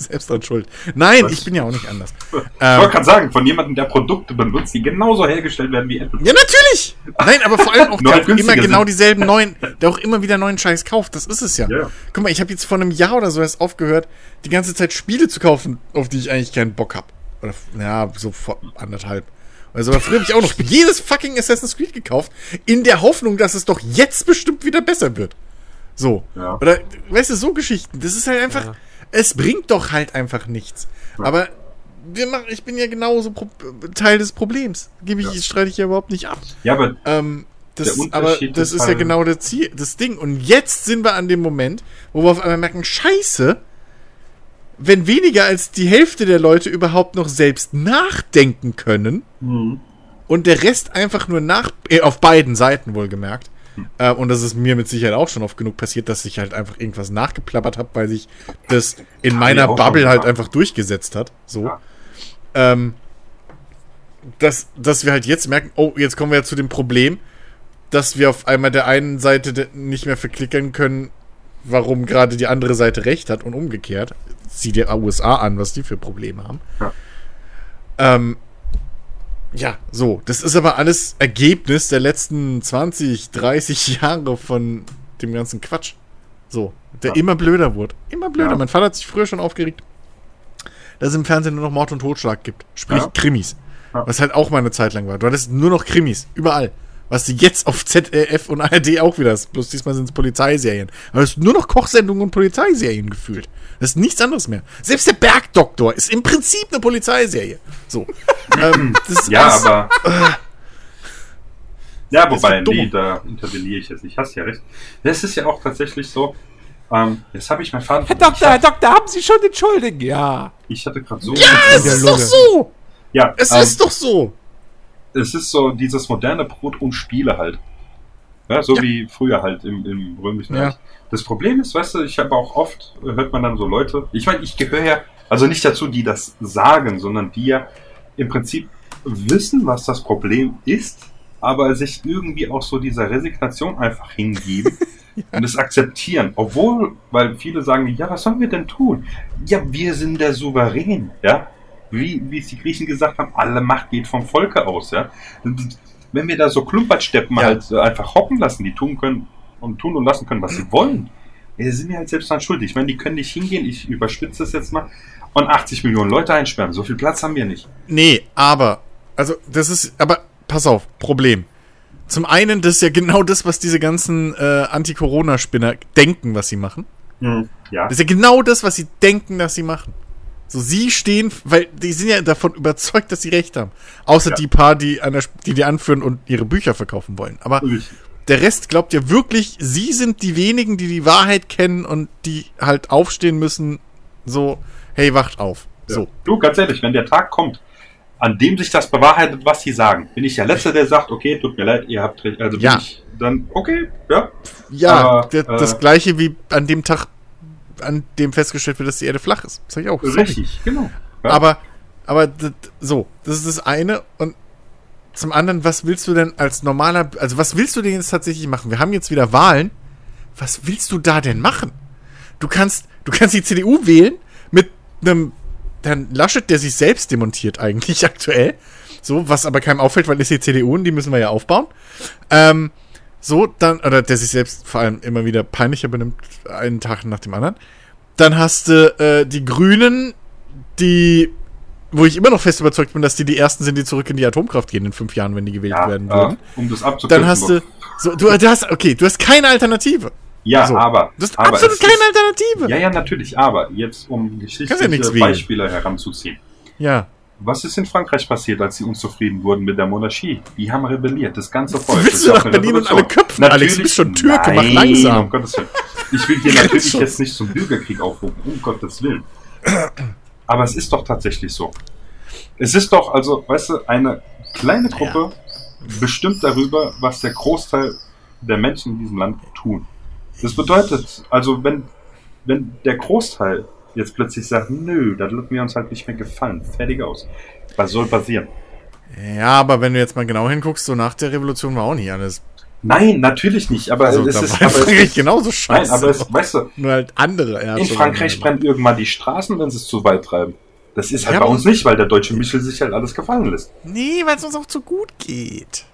[LAUGHS] selbst dran schuld. Nein, Was? ich bin ja auch nicht anders. [LAUGHS] Ich wollte Ähm, gerade sagen, von jemandem, der Produkte benutzt, die genauso hergestellt werden wie Apple. ja, natürlich! Nein, aber vor allem auch, [LAUGHS] der auch immer genau sind. dieselben neuen, der auch immer wieder neuen Scheiß kauft. Das ist es ja. Ja. Guck mal, ich habe jetzt vor einem Jahr oder so erst aufgehört, die ganze Zeit Spiele zu kaufen, auf die ich eigentlich keinen Bock habe. Oder, ja, so vor anderthalb. Also, aber früher habe ich auch noch jedes fucking Assassin's Creed gekauft, in der Hoffnung, dass es doch jetzt bestimmt wieder besser wird. So. Ja. Oder, weißt du, so Geschichten. Das ist halt einfach, Ja. Es bringt doch halt einfach nichts. Aber wir machen, ich bin ja genauso Pro Teil des Problems. Gebe ich, streite ich ja überhaupt nicht ab. Ja, aber Ähm, das, aber das ist ja halt- genau das Ziel, das Ding. Und jetzt sind wir an dem Moment, wo wir auf einmal merken, scheiße, wenn weniger als die Hälfte der Leute überhaupt noch selbst nachdenken können und der Rest einfach nur nach, äh, auf beiden Seiten wohlgemerkt, äh, und das ist mir mit Sicherheit auch schon oft genug passiert, dass ich halt einfach irgendwas nachgeplappert habe, weil sich das in meiner Bubble halt einfach durchgesetzt hat. So. Ja. Ähm, dass, dass wir halt jetzt merken, oh, jetzt kommen wir ja zu dem Problem, dass wir auf einmal der einen Seite nicht mehr verklickern können, warum gerade die andere Seite recht hat und umgekehrt. Sieh dir USA an, was die für Probleme haben. Ja. Ähm, Ja, so. Das ist aber alles Ergebnis der letzten 20, 30 Jahre von dem ganzen Quatsch. So. Der ja. immer blöder wurde. Immer blöder. Ja. Mein Vater hat sich früher schon aufgeregt, dass es im Fernsehen nur noch Mord und Totschlag gibt. Sprich ja. Krimis. Was halt auch mal eine Zeit lang war. Du hattest nur noch Krimis. Überall. Was du jetzt auf ZDF und ARD auch wieder hast. Bloß diesmal sind es Polizeiserien. Aber es ist nur noch Kochsendungen und Polizeiserien gefühlt. Das ist nichts anderes mehr. Selbst der Bergdoktor ist im Prinzip eine Polizeiserie. So. [LAUGHS] ähm, ja, alles, aber. Äh, ja, wobei, nee, da interveniere ich jetzt nicht. Hast ja recht. Das ist ja auch tatsächlich so. Ähm, jetzt habe ich mein Vater. Herr Doktor, Herr Doktor, haben Sie schon den Schuldigen? Ja. Ich hatte gerade so. Ja, es ist doch so! Ja. Es ähm, ist doch so! es ist so dieses moderne Brot und Spiele halt. Ja, so ja. wie früher halt im, im römischen ja. Reich. Das Problem ist, weißt du, ich habe auch oft, hört man dann so Leute, ich meine, ich gehöre ja, also nicht dazu, die das sagen, sondern die ja im Prinzip wissen, was das Problem ist, aber sich irgendwie auch so dieser Resignation einfach hingeben [LAUGHS] ja. und es akzeptieren. Obwohl, weil viele sagen, ja, was sollen wir denn tun? Ja, wir sind der Souverän, ja wie, wie es die Griechen gesagt haben, alle Macht geht vom Volke aus, ja. Wenn wir da so Klumpertsteppen ja. halt einfach hocken lassen, die tun können und tun und lassen können, was sie wollen, ja, sind wir halt selbst dran schuldig. Ich meine, die können nicht hingehen, ich überspitze das jetzt mal, und 80 Millionen Leute einsperren. So viel Platz haben wir nicht. Nee, aber, also, das ist, aber, pass auf, Problem. Zum einen, das ist ja genau das, was diese ganzen äh, Anti-Corona-Spinner denken, was sie machen. Hm, ja. Das ist ja genau das, was sie denken, dass sie machen. So, sie stehen, weil die sind ja davon überzeugt, dass sie recht haben. Außer ja. die paar, die, an der, die die anführen und ihre Bücher verkaufen wollen. Aber Richtig. der Rest glaubt ja wirklich, sie sind die wenigen, die die Wahrheit kennen und die halt aufstehen müssen, so, hey, wacht auf. Ja. So. Du, ganz ehrlich, wenn der Tag kommt, an dem sich das bewahrheitet, was sie sagen, bin ich der Letzte, der sagt, okay, tut mir leid, ihr habt recht. Also bin ja. ich dann, okay, ja. Ja, Aber, das äh, gleiche wie an dem Tag an dem festgestellt wird, dass die Erde flach ist. Das sag ich auch. Richtig, genau. Ja. Aber, aber so, das ist das eine. Und zum anderen, was willst du denn als normaler, also was willst du denn jetzt tatsächlich machen? Wir haben jetzt wieder Wahlen. Was willst du da denn machen? Du kannst, du kannst die CDU wählen mit einem Herrn Laschet, der sich selbst demontiert eigentlich [LAUGHS] aktuell. So, was aber keinem auffällt, weil ist die CDU und die müssen wir ja aufbauen. Ähm, so, dann, oder der sich selbst vor allem immer wieder peinlicher benimmt, einen Tag nach dem anderen. Dann hast du äh, die Grünen, die, wo ich immer noch fest überzeugt bin, dass die die ersten sind, die zurück in die Atomkraft gehen in fünf Jahren, wenn die gewählt ja, werden würden. um das abzukürzen. Dann hast du, so, du, du hast, okay, du hast keine Alternative. Ja, so. aber. Du hast aber absolut keine ist, Alternative. Ja, ja, natürlich, aber jetzt, um geschichtliche ja Beispiele heranzuziehen. Ja. Was ist in Frankreich passiert, als sie unzufrieden wurden mit der Monarchie? Die haben rebelliert, das ganze Volk. Willst du nach Berlin und alle köpfen? Natürlich, Alex, du bist schon Türke, nein, mach langsam. Um Gottes Willen. Ich will hier [LAUGHS] natürlich jetzt nicht zum Bürgerkrieg aufrufen, um Gottes Willen. Aber es ist doch tatsächlich so. Es ist doch, also, weißt du, eine kleine Gruppe ja. bestimmt darüber, was der Großteil der Menschen in diesem Land tun. Das bedeutet, also wenn, wenn der Großteil jetzt plötzlich sagt, nö, das wird mir uns halt nicht mehr gefallen. Fertig aus. Was soll passieren? Ja, aber wenn du jetzt mal genau hinguckst, so nach der Revolution war auch nicht alles. Nein, natürlich nicht, aber also, es ist aber Frankreich ist, genauso scheiße. Nein, aber es, weißt du, nur halt andere In Frankreich brennen irgendwann die Straßen, wenn sie es zu weit treiben. Das ist halt ja, bei uns nicht, weil der deutsche Michel sich halt alles gefallen lässt. Nee, weil es uns auch zu gut geht.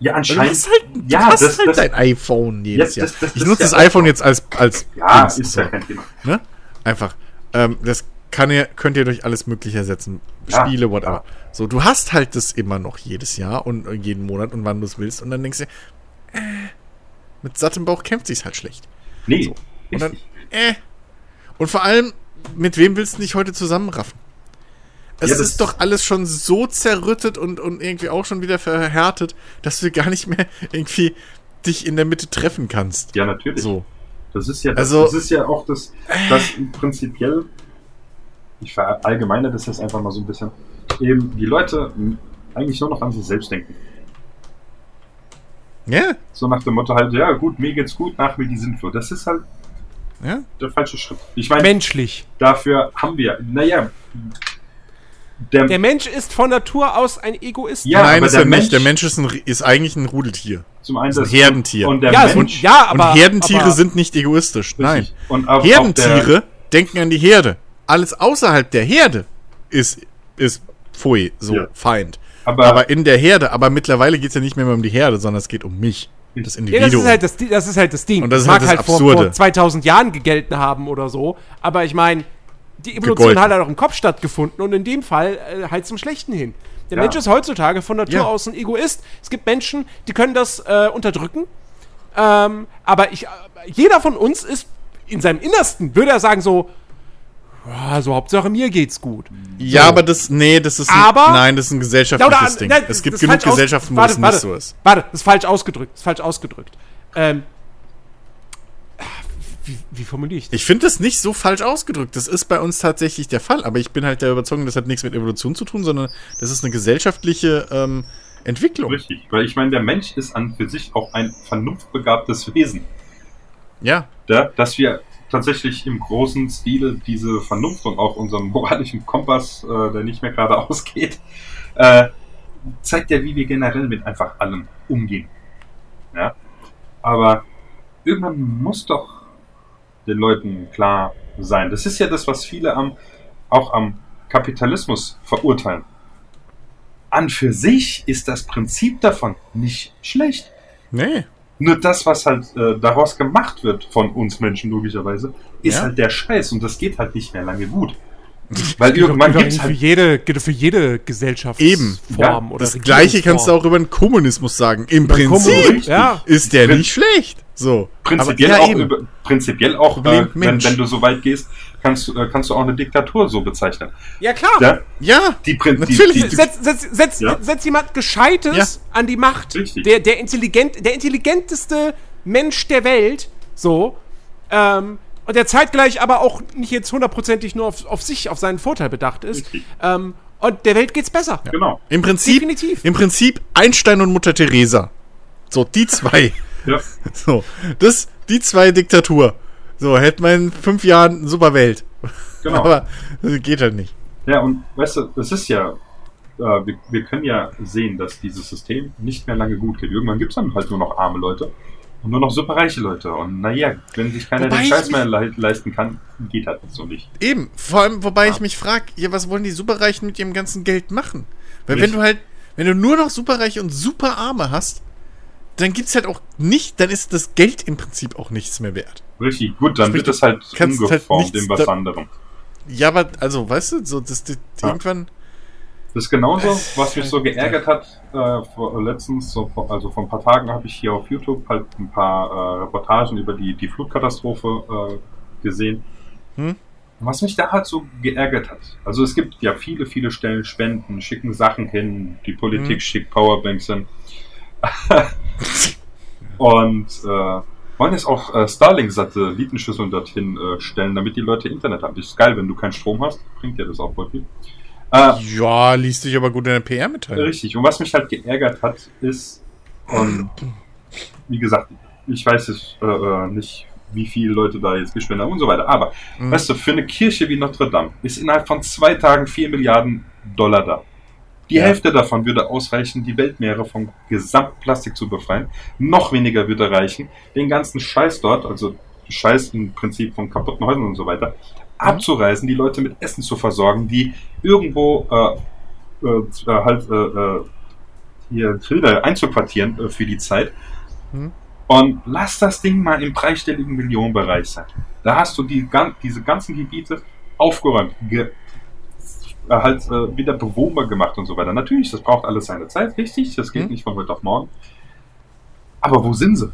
Ja, anscheinend. Du hast halt, du ja, hast das, halt das, dein iPhone jedes ja, Jahr. Das, ich nutze das iPhone jetzt als als ja, Dienst, ist ja kein Thema. Ne? Einfach. Ähm, das kann ihr, könnt ihr durch alles Mögliche ersetzen. Spiele, ja. whatever. So, du hast halt das immer noch jedes Jahr und jeden Monat und wann du es willst. Und dann denkst du, äh, mit sattem Bauch kämpft sich's halt schlecht. Nee. So. Und dann, äh. Und vor allem, mit wem willst du dich heute zusammenraffen? Es ja, ist doch alles schon so zerrüttet und, und irgendwie auch schon wieder verhärtet, dass du gar nicht mehr irgendwie dich in der Mitte treffen kannst. Ja, natürlich. So. Das ist ja, das, also, das ist ja auch das, das prinzipiell, ich verallgemeine das jetzt einfach mal so ein bisschen, eben die Leute eigentlich nur noch an sich selbst denken. Ja. So nach dem Motto halt, ja gut, mir geht's gut, nach mir die Sinnflut. Das ist halt ja? der falsche Schritt. Ich meine, menschlich. Dafür haben wir, naja, der, der, Mensch ist von Natur aus ein Egoist. Ja, Nein, ist er Mensch, nicht. Der Mensch ist, ein, ist eigentlich ein Rudeltier. Zum einen ein Herdentier. Und der ja, Mensch, und, ja, aber, und Herdentiere aber, sind nicht egoistisch. Nein. Und auch, Herdentiere auch denken an die Herde. Alles außerhalb der Herde ist, ist Pfui, so ja. Feind. Aber, aber in der Herde, aber mittlerweile geht es ja nicht mehr um die Herde, sondern es geht um mich. Das Individuum. Ja, das, ist halt das, das ist halt das Ding. Und das, das mag halt, das halt vor, vor 2000 Jahren gegelten haben oder so. Aber ich meine, die Evolution Gegolten. hat halt auch im Kopf stattgefunden und in dem Fall äh, halt zum Schlechten hin. Der ja. Mensch ist heutzutage von Natur ja. aus ein Egoist. Es gibt Menschen, die können das äh, unterdrücken. Ähm, aber ich, äh, jeder von uns ist in seinem Innersten, würde er sagen, so, also Hauptsache mir geht's gut. Ja, so. aber das, nee, das ist, aber, ein, nein, das ist ein gesellschaftliches Ding. Nein, es gibt genug Gesellschaften, wo warte, das warte, nicht so ist. Warte, das ist falsch ausgedrückt, das ist falsch ausgedrückt. Ähm, wie, wie formuliere ich das? Ich finde das nicht so falsch ausgedrückt. Das ist bei uns tatsächlich der Fall. Aber ich bin halt der Überzeugung, das hat nichts mit Evolution zu tun, sondern das ist eine gesellschaftliche ähm, Entwicklung. Richtig, weil ich meine, der Mensch ist an für sich auch ein vernunftbegabtes Wesen. Ja. Da, dass wir tatsächlich im großen Stile diese Vernunft und auch unseren moralischen Kompass, äh, der nicht mehr gerade [LAUGHS] ausgeht, äh, zeigt ja, wie wir generell mit einfach allem umgehen. Ja? Aber irgendwann muss doch den Leuten klar sein. Das ist ja das, was viele am, auch am Kapitalismus verurteilen. An für sich ist das Prinzip davon nicht schlecht. Nee. Nur das, was halt äh, daraus gemacht wird von uns Menschen, logischerweise, ist ja. halt der Scheiß und das geht halt nicht mehr lange gut. [LAUGHS] Weil irgendwann gibt es halt für jede, für jede Gesellschaftsform Eben. Ja, oder Das gleiche kannst du auch über den Kommunismus sagen. Im über Prinzip ja. ist der Prin nicht schlecht. So. Prinzipiell auch, über, prinzipiell auch äh, wenn, wenn, du so weit gehst, kannst du, äh, kannst du auch eine Diktatur so bezeichnen. Ja, klar. Ja, ja die, Prin natürlich. Die, die, setz, setz, setz, ja. setz jemand Gescheites an die Macht. Richtig. Der, der, intelligent, der intelligenteste Mensch der Welt, so, ähm, der zeitgleich aber auch nicht jetzt hundertprozentig nur auf, auf sich, auf seinen Vorteil bedacht ist. Ähm, und der Welt geht's besser. Ja. Genau. Im Prinzip, Definitiv. Im Prinzip Einstein und Mutter Teresa. So, die zwei. [LAUGHS] ja. So, das, die zwei Diktatur. So, hätte man in fünf Jahren eine super Welt. Genau. Aber das geht halt nicht. Ja, und weißt du, es ist ja, äh, wir, wir können ja sehen, dass dieses System nicht mehr lange gut geht. Irgendwann gibt es dann halt nur noch arme Leute. Und nur noch superreiche Leute. Und naja, wenn sich keiner wobei den Scheiß mehr le leisten kann, geht halt so nicht. Eben, vor allem, wobei ja. ich mich frage, ja, was wollen die Superreichen mit ihrem ganzen Geld machen? Weil nicht. wenn du halt, wenn du nur noch Superreiche und Superarme hast, dann gibt's halt auch nicht, dann ist das Geld im Prinzip auch nichts mehr wert. Richtig, gut, dann Sprich, wird es halt umgeformt halt in was anderem. Ja, aber, also, weißt du, so, das, das ja. irgendwann das ist genauso, was mich so geärgert hat, äh, vor, letztens, so, also vor ein paar Tagen habe ich hier auf YouTube halt ein paar äh, Reportagen über die, die Flutkatastrophe äh, gesehen. Hm? Was mich da halt so geärgert hat. Also es gibt ja viele, viele Stellen Spenden, schicken Sachen hin, die Politik hm? schickt Powerbanks hin. [LAUGHS] Und äh, wollen jetzt auch äh, Starlink-Satellitenschüsseln dorthin äh, stellen, damit die Leute Internet haben. Das ist geil, wenn du keinen Strom hast, bringt dir das auch voll viel. Äh, ja, liest sich aber gut in der PR mitteilen. Richtig. Und was mich halt geärgert hat, ist, und wie gesagt, ich weiß es äh, äh, nicht, wie viele Leute da jetzt gespendet haben und so weiter. Aber, mhm. weißt du, für eine Kirche wie Notre Dame ist innerhalb von zwei Tagen vier Milliarden Dollar da. Die ja. Hälfte davon würde ausreichen, die Weltmeere vom Gesamtplastik zu befreien. Noch weniger würde reichen, den ganzen Scheiß dort, also Scheiß im Prinzip von kaputten Häusern und so weiter, abzureisen, die Leute mit Essen zu versorgen, die irgendwo äh, äh, äh halt äh, äh, hier Filter einzuquartieren äh, für die Zeit. Hm. Und lass das Ding mal im dreistelligen Millionenbereich sein. Da hast du die, diese ganzen Gebiete aufgeräumt, ge halt wieder bewohnbar gemacht und so weiter. Natürlich, das braucht alles seine Zeit, richtig, das geht hm. nicht von heute auf morgen. Aber wo sind sie?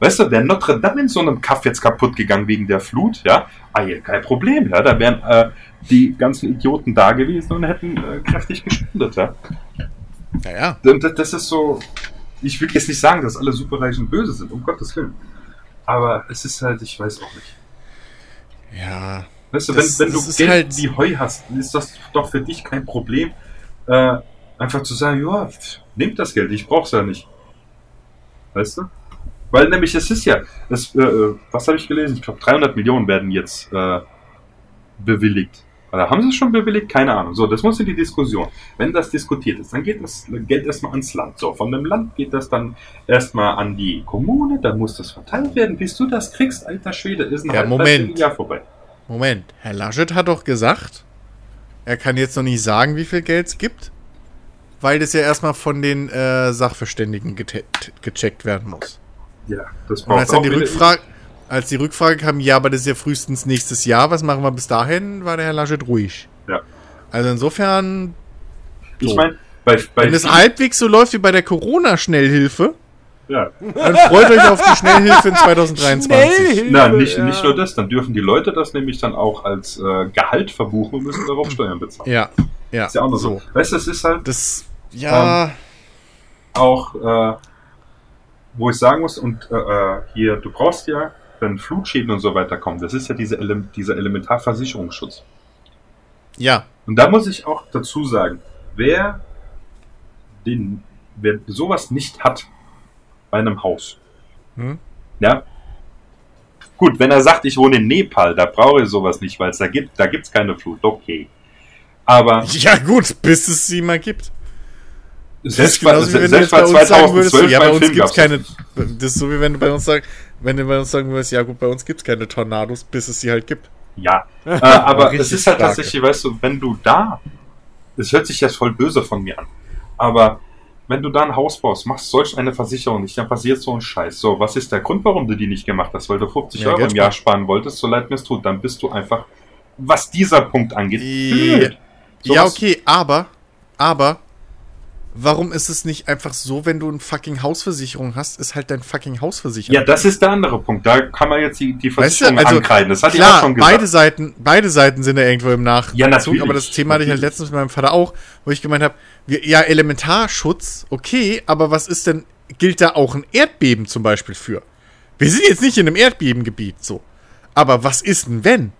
Weißt du, wäre Notre Dame in so einem Kaff jetzt kaputt gegangen wegen der Flut, ja, ah, ja kein Problem, ja, da wären äh, die ganzen Idioten da gewesen und hätten äh, kräftig gespendet, ja. Naja. Das, das ist so, ich will jetzt nicht sagen, dass alle superreich und böse sind, um Gottes Willen. Aber es ist halt, ich weiß auch nicht. Ja. Weißt du, das, wenn, wenn du Geld halt wie Heu hast, ist das doch für dich kein Problem, äh, einfach zu sagen, ja, nehmt das Geld, ich brauch's ja nicht. Weißt du? Weil nämlich es ist ja, es, äh, äh was habe ich gelesen? Ich glaube 300 Millionen werden jetzt äh, bewilligt. Oder haben sie es schon bewilligt? Keine Ahnung. So, das muss in die Diskussion. Wenn das diskutiert ist, dann geht das Geld erstmal ans Land. So, von dem Land geht das dann erstmal an die Kommune, dann muss das verteilt werden. Bis du das kriegst, alter Schwede, ist ein ja, Moment. Jahr vorbei. Moment, Herr Laschet hat doch gesagt, er kann jetzt noch nicht sagen, wie viel Geld es gibt. weil das ja erstmal von den äh, Sachverständigen gecheckt werden muss. Ja, das braucht Und als dann die Rückfrage, als die Rückfrage kam, ja, aber das ist ja frühestens nächstes Jahr, was machen wir bis dahin, war der Herr Laschet ruhig. Ja. Also insofern. So. Ich meine, bei, bei wenn es halbwegs so läuft wie bei der Corona-Schnellhilfe, ja. Dann freut euch auf die Schnellhilfe in 2023. Schnellhilfe, Na, nicht, ja. nicht nur das, dann dürfen die Leute das nämlich dann auch als äh, Gehalt verbuchen und müssen darauf Steuern bezahlen. Ja, ja. Ist ja auch nur so. so. Weißt du, das ist halt. Das, ja. Ähm, auch, äh, wo ich sagen muss, und äh, äh, hier, du brauchst ja, wenn Flutschäden und so weiter kommen, das ist ja diese Ele dieser Elementarversicherungsschutz. Ja. Und da muss ich auch dazu sagen, wer den, wer sowas nicht hat, bei einem Haus. Hm? Ja. Gut, wenn er sagt, ich wohne in Nepal, da brauche ich sowas nicht, weil es da gibt, da gibt es keine Flut. Okay. Aber. Ja, gut, bis es sie mal gibt. Selbst, bei, selbst bei 2012 würdest, ja, bei uns keine. Das ist so wie wenn du bei uns sagst, wenn du bei uns sagen würdest, ja gut, bei uns gibt es keine Tornados, bis es sie halt gibt. Ja. [LAUGHS] äh, aber es ist halt starke. tatsächlich, weißt du, wenn du da. Es hört sich jetzt voll böse von mir an. Aber wenn du da ein Haus baust, machst solch eine Versicherung nicht, dann passiert so ein Scheiß. So, was ist der Grund, warum du die nicht gemacht hast? Weil du 50 ja, Euro im Jahr sparen wolltest, so leid mir es tut, dann bist du einfach, was dieser Punkt angeht, blöd. Ja, okay, aber, aber, Warum ist es nicht einfach so, wenn du eine fucking Hausversicherung hast, ist halt dein fucking Hausversicherung? Ja, das ist der andere Punkt. Da kann man jetzt die, die Versicherung weißt du, also, ankreiden. Das hatte klar, ich auch schon gesagt. Beide Seiten, beide Seiten sind ja irgendwo im Nachzug. Ja, natürlich. Aber das Thema hatte ich halt letztens mit meinem Vater auch, wo ich gemeint habe, ja, Elementarschutz, okay, aber was ist denn, gilt da auch ein Erdbeben zum Beispiel für? Wir sind jetzt nicht in einem Erdbebengebiet, so. Aber was ist denn wenn?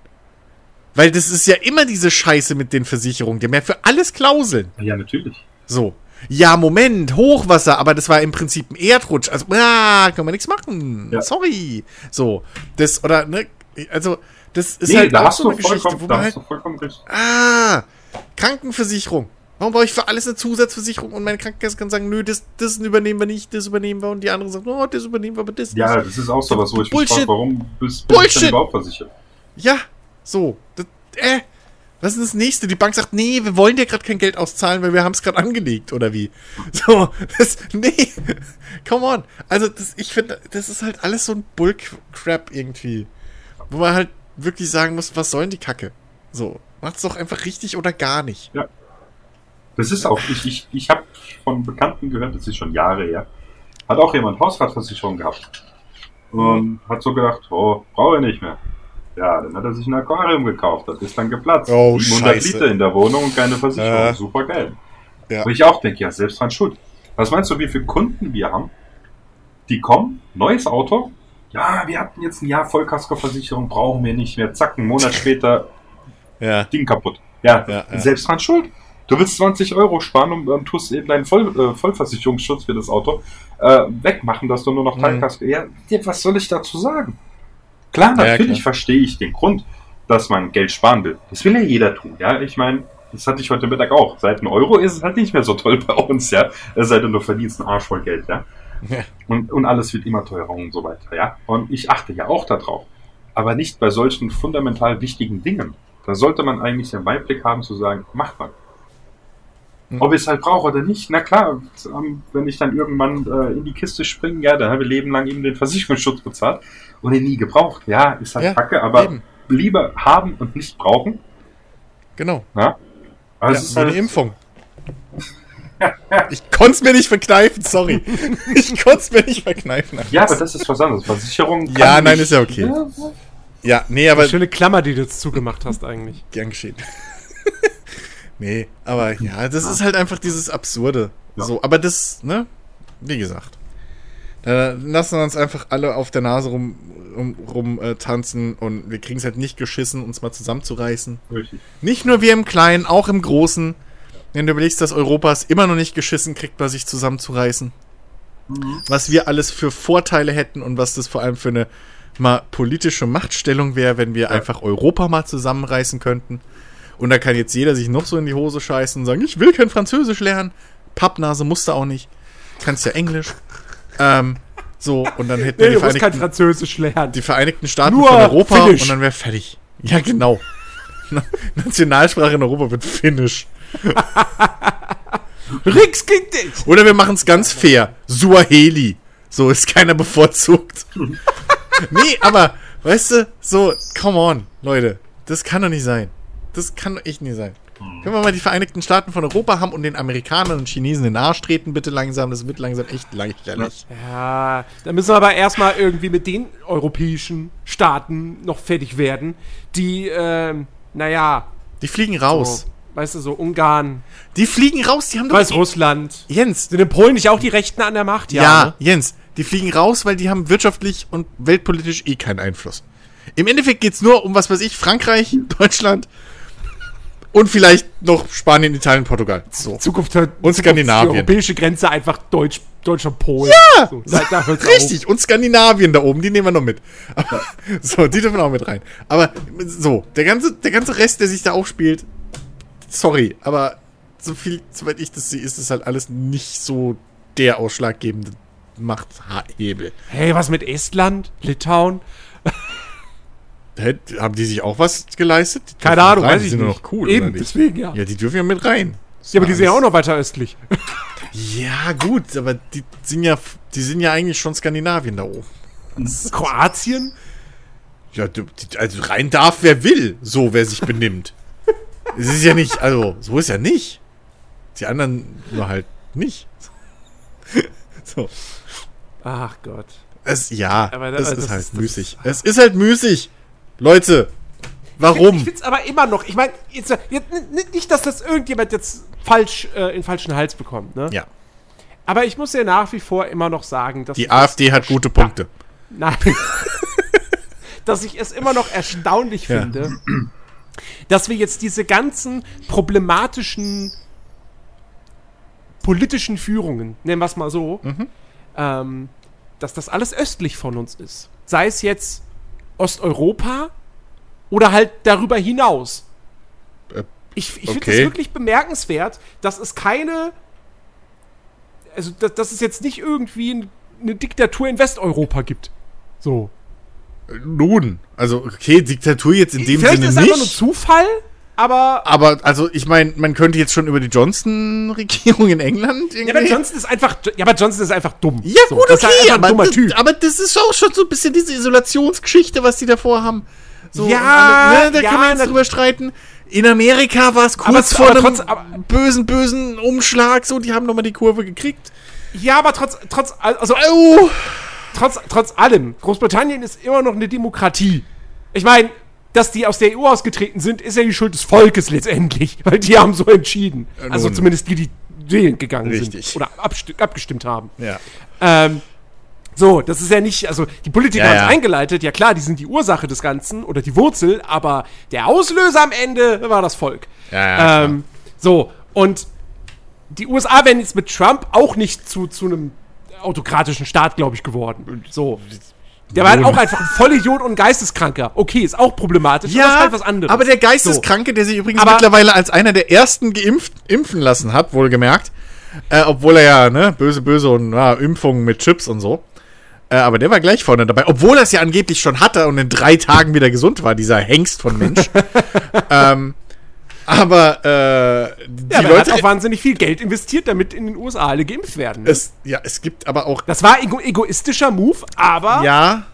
Weil das ist ja immer diese Scheiße mit den Versicherungen. Die haben ja für alles Klauseln. Ja, natürlich. So. Ja, Moment, Hochwasser, aber das war im Prinzip ein Erdrutsch. Also, ah, kann man nichts machen. Ja. Sorry. So, das, oder, ne, also, das ist nee, halt da hast so eine Geschichte, wo man halt, vollkommen recht. Ah, Krankenversicherung. Warum brauche ich für alles eine Zusatzversicherung und meine Krankenkasse kann sagen, nö, das, das übernehmen wir nicht, das übernehmen wir und die anderen sagen, oh, das übernehmen wir, aber das Ja, das ist auch so was, wo ich Bullshit. mich frage, warum bist, bist du überhaupt versichert? Ja, so. Das, äh, was ist das nächste? Die Bank sagt, nee, wir wollen dir gerade kein Geld auszahlen, weil wir haben es gerade angelegt, oder wie? [LAUGHS] So, das, nee, come on. Also, das, ich finde, das ist halt alles so ein Bullcrap irgendwie. Wo man halt wirklich sagen muss, was soll denn die Kacke? So, macht's doch einfach richtig oder gar nicht. Ja. Das ist auch, ich, ich, ich habe von Bekannten gehört, das ist schon Jahre her, hat auch jemand Hausratversicherung gehabt. Und hat so gedacht, oh, brauche ich nicht mehr. Ja, dann hat er sich ein Aquarium gekauft. Das ist dann geplatzt. Oh, 700 Scheiße. Liter in der Wohnung und keine Versicherung. Äh, Super geil. Ja. Wo ich auch denke, ja, selbst dran schuld. Was meinst du, wie viele Kunden wir haben? Die kommen, neues Auto. Ja, wir hatten jetzt ein Jahr Vollkaskoversicherung, brauchen wir nicht mehr. Zack, einen Monat [LAUGHS] später, ja. Ding kaputt. Ja, ja, ja. selbst dran schuld. Du willst 20 Euro sparen und, und tust eben deinen Voll, äh, Vollversicherungsschutz für das Auto äh, wegmachen, dass du nur noch Teilkasko. Mhm. Ja, was soll ich dazu sagen? Klar, natürlich ja, verstehe ich den Grund, dass man Geld sparen will. Das will ja jeder tun, ja. Ich meine, das hatte ich heute Mittag auch. Seit einem Euro ist es halt nicht mehr so toll bei uns, ja. Es sei denn, du verdienst einen Arsch voll Geld, ja. ja. Und, und alles wird immer teurer und so weiter, ja. Und ich achte ja auch darauf. Aber nicht bei solchen fundamental wichtigen Dingen. Da sollte man eigentlich den Weitblick haben zu sagen, macht man. Hm. Ob ich es halt brauche oder nicht, na klar, wenn ich dann irgendwann äh, in die Kiste springe, ja, dann habe ich Leben lang eben den Versicherungsschutz bezahlt und ihn nie gebraucht. Ja, ist halt ja, kacke, aber eben. lieber haben und nicht brauchen. Genau. Ja? Aber ja, ist halt eine Impfung. [LAUGHS] ich konnte es mir nicht verkneifen, sorry. ich konnte es mir nicht verkneifen. Ja, aber das ist was anderes. Versicherung. Ja, nein, ist ja okay. Ja, ja nee, aber. Schöne Klammer, die du jetzt zugemacht hast, eigentlich. Gern geschehen. [LAUGHS] nee, aber ja, das ist halt einfach dieses Absurde. Ja. So, aber das, ne? Wie gesagt. Da lassen wir uns einfach alle auf der Nase rum, rum, rum äh, tanzen und wir kriegen es halt nicht geschissen, uns mal zusammenzureißen. Richtig. Nicht nur wir im Kleinen, auch im Großen. Wenn du überlegst, dass Europas immer noch nicht geschissen kriegt, bei sich zusammenzureißen. Mhm. Was wir alles für Vorteile hätten und was das vor allem für eine mal politische Machtstellung wäre, wenn wir ja. einfach Europa mal zusammenreißen könnten. Und da kann jetzt jeder sich noch so in die Hose scheißen und sagen, ich will kein Französisch lernen. Pappnase musste auch nicht. Kannst ja Englisch. Ähm, so, und dann hätten [LAUGHS] nee, wir die Vereinigten, kein Französisch lernen. die Vereinigten Staaten Nur von Europa Finnisch. und dann wäre fertig. Ja, genau. [LAUGHS] Nationalsprache in Europa wird Finnisch. [LAUGHS] Rix kriegt dich. Oder wir machen es ganz fair. Suaheli. So ist keiner bevorzugt. nee, aber, weißt du, so, come on, Leute. Das kann doch nicht sein. Das kann doch echt nicht sein. Können wir mal die Vereinigten Staaten von Europa haben und den Amerikanern und Chinesen in den Arsch treten, bitte langsam. Das wird langsam echt lächerlich. Ja, da müssen wir aber erstmal irgendwie mit den europäischen Staaten noch fertig werden, die, ähm, naja. Die fliegen raus. So, weißt du, so Ungarn. Die fliegen raus, die haben doch. Weiß Russland. Jens. Sind in Polen nicht auch die Rechten an der Macht? Ja, ja ne? Jens. Die fliegen raus, weil die haben wirtschaftlich und weltpolitisch eh keinen Einfluss. Im Endeffekt geht es nur um, was weiß ich, Frankreich, [LAUGHS] Deutschland und vielleicht noch Spanien, Italien, Portugal. So. Zukunft hört und Skandinavien. Die europäische Grenze einfach Deutsch, deutscher Polen. Ja, so, richtig. Auf. Und Skandinavien da oben, die nehmen wir noch mit. Aber, [LAUGHS] so, die dürfen auch mit rein. Aber so, der ganze, der ganze Rest, der sich da aufspielt, sorry, aber so viel, soweit ich das sehe, ist das halt alles nicht so der ausschlaggebende Machthebel. Hey, was mit Estland, Litauen? Haben die sich auch was geleistet? Keine Ahnung, weiß ich sind nicht. noch cool, Eben, deswegen, ja. Ja, die dürfen ja mit rein. Das ja, aber die sind ja auch noch weiter östlich. ja, gut, aber die sind ja, die sind ja eigentlich schon Skandinavien da oben. Kroatien? Ja, also rein darf, wer will, so, wer sich benimmt. es ist ja nicht, also, so ist ja nicht. Die anderen nur halt nicht. [LAUGHS] so. Ach Gott. Es, ja, aber, es ist halt müßig. Es ist halt müßig. Leute, warum? Ich, finde es aber immer noch, ich meine, jetzt, jetzt, nicht, dass das irgendjemand jetzt falsch äh, in falschen Hals bekommt, ne? Ja. Aber ich muss ja nach wie vor immer noch sagen, dass. Die AfD hat gute Punkte. Nein. [LAUGHS] dass ich es immer noch erstaunlich ja. finde, dass wir jetzt diese ganzen problematischen politischen Führungen, nennen wir es mal so, mhm. ähm, dass das alles östlich von uns ist. Sei es jetzt Osteuropa oder halt darüber hinaus. Äh, ich ich finde es wirklich bemerkenswert, dass es keine. Also, dass, dass es jetzt nicht irgendwie eine Diktatur in Westeuropa gibt. So. Nun, also, okay, Diktatur jetzt in dem Vielleicht Sinne nicht. Vielleicht ist es einfach nur Zufall, aber. Aber, also, ich meine, man könnte jetzt schon über die Johnson-Regierung in England irgendwie. Ja, aber Johnson ist einfach. Ja, aber Johnson ist einfach dumm. Ja, so, gut, okay, ist aber, dummer typ. aber das ist auch schon so ein bisschen diese Isolationsgeschichte, was die davor haben. So, ja, ne, da ja, kann man jetzt drüber streiten. In Amerika war es kurz aber, vor aber einem trotz, aber, bösen, bösen Umschlag, so, die haben nochmal die Kurve gekriegt. Ja, aber trotz, trotz, also, oh. trotz, trotz allem, Großbritannien ist immer noch eine Demokratie. Ich meine, dass die aus der EU ausgetreten sind, ist ja die Schuld des Volkes letztendlich, [LAUGHS] weil die haben so entschieden. Also Nun. zumindest die, die wählen gegangen Richtig. sind oder abgestimmt haben. Ja. Ähm, so, das ist ja nicht, also die Politiker ja, haben es ja. eingeleitet, ja klar, die sind die Ursache des Ganzen oder die Wurzel, aber der Auslöser am Ende war das Volk. Ja, ähm, so, und die USA werden jetzt mit Trump auch nicht zu, zu einem autokratischen Staat, glaube ich, geworden. So. Der war halt auch einfach ein Vollidiot und ein Geisteskranker. Okay, ist auch problematisch, ja, aber ist halt was anderes. Aber der Geisteskranke, der sich übrigens aber mittlerweile als einer der ersten geimpft impfen lassen hat, wohlgemerkt, äh, obwohl er ja, ne, böse, böse und ja, Impfungen mit Chips und so. Äh, aber der war gleich vorne dabei, obwohl er es ja angeblich schon hatte und in drei Tagen wieder gesund war, dieser Hengst von Mensch. [LAUGHS] ähm, aber äh, die ja, Leute hat auch wahnsinnig viel Geld investiert, damit in den USA alle geimpft werden. Ne? Es, ja, es gibt aber auch. Das war ego egoistischer Move, aber. Ja.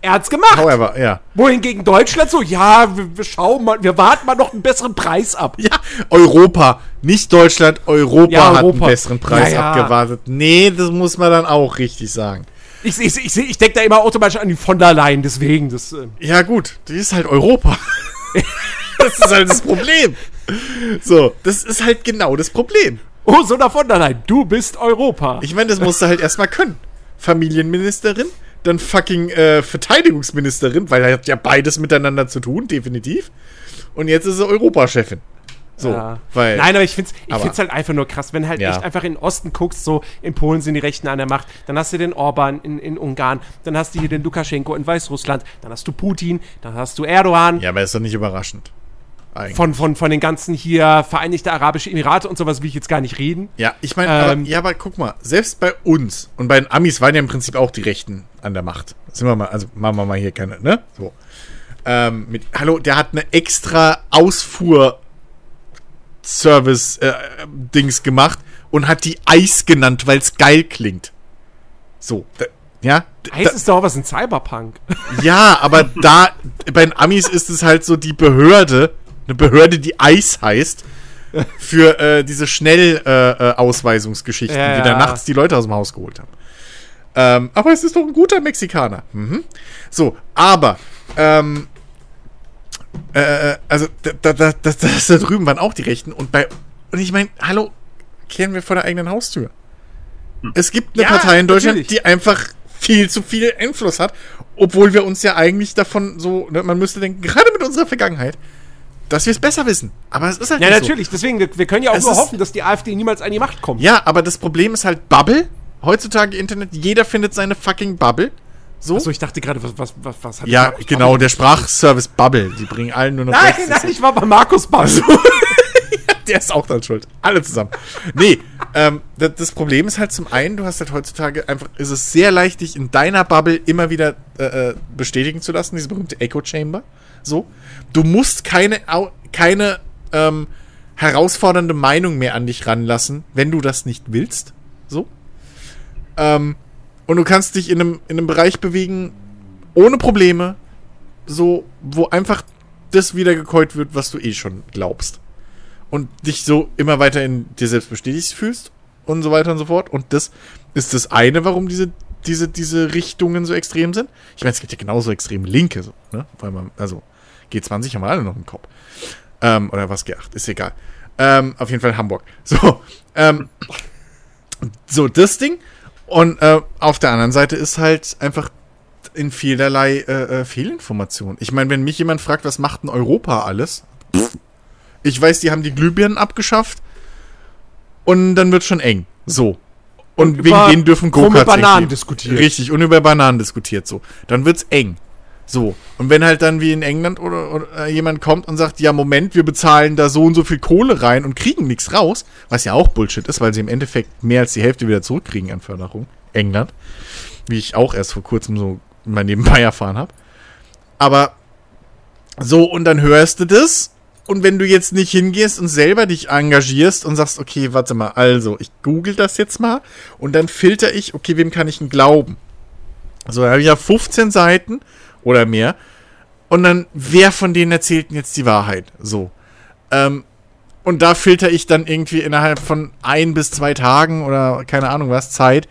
Er hat's gemacht. However, ja. Wohingegen Deutschland so, ja, wir, wir, schauen mal, wir warten mal noch einen besseren Preis ab. Ja, Europa, nicht Deutschland, Europa, ja, Europa. hat einen besseren Preis ja, abgewartet. Nee, das muss man dann auch richtig sagen. Ich, ich, ich, ich denke da immer automatisch an die von der Leyen, deswegen. Das, äh ja, gut, die ist halt Europa. [LAUGHS] das ist halt das Problem. So, das ist halt genau das Problem. Oh, so von der Leyen, du bist Europa. Ich meine, das musst du halt erstmal können. Familienministerin, dann fucking äh, Verteidigungsministerin, weil er hat ja beides miteinander zu tun, definitiv. Und jetzt ist sie Europachefin. So, ja. weil. Nein, aber ich finde es ich find's halt einfach nur krass, wenn halt ja. echt einfach in den Osten guckst, so in Polen sind die Rechten an der Macht, dann hast du den Orban in, in Ungarn, dann hast du hier den Lukaschenko in Weißrussland, dann hast du Putin, dann hast du Erdogan. Ja, aber ist doch nicht überraschend. Von, von, von den ganzen hier Vereinigte Arabische Emirate und sowas will ich jetzt gar nicht reden. Ja, ich meine, ähm, ja, aber guck mal, selbst bei uns und bei den Amis waren ja im Prinzip auch die Rechten an der Macht. Sind wir mal, also machen wir mal hier keine, ne? So. Ähm, mit, hallo, der hat eine extra Ausfuhr Service-Dings äh, gemacht und hat die Eis genannt, weil es geil klingt. So, da, ja. Eis ist doch was in Cyberpunk. Ja, aber da, bei den Amis ist es halt so die Behörde, eine Behörde, die Eis heißt, für äh, diese Schnellausweisungsgeschichten, äh, äh, ja, die da nachts die Leute aus dem Haus geholt haben. Ähm, aber es ist doch ein guter Mexikaner. Mhm. So, aber, ähm, äh, äh also, da, da, da, das da drüben waren auch die Rechten und bei, und ich meine, hallo, kehren wir vor der eigenen Haustür. Hm. Es gibt eine ja, Partei in Deutschland, natürlich. die einfach viel zu viel Einfluss hat, obwohl wir uns ja eigentlich davon so, ne, man müsste denken, gerade mit unserer Vergangenheit, dass wir es besser wissen. Aber es ist halt Ja, natürlich. So. Deswegen, wir, wir, können ja auch es nur hoffen, dass die AfD niemals an die Macht kommt. Ja, aber das Problem ist halt Bubble. Heutzutage Internet, jeder findet seine fucking Bubble. So? Achso, ich dachte gerade, was, was, was, was hat Ja, genau, der Sprachservice Bubble. Die bringen allen nur noch Nein, nein, ich war bei Markus Bubble. [LAUGHS] der ist auch dann schuld. Alle zusammen. Nee, ähm, das, das, Problem ist halt zum einen, du hast halt heutzutage einfach, ist es sehr leicht, dich in deiner Bubble immer wieder äh, äh bestätigen zu lassen, diese berühmte Echo Chamber. So. Du musst keine, keine ähm, herausfordernde Meinung mehr an dich ranlassen, wenn du das nicht willst. So. Ähm, und du kannst dich in einem, in einem Bereich bewegen, ohne Probleme, so, wo einfach das wiedergekäut wird, was du eh schon glaubst und dich so immer weiter in dir selbst bestätigt fühlst und so weiter und so fort. Und das ist das eine, warum diese, diese, diese Richtungen so extrem sind. Ich meine, es gibt ja genauso extrem Linke, so, ne? Weil man, also G20 haben wir alle noch im Kopf. Ähm, oder was G8, ist egal. Ähm, auf jeden Fall Hamburg. So, ähm, so das Ding. Und äh, auf der anderen Seite ist halt einfach in vielerlei äh, äh, Fehlinformation. Ich meine, wenn mich jemand fragt, was macht denn Europa alles? Ich weiß, die haben die Glühbirnen abgeschafft. Und dann wird schon eng. So. Und, und wegen denen dürfen Go-Karts. über Bananen diskutiert. Richtig, und über Bananen diskutiert so. Dann wird's eng. So. Und wenn halt dann wie in England oder, oder äh, jemand kommt und sagt, ja, Moment, wir bezahlen da so und so viel Kohle rein und kriegen nichts raus, was ja auch Bullshit ist, weil sie im Endeffekt mehr als die Hälfte wieder zurückkriegen an Förderung. England. Wie ich auch erst vor kurzem so mal nebenbei erfahren habe. Aber so, und dann hörst du das und wenn du jetzt nicht hingehst und selber dich engagierst und sagst, okay, warte mal, also, ich google das jetzt mal und dann filter ich, okay, wem kann ich denn glauben? So, da habe ich ja 15 Seiten oder mehr. Und dann, wer von denen erzählt denn jetzt die Wahrheit? So. Ähm, und da filter ich dann irgendwie innerhalb von ein bis zwei Tagen oder keine Ahnung was, Zeit,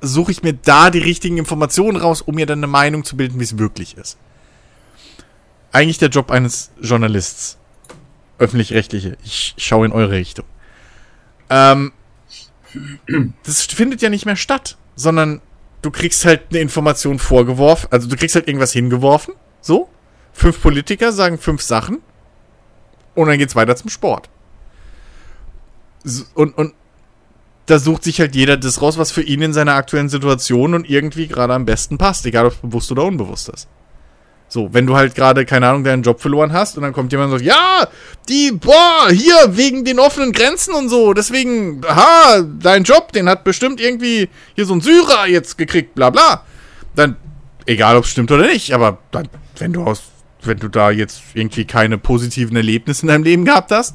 suche ich mir da die richtigen Informationen raus, um mir dann eine Meinung zu bilden, wie es wirklich ist eigentlich der Job eines Journalists. Öffentlich-rechtliche. Ich schaue in eure Richtung. Ähm, das findet ja nicht mehr statt, sondern du kriegst halt eine Information vorgeworfen, also du kriegst halt irgendwas hingeworfen, so. Fünf Politiker sagen fünf Sachen und dann geht's weiter zum Sport. Und, und da sucht sich halt jeder das raus, was für ihn in seiner aktuellen Situation und irgendwie gerade am besten passt, egal ob es bewusst oder unbewusst ist. So, wenn du halt gerade, keine Ahnung, deinen Job verloren hast und dann kommt jemand und sagt, ja, die, boah, hier, wegen den offenen Grenzen und so, deswegen, aha, dein Job, den hat bestimmt irgendwie hier so ein Syrer jetzt gekriegt, bla bla. Dann, egal ob es stimmt oder nicht, aber dann, wenn du aus, wenn du da jetzt irgendwie keine positiven Erlebnisse in deinem Leben gehabt hast,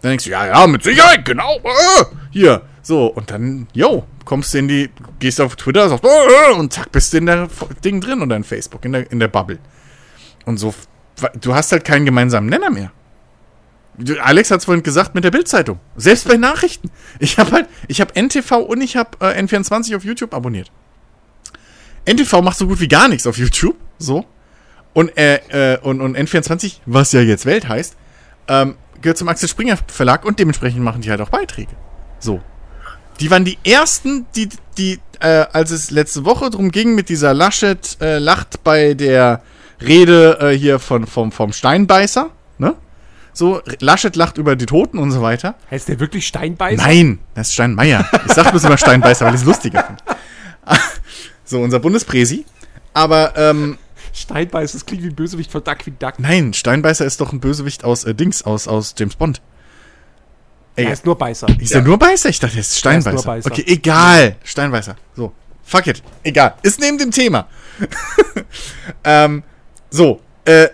dann denkst du, ja, ja, mit Sicherheit, genau, äh, hier. So, und dann, yo, kommst du in die, gehst auf Twitter, sagst, äh, und zack, bist du in der Ding drin und in Facebook, in der, in der Bubble. Und so, du hast halt keinen gemeinsamen Nenner mehr. Alex hat es vorhin gesagt mit der Bildzeitung. Selbst bei Nachrichten. Ich habe halt, ich habe NTV und ich habe äh, N24 auf YouTube abonniert. NTV macht so gut wie gar nichts auf YouTube. So. Und, äh, äh, und, und N24, was ja jetzt Welt heißt, ähm, gehört zum Axel Springer Verlag und dementsprechend machen die halt auch Beiträge. So. Die waren die ersten, die, die, äh, als es letzte Woche drum ging mit dieser Laschet äh, lacht bei der Rede äh, hier von, vom, vom Steinbeißer, ne? So, Laschet lacht über die Toten und so weiter. Heißt der wirklich Steinbeißer? Nein, das ist Steinmeier. Ich sag bloß immer Steinbeißer, weil ich es lustiger finde. so, unser Bundespräsi. Aber, ähm. Steinbeißer, das klingt wie ein Bösewicht von Duck wie Duck. Nein, Steinbeißer ist doch ein Bösewicht aus äh, Dings, aus, aus James Bond. Ey, er ist nur Beißer. Ist ja. er nur Beißer? Ich dachte, er ist Steinbeißer. Er ist nur Beißer. Okay, egal. Steinbeißer. So. Fuck it. Egal. Ist neben dem Thema. [LAUGHS] ähm, so, äh,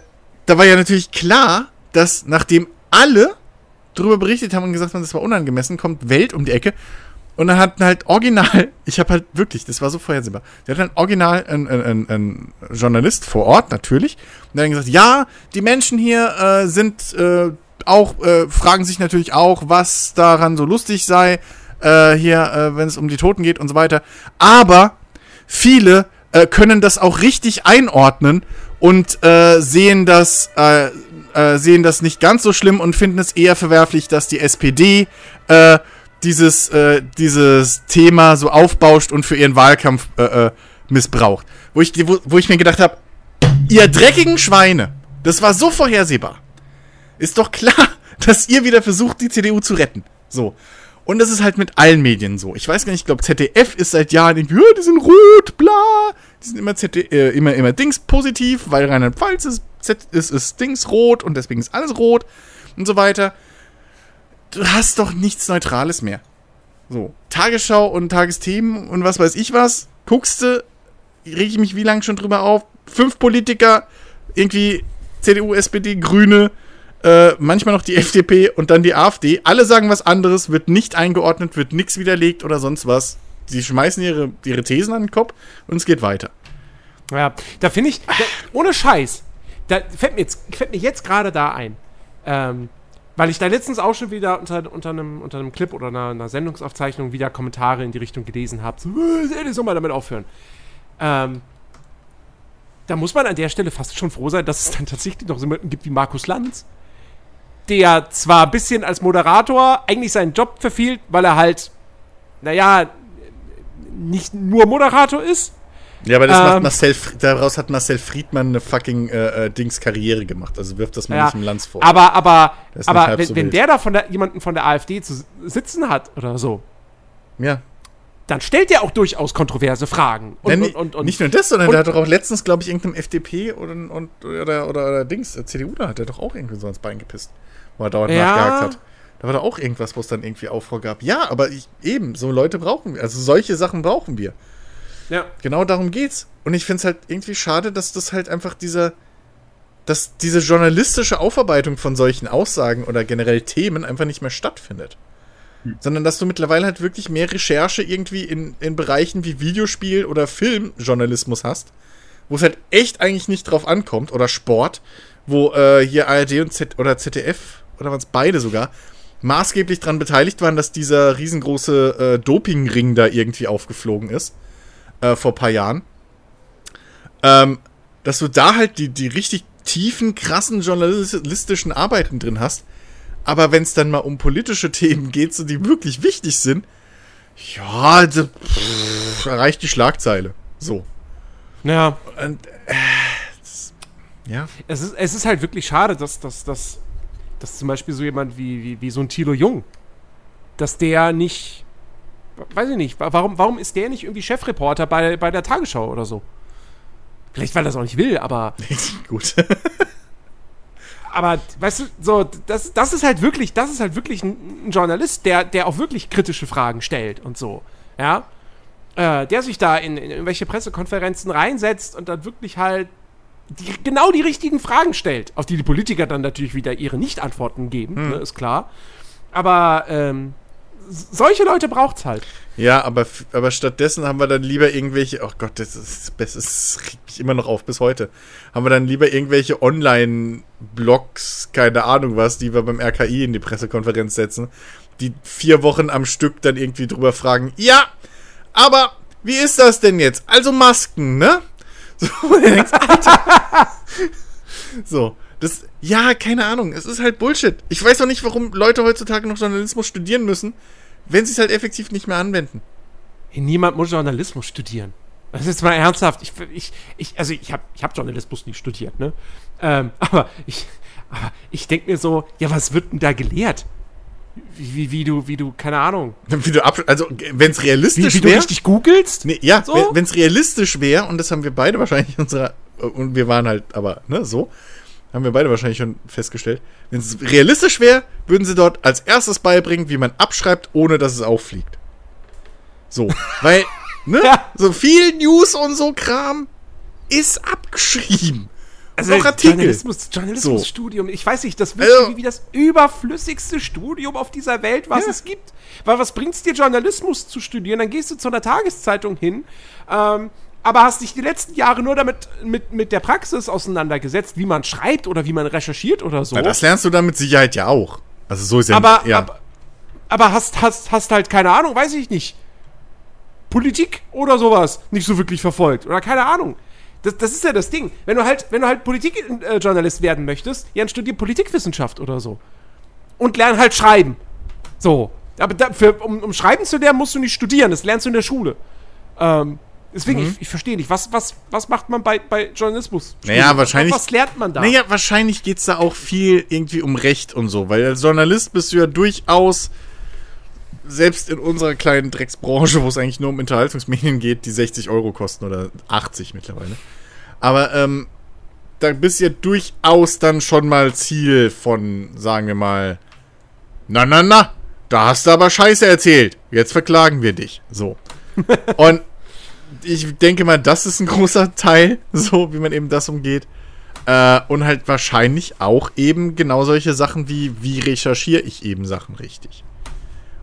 da war ja natürlich klar, dass nachdem alle drüber berichtet haben und gesagt haben, das war unangemessen, kommt Welt um die Ecke und dann hat halt original, [LAUGHS] ich habe halt wirklich, das war so vorhersehbar, der hat dann original ein, ein, ein, ein Journalist vor Ort, natürlich, und hat gesagt, ja, die Menschen hier äh, sind äh, auch, äh, fragen sich natürlich auch, was daran so lustig sei, äh, hier, äh, wenn es um die Toten geht und so weiter. Aber viele äh, können das auch richtig einordnen und äh, sehen das, äh, äh, sehen das nicht ganz so schlimm und finden es eher verwerflich, dass die SPD äh, dieses, äh, dieses Thema so aufbauscht und für ihren Wahlkampf äh, äh, missbraucht. Wo ich, wo, wo ich mir gedacht habe, ihr dreckigen Schweine, das war so vorhersehbar. Ist doch klar, [LAUGHS] dass ihr wieder versucht, die CDU zu retten. So. Und das ist halt mit allen Medien so. Ich weiß gar nicht, ich glaube, ZDF ist seit Jahren irgendwie, die sind rot, bla. Die sind immer, ZD, äh, immer, immer Dings positiv, weil Rheinland-Pfalz ist, ist, ist Dings rot und deswegen ist alles rot und so weiter. Du hast doch nichts Neutrales mehr. So. Tagesschau und Tagesthemen und was weiß ich was. Guckst du, reg ich mich wie lange schon drüber auf. Fünf Politiker, irgendwie CDU, SPD, Grüne, äh, manchmal noch die [LAUGHS] FDP und dann die AfD. Alle sagen was anderes, wird nicht eingeordnet, wird nichts widerlegt oder sonst was. Sie schmeißen ihre, ihre Thesen an den Kopf und es geht weiter. Ja, da finde ich, da, ohne Scheiß, da fällt mir jetzt, fällt mir jetzt gerade da ein. Ähm, weil ich da letztens auch schon wieder unter, unter, einem, unter einem Clip oder einer, einer Sendungsaufzeichnung wieder Kommentare in die Richtung gelesen habe. So, äh, soll mal damit aufhören. Ähm, da muss man an der Stelle fast schon froh sein, dass es dann tatsächlich noch so jemanden gibt wie Markus Lanz, der zwar ein bisschen als Moderator eigentlich seinen Job verfehlt, weil er halt, naja, nicht nur Moderator ist. Ja, aber das ähm, macht Marcel, daraus hat Marcel Friedmann eine fucking äh, äh, Dings Karriere gemacht. Also wirft das mal ja, nicht im Lanz vor. Aber, aber, aber wenn, so wenn der da von der, jemanden von der AfD zu sitzen hat oder so. Ja. Dann stellt er auch durchaus kontroverse Fragen. Und, ja, und, und, nicht nur das, sondern der hat doch auch letztens, glaube ich, irgendeinem FDP oder, oder, oder, oder Dings, äh, CDU, da hat er doch auch irgendwie so ins Bein gepisst wo er dauernd ja. nachgehakt hat. Da war da auch irgendwas, wo es dann irgendwie Aufruhr gab. Ja, aber ich, eben, so Leute brauchen wir. Also solche Sachen brauchen wir. Ja. Genau darum geht's. Und ich finde es halt irgendwie schade, dass das halt einfach dieser, dass diese journalistische Aufarbeitung von solchen Aussagen oder generell Themen einfach nicht mehr stattfindet. Hm. Sondern dass du mittlerweile halt wirklich mehr Recherche irgendwie in, in Bereichen wie Videospiel oder Filmjournalismus hast, wo es halt echt eigentlich nicht drauf ankommt, oder Sport, wo äh, hier ARD und Z oder ZDF oder waren es beide sogar, maßgeblich daran beteiligt waren, dass dieser riesengroße äh, Dopingring da irgendwie aufgeflogen ist. Äh, vor ein paar Jahren. Ähm, dass du da halt die, die richtig tiefen, krassen journalistischen Arbeiten drin hast. Aber wenn es dann mal um politische [LAUGHS] Themen geht, so die wirklich wichtig sind, ja, das, pff, erreicht die Schlagzeile. So. Ja. Und, äh, das, ja. Es ist, es ist halt wirklich schade, dass, dass, dass dass zum Beispiel so jemand wie, wie, wie so ein Thilo Jung, dass der nicht, weiß ich nicht, warum, warum ist der nicht irgendwie Chefreporter bei, bei der Tagesschau oder so? Vielleicht, weil er es auch nicht will, aber. [LAUGHS] Gut. aber, weißt du, so, das, das ist halt wirklich, das ist halt wirklich ein, ein Journalist, der, der auch wirklich kritische Fragen stellt und so. Ja. Äh, der sich da in, in irgendwelche Pressekonferenzen reinsetzt und dann wirklich halt die, genau die richtigen Fragen stellt, auf die die Politiker dann natürlich wieder ihre Nicht-Antworten geben, hm. ne, ist klar. Aber ähm, solche Leute braucht's halt. Ja, aber, aber stattdessen haben wir dann lieber irgendwelche, oh Gott, das ist das regt mich immer noch auf bis heute. Haben wir dann lieber irgendwelche Online-Blogs, keine Ahnung was, die wir beim RKI in die Pressekonferenz setzen, die vier Wochen am Stück dann irgendwie drüber fragen, ja, aber wie ist das denn jetzt? Also Masken, ne? So, denkst, Alter. [LAUGHS] so, das, ja, keine Ahnung, es ist halt Bullshit. Ich weiß auch nicht, warum Leute heutzutage noch Journalismus studieren müssen, wenn sie es halt effektiv nicht mehr anwenden. Hey, niemand muss Journalismus studieren. Das ist jetzt mal ernsthaft. Ich, ich, ich also ich habe ich hab Journalismus nicht studiert, ne? Ähm, [LAUGHS] aber ich, aber ich denke mir so, ja, was wird denn da gelehrt? Wie, wie, du, wie du, keine Ahnung. [LAUGHS] Wie du ab, also, wenn es realistisch wäre. Wie, wie du richtig googelst? Nee, ja, so? wenn es realistisch wäre, und das haben wir beide wahrscheinlich in unserer, und wir waren halt, aber, ne, so, haben wir beide wahrscheinlich schon festgestellt. Wenn es realistisch wäre, würden sie dort als erstes beibringen, wie man abschreibt, ohne dass es auffliegt. So, [LAUGHS] weil, ne, ja. so viel News und so Kram ist abgeschrieben. Also noch Artikel. Journalismus, Journalismusstudium, ich weiß nicht, das wirkt Also- wie das überflüssigste Studium auf dieser Welt, was Ja. es gibt. Weil was bringt's dir, Journalismus zu studieren? Dann gehst du zu einer Tageszeitung hin, ähm, aber hast dich die letzten Jahre nur damit mit, mit der Praxis auseinandergesetzt, wie man schreibt oder wie man recherchiert oder so. Na, das lernst du dann mit Sicherheit ja auch. Also so ist ja, aber, ja. aber, aber hast, hast, hast halt keine Ahnung, weiß ich nicht. Politik oder sowas nicht so wirklich verfolgt. Oder keine Ahnung. Das, das ist ja das Ding. Wenn du halt, wenn du halt Politikjournalist werden möchtest, ja, dann studier Politikwissenschaft oder so. Und lern halt schreiben. So. Aber dafür, um, um schreiben zu lernen, musst du nicht studieren. Das lernst du in der Schule. Ähm, deswegen, Mhm. ich, ich verstehe nicht. Was, was, was macht man bei, bei Journalismus? Naja, wahrscheinlich- Was, was lernt man da? Naja, wahrscheinlich geht es da auch viel irgendwie um Recht und so, weil als Journalist bist du ja durchaus, selbst in unserer kleinen Drecksbranche, wo es eigentlich nur um Unterhaltungsmedien geht, die 60 Euro kosten oder 80 mittlerweile. Aber ähm, da bist du ja durchaus dann schon mal Ziel von, sagen wir mal, na, na, na, da hast du aber Scheiße erzählt. Jetzt verklagen wir dich. So. [LAUGHS] Und ich denke mal, das ist ein großer Teil, [LAUGHS] so wie man eben das umgeht. Äh, und halt wahrscheinlich auch eben genau solche Sachen wie, wie recherchiere ich eben Sachen richtig?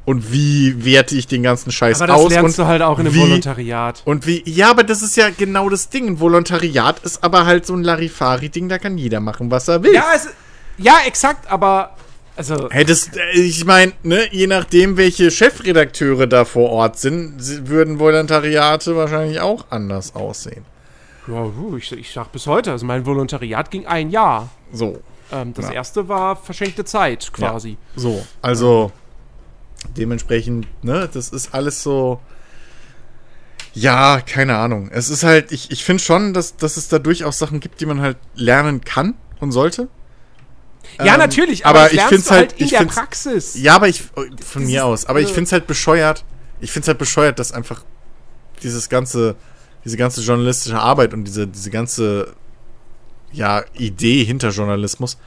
Und wie werte ich den ganzen Scheiß aber das aus? lernst und du halt auch in einem wie, Volontariat. Und wie, ja, aber das ist ja genau das Ding. Ein Volontariat ist aber halt so ein Larifari-Ding, da kann jeder machen, was er will. Ja, es, ja, exakt, aber also Hättest, äh, ich meine, ne, je nachdem, welche Chefredakteure da vor Ort sind, würden Volontariate wahrscheinlich auch anders aussehen. ja, ich, ich sag bis heute, also mein Volontariat ging ein Jahr. So, Ähm, das Ja. erste war verschenkte Zeit quasi. so. Also, dementsprechend, ne, das ist alles so. Ja, keine Ahnung. Es ist halt, ich, ich finde schon, dass, dass es da durchaus Sachen gibt, die man halt lernen kann und sollte. Ja, Ähm, natürlich, aber das ich lernst find's du halt- in ich der Praxis. Ja, aber ich, von Dieses, mir aus, aber ich äh, finde es halt bescheuert. Ich finde es halt bescheuert, dass einfach dieses ganze, diese ganze journalistische Arbeit und diese, diese ganze, ja, Idee hinter Journalismus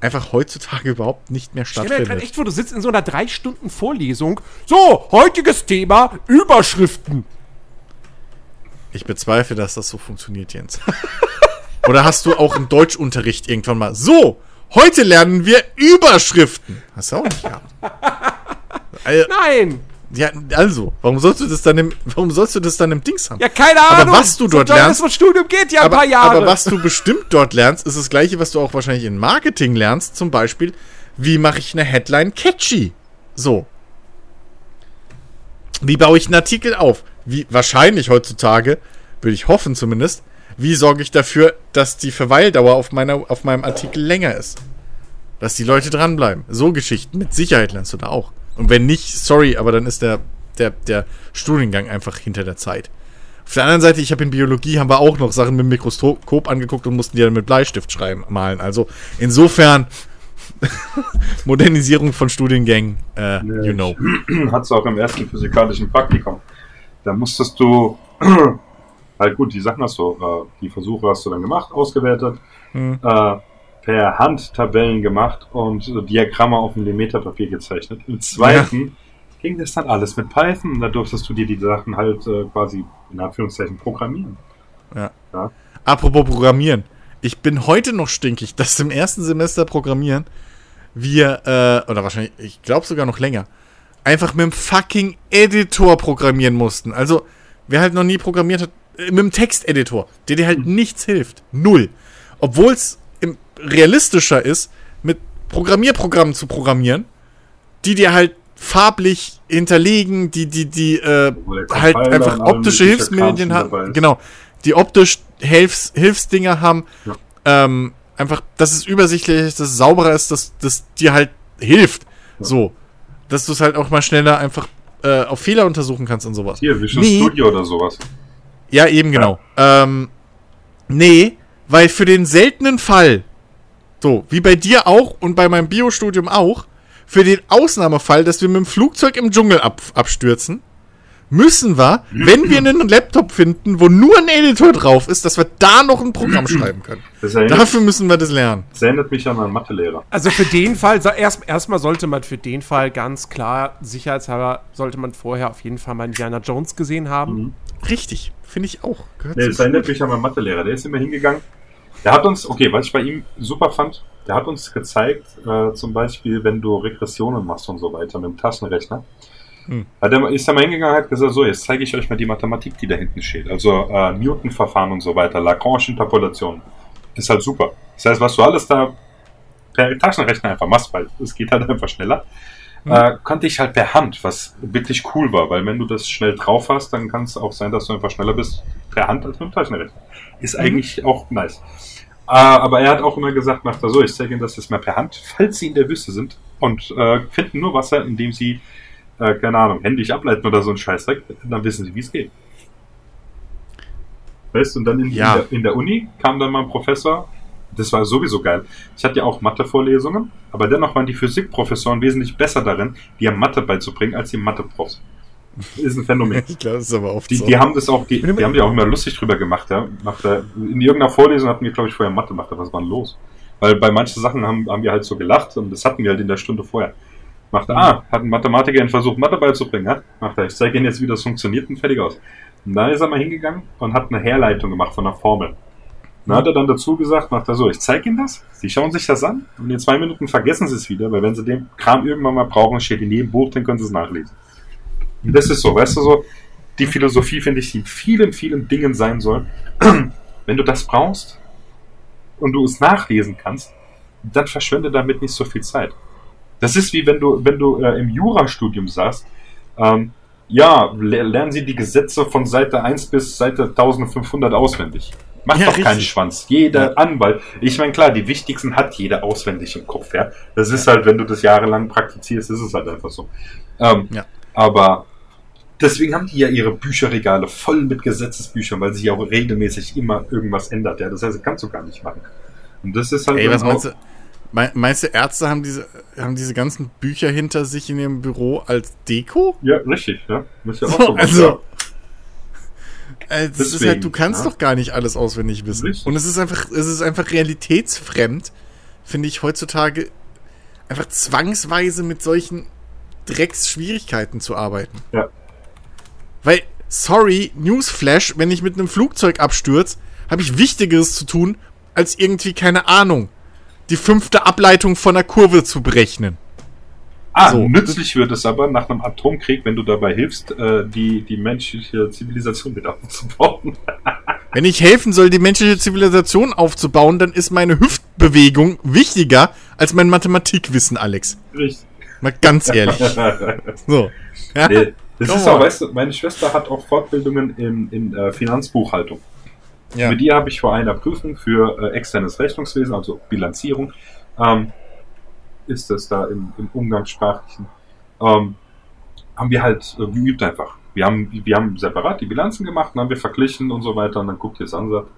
einfach heutzutage überhaupt nicht mehr Stell dir gerade stattfindet. echt vor, du sitzt in so einer drei Stunden Vorlesung. So, heutiges Thema, Überschriften. Ich bezweifle, dass das so funktioniert, Jens. [LAUGHS] Oder hast du auch im Deutschunterricht irgendwann mal, so, heute lernen wir Überschriften. Hast du auch nicht gehabt. Äh, [LAUGHS] Nein. Ja, also, warum sollst du das dann im, warum sollst du das dann im Dings haben? Ja, keine Ahnung. was du dort so lernst- Das Studium geht ja ein aber, paar Jahre. aber was du bestimmt dort lernst, ist das gleiche, was du auch wahrscheinlich in Marketing lernst. Zum Beispiel, wie mache ich eine Headline catchy? So. Wie baue ich einen Artikel auf? Wie wahrscheinlich heutzutage, würde ich hoffen zumindest, wie sorge ich dafür, dass die Verweildauer auf, meiner, auf meinem Artikel länger ist? Dass die Leute dranbleiben. So Geschichten mit Sicherheit lernst du da auch. Und wenn nicht, sorry, aber dann ist der, der, der Studiengang einfach hinter der Zeit. Auf der anderen Seite, ich habe in Biologie, haben wir auch noch Sachen mit dem Mikroskop angeguckt und mussten die dann mit Bleistift schreiben, malen. Also insofern [LAUGHS] Modernisierung von Studiengängen, äh, you know. [CLEARS THROAT] Hat's auch im ersten physikalischen Praktikum. Da musstest du [CLEARS THROAT] halt gut, die Sachen hast du, äh, die Versuche hast du dann gemacht, ausgewertet, Hm. äh, per Hand Tabellen gemacht und äh, Diagramme auf Millimeterpapier gezeichnet. Im zweiten ging das dann alles mit Python und da durftest du dir die Sachen halt äh, quasi in Anführungszeichen programmieren. Apropos Programmieren. Ich bin heute noch stinkig, dass im ersten Semester Programmieren wir, äh, oder wahrscheinlich, ich glaube sogar noch länger, einfach mit dem fucking Editor programmieren mussten. Also, wer halt noch nie programmiert hat, äh, mit dem Texteditor, der dir halt nichts hilft. Null. Obwohl es realistischer ist, mit Programmierprogrammen zu programmieren, die dir halt farblich hinterlegen, die, die, die, äh, halt einfach optische Hilfsmedien haben. Genau. Die optisch Hilfs Hilfsdinger haben. Ja. Ähm, einfach, dass es übersichtlich ist, dass es sauberer ist, dass das dir halt hilft. So. Dass du es halt auch mal schneller einfach äh, auf Fehler untersuchen kannst und sowas. Hier, Visual Nee. Studio oder sowas. Ja, eben genau. Ähm, nee, weil für den seltenen Fall, so, wie bei dir auch und bei meinem Biostudium auch, für den Ausnahmefall, dass wir mit dem Flugzeug im Dschungel ab, abstürzen, müssen wir, wenn wir einen Laptop finden, wo nur ein Editor drauf ist, dass wir da noch ein Programm [CLEARS THROAT] schreiben können. Erinnert, Dafür müssen wir das lernen. das erinnert mich an meinen Mathelehrer. Also für den Fall, erst, erstmal sollte man für den Fall ganz klar, sicherheitshalber, sollte man vorher auf jeden Fall mal Indiana Jones gesehen haben. Mhm. Richtig, finde ich auch. Gehört Nee, das erinnert mich an meinen Mathelehrer. Der ist immer hingegangen Der hat uns, okay, was ich bei ihm super fand, der hat uns gezeigt, äh, zum Beispiel, wenn du Regressionen machst und so weiter mit dem Taschenrechner. Hm. Der ist da mal hingegangen und hat gesagt, so, jetzt zeige ich euch mal die Mathematik, die da hinten steht. Also äh, Newton-Verfahren und so weiter, Lagrange-Interpolation. Ist halt super. Das heißt, was du alles da per Taschenrechner einfach machst, weil es geht halt [LAUGHS] einfach schneller, hm. äh, konnte ich halt per Hand, was wirklich cool war, weil wenn du das schnell drauf hast, dann kann es auch sein, dass du einfach schneller bist per Hand als mit dem Taschenrechner. Ist mhm. eigentlich auch nice. Äh, aber er hat auch immer gesagt, macht er so, ich zeige Ihnen das jetzt mal per Hand, falls Sie in der Wüste sind und äh, finden nur Wasser, indem Sie äh, keine Ahnung, händisch ableiten oder so ein Scheißdreck, dann wissen sie, wie es geht. Weißt du, und dann in, ja. in, der, in, der, Uni kam dann mal ein Professor, das war sowieso geil. Ich hatte ja auch Mathe-Vorlesungen, aber dennoch waren die Physikprofessoren wesentlich besser darin, dir Mathe beizubringen, als die Mathe-Profs. Ist ein Phänomen. [LAUGHS] ich glaube, das ist aber oft die, so. Die haben das auch, die, die haben ja auch immer lustig drüber gemacht, ja. Nach der, in irgendeiner Vorlesung hatten wir, glaube ich, vorher Mathe gemacht, was war denn los? Weil bei manchen Sachen haben, haben wir halt so gelacht und das hatten wir halt in der Stunde vorher. Macht er, ah, hat ein Mathematiker einen Versuch, Mathe beizubringen, ja? Macht er, ich zeige Ihnen jetzt, wie das funktioniert und fertig aus. Und dann ist er mal hingegangen und hat eine Herleitung gemacht von einer Formel. Dann hat er dann dazu gesagt, macht er so, ich zeige Ihnen das, Sie schauen sich das an und in zwei Minuten vergessen Sie es wieder, weil wenn Sie den Kram irgendwann mal brauchen, steht in jedem Buch, dann können Sie es nachlesen. Und das ist so, weißt du so, die Philosophie finde ich, die in vielen, vielen Dingen sein soll. [CLEARS THROAT] wenn du das brauchst und du es nachlesen kannst, dann verschwende damit nicht so viel Zeit. Das ist wie wenn du, wenn du äh, im Jurastudium sagst, ähm, ja, lernen Sie die Gesetze von Seite 1 bis Seite 1500 auswendig. Macht ja, doch richtig. keinen Schwanz. Jeder ja. Anwalt. Ich meine, klar, die wichtigsten hat jeder auswendig im Kopf, ja. Das ist halt, wenn du das jahrelang praktizierst, ist es halt einfach so. Ähm, ja. Aber deswegen haben die ja ihre Bücherregale voll mit Gesetzesbüchern, weil sich ja auch regelmäßig immer irgendwas ändert, ja. Das heißt, das kannst du gar nicht machen. Und das ist halt. Ey, was meinst du? Meinst du, Ärzte haben diese, haben diese ganzen Bücher hinter sich in ihrem Büro als Deko? Ja, richtig, ja. Muss ja auch so, also, äh, das Deswegen, ist halt, du kannst ja. doch gar nicht alles auswendig wissen. Richtig. Und es ist einfach, es ist einfach realitätsfremd, finde ich heutzutage, einfach zwangsweise mit solchen Drecksschwierigkeiten zu arbeiten. Ja. Weil, sorry, Newsflash, wenn ich mit einem Flugzeug abstürze, habe ich Wichtigeres zu tun, als irgendwie, keine Ahnung, die fünfte Ableitung von einer Kurve zu berechnen. Ah, so. nützlich wird es aber nach einem Atomkrieg, wenn du dabei hilfst, äh, die, die menschliche Zivilisation wieder [LAUGHS] aufzubauen. wenn ich helfen soll, die menschliche Zivilisation aufzubauen, dann ist meine Hüftbewegung wichtiger als mein Mathematikwissen, Alex. Richtig. Mal ganz ehrlich. [LAUGHS] so. Ja? Nee, das Komm ist auch, weißt du, meine Schwester hat auch Fortbildungen in, in äh, Finanzbuchhaltung. Ja. Mit dir habe ich vor einer Prüfung für äh, externes Rechnungswesen, also Bilanzierung, ähm, ist das da im, im Umgangssprachlichen, ähm, haben wir halt äh, geübt einfach. Wir haben, wir haben separat die Bilanzen gemacht, dann haben wir verglichen und so weiter und dann guckt ihr es an und sagt,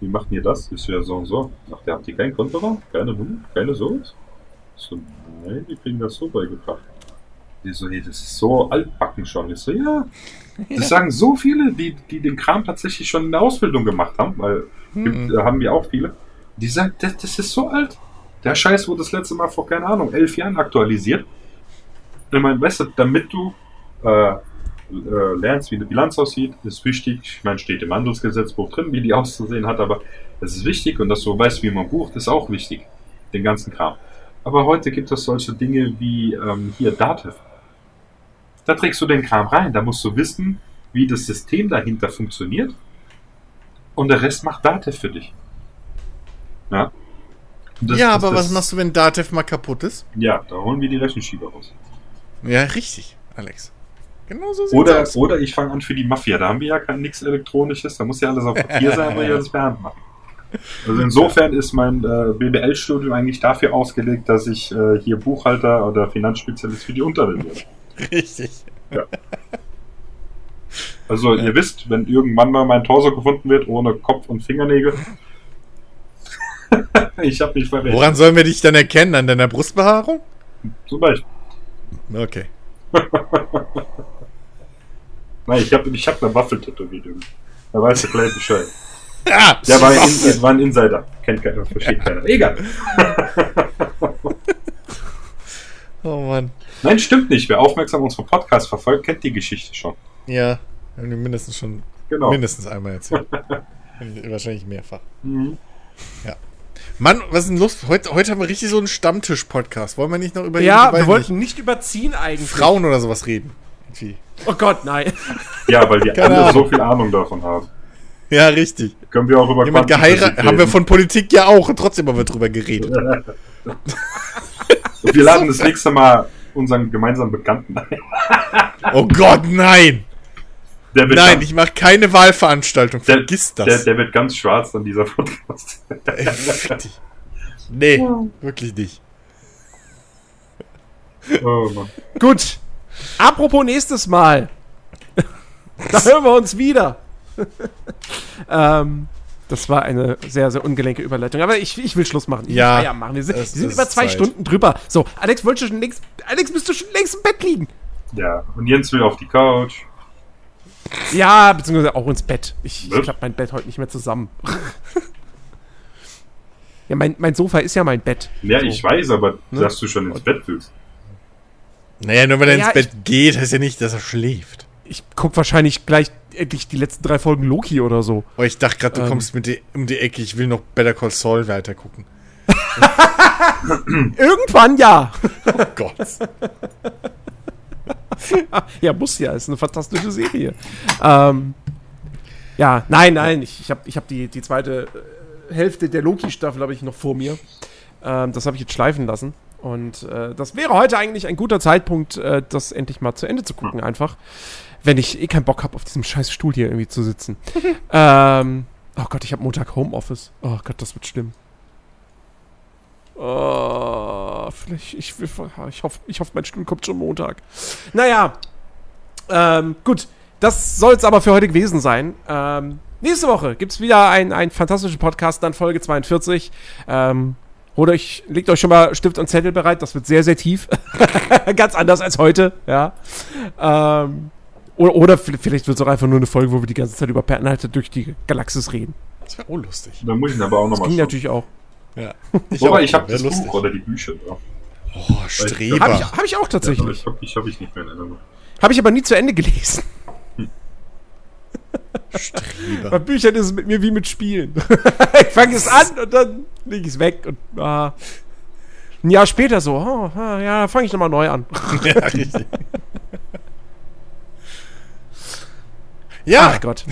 wie macht ihr das? Ist ja so und so. Ach, der habt ihr kein Konto, keine Nummer, keine sowas? So, nein, die kriegen das so beigebracht. Die so, hey, das ist so altbacken schon. Ich so, ja, das [LAUGHS] sagen so viele, die, die den Kram tatsächlich schon in der Ausbildung gemacht haben, weil mhm. gibt, haben wir auch viele. Die sagen, das, das ist so alt. Der Scheiß wurde das letzte Mal vor, keine Ahnung, elf Jahren aktualisiert. Ich meine, weißt du, damit du äh, äh, lernst, wie eine Bilanz aussieht, ist wichtig. Ich meine, steht im Handelsgesetzbuch drin, wie die [LAUGHS] auszusehen hat, aber es ist wichtig und dass du weißt, wie man bucht, ist auch wichtig. Den ganzen Kram. Aber heute gibt es solche Dinge wie ähm, hier Dativ. Da trägst du den Kram rein. Da musst du wissen, wie das System dahinter funktioniert. Und der Rest macht Datev für dich. Ja. Das, ja, das, aber das, was machst du, wenn Datev mal kaputt ist? Ja, da holen wir die Rechenschieber raus. Ja, richtig, Alex. Genau so oder, aus. oder ich fange an für die Mafia. Da haben wir ja kein nichts Elektronisches. Da muss ja alles auf Papier [LAUGHS] sein, aber ja das per Hand machen. Also insofern ist mein äh, BBL-Studium eigentlich dafür ausgelegt, dass ich äh, hier Buchhalter oder Finanzspezialist für die Unterwelt werde. Richtig. Ja. Also ihr wisst, wenn irgendwann mal mein Torso gefunden wird, ohne Kopf und Fingernägel. [LAUGHS] ich habe mich verrechnet. Woran sollen wir dich dann erkennen? An deiner Brustbehaarung? Zum Beispiel. Okay. [LAUGHS] Nein, ich habe ich hab eine Waffel tätowiert. Da weiß der gleich Bescheid. Ja, der war, in, war ein Insider. Kennt keiner, versteht keiner. Egal. [LAUGHS] oh Mann. Nein, stimmt nicht. Wer aufmerksam unsere Podcast verfolgt, kennt die Geschichte schon. Ja, haben wir mindestens schon genau. mindestens einmal erzählt. [LAUGHS] Wahrscheinlich mehrfach. Mhm. Ja. Mann, was ist denn los? Heute, heute haben wir richtig so einen Stammtisch-Podcast. Wollen wir nicht noch über Ja, wir wollten nicht überziehen eigentlich. Frauen oder sowas reden. Irgendwie. Oh Gott, nein. Ja, weil die Keine alle so Ahnung. viel Ahnung davon haben. Ja, richtig. Können wir auch über Jemand geheiratet, haben wir von Politik ja auch und trotzdem haben wir drüber geredet. Und wir laden [LAUGHS] das nächste Mal unseren gemeinsamen Bekannten ein. Oh Gott, nein! Der wird Nein, ganz, ich mache keine Wahlveranstaltung. der, Vergiss das. Der, der wird ganz schwarz an dieser Podcast. Nee, wirklich nicht. Oh Mann. Gut. Apropos nächstes Mal. da hören wir uns wieder. Ähm, das war eine sehr, sehr ungelenke Überleitung. Aber ich, ich will Schluss machen. Ich will Ja, Feierabend machen. Wir sind, wir sind über zwei Zeit. Stunden drüber. So, Alex, wolltest du schon längst, Alex, bist du schon längst im Bett liegen? Ja, und Jens will auf die Couch. Ja, beziehungsweise auch ins Bett. Ich, ich klappe mein Bett heute nicht mehr zusammen. [LAUGHS] ja, mein, mein Sofa ist ja mein Bett. Ja, So. ich weiß, aber Ne? dass du schon ins Bett willst. Naja, nur weil er Ja, ins Bett geht, heißt ja nicht, dass er schläft. Ich guck wahrscheinlich gleich endlich die letzten drei Folgen Loki oder so. Aber ich dachte gerade, du Ähm. kommst mit die, um die Ecke, ich will noch Better Call Saul weitergucken. [LAUGHS] Irgendwann ja. [LAUGHS] Oh Gott. [LAUGHS] Ja, muss ja, ist eine fantastische Serie. Ähm, ja, nein, nein, ich, ich habe ich hab die, die zweite äh, Hälfte der Loki-Staffel habe ich noch vor mir. Ähm, das habe ich jetzt schleifen lassen. Und äh, das wäre heute eigentlich ein guter Zeitpunkt, äh, das endlich mal zu Ende zu gucken, einfach. Wenn ich eh keinen Bock habe, auf diesem scheiß Stuhl hier irgendwie zu sitzen. [LAUGHS] ähm, oh Gott, ich habe Montag Homeoffice. Oh Gott, das wird schlimm. Oh, vielleicht, ich, ich, hoffe, ich hoffe, mein Stuhl kommt schon Montag. Naja, ähm, gut. Das soll es aber für heute gewesen sein. Ähm, nächste Woche gibt es wieder einen, einen fantastischen Podcast, dann Folge 42. Ähm, holt euch, legt euch schon mal Stift und Zettel bereit, das wird sehr, sehr tief. [LAUGHS] Ganz anders als heute, ja. Ähm, oder, oder vielleicht wird es auch einfach nur eine Folge, wo wir die ganze Zeit über Per Anhalter durch die Galaxis reden. Das wäre auch lustig. Da muss ich ihn aber auch Das nochmal ging natürlich auch. Ja. [LAUGHS] Wobei, ich habe das lustig. Buch oder die Bücher da. Oh, Habe Streber. ich, hab ich auch Ja, tatsächlich. ich habe ich, hab ich nicht mehr in Erinnerung. Habe ich aber nie zu Ende gelesen. [LAUGHS] Streber. Bei Büchern ist es mit mir wie mit Spielen. [LAUGHS] ich fange es an und dann lege ich es weg und ah. ein Jahr später so, oh, ah, ja, fange ich nochmal neu an. ja, richtig. Ja, Ach Gott.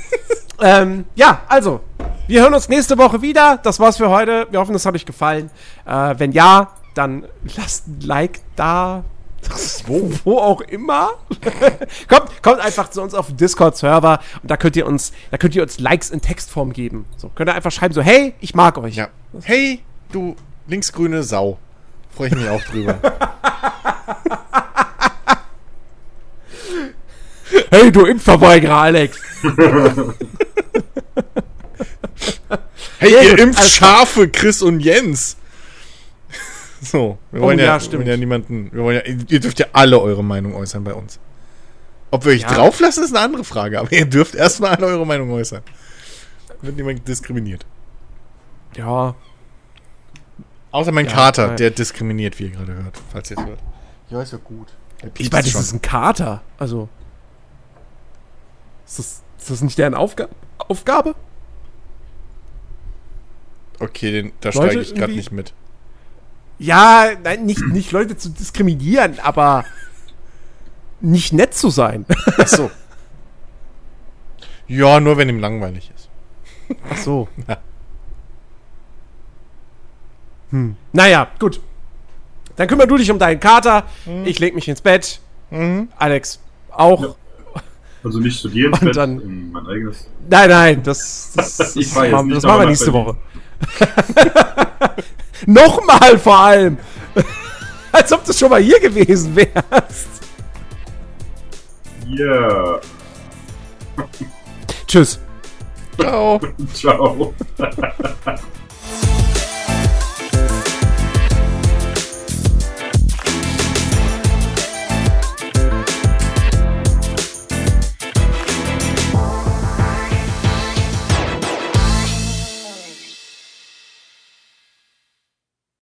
[LAUGHS] ähm, ja, also, wir hören uns nächste Woche wieder. Das war's für heute. Wir hoffen, es hat euch gefallen. Äh, wenn ja, dann lasst ein Like da. [LAUGHS] Wo, wo auch immer. [LAUGHS] kommt, kommt einfach zu uns auf den Discord-Server und da könnt ihr uns, da könnt ihr uns Likes in Textform geben. So, könnt ihr einfach schreiben, so, hey, ich mag euch. ja. Hey, du linksgrüne Sau. Freue ich mich auch drüber. Hey, du Impfverweigerer, Alex. Hey, ihr impft. Schafe, Chris und Jens. [LAUGHS] So, wir wollen Oh, ja, ja, wir stimmt. wollen ja niemanden, wir wollen ja, ihr dürft ja alle eure Meinung äußern bei uns. Ob wir euch Ja. drauflassen, ist eine andere Frage, aber ihr dürft erstmal alle eure Meinung äußern. Wird niemand diskriminiert. Ja, Außer mein Ja, Kater, nein. der diskriminiert, wie ihr gerade hört, falls ihr es hört. Ja, ist ja gut. Ich meine, das ist ein Kater. Also, ist das, ist das nicht deren Aufga Aufgabe? Okay, den, da steige ich gerade nicht mit. Ja, nein, nicht, nicht Leute zu diskriminieren, aber nicht nett zu sein. Ach so. Ja, nur wenn ihm langweilig ist. Ach so. [LAUGHS] Ja. Hm. Naja, gut. Dann kümmer du dich um deinen Kater. Ich leg mich ins Bett. Mhm. Alex auch. Ja. Also nicht ins Und dann- in mein eigenes. Nein, nein, das, [LAUGHS] das, das, jetzt machen, das machen wir nächste Woche. [LAUGHS] Nochmal vor allem. [LAUGHS] Als ob du schon mal hier gewesen wärst. Ja. Tschüss. Ciao. Ciao.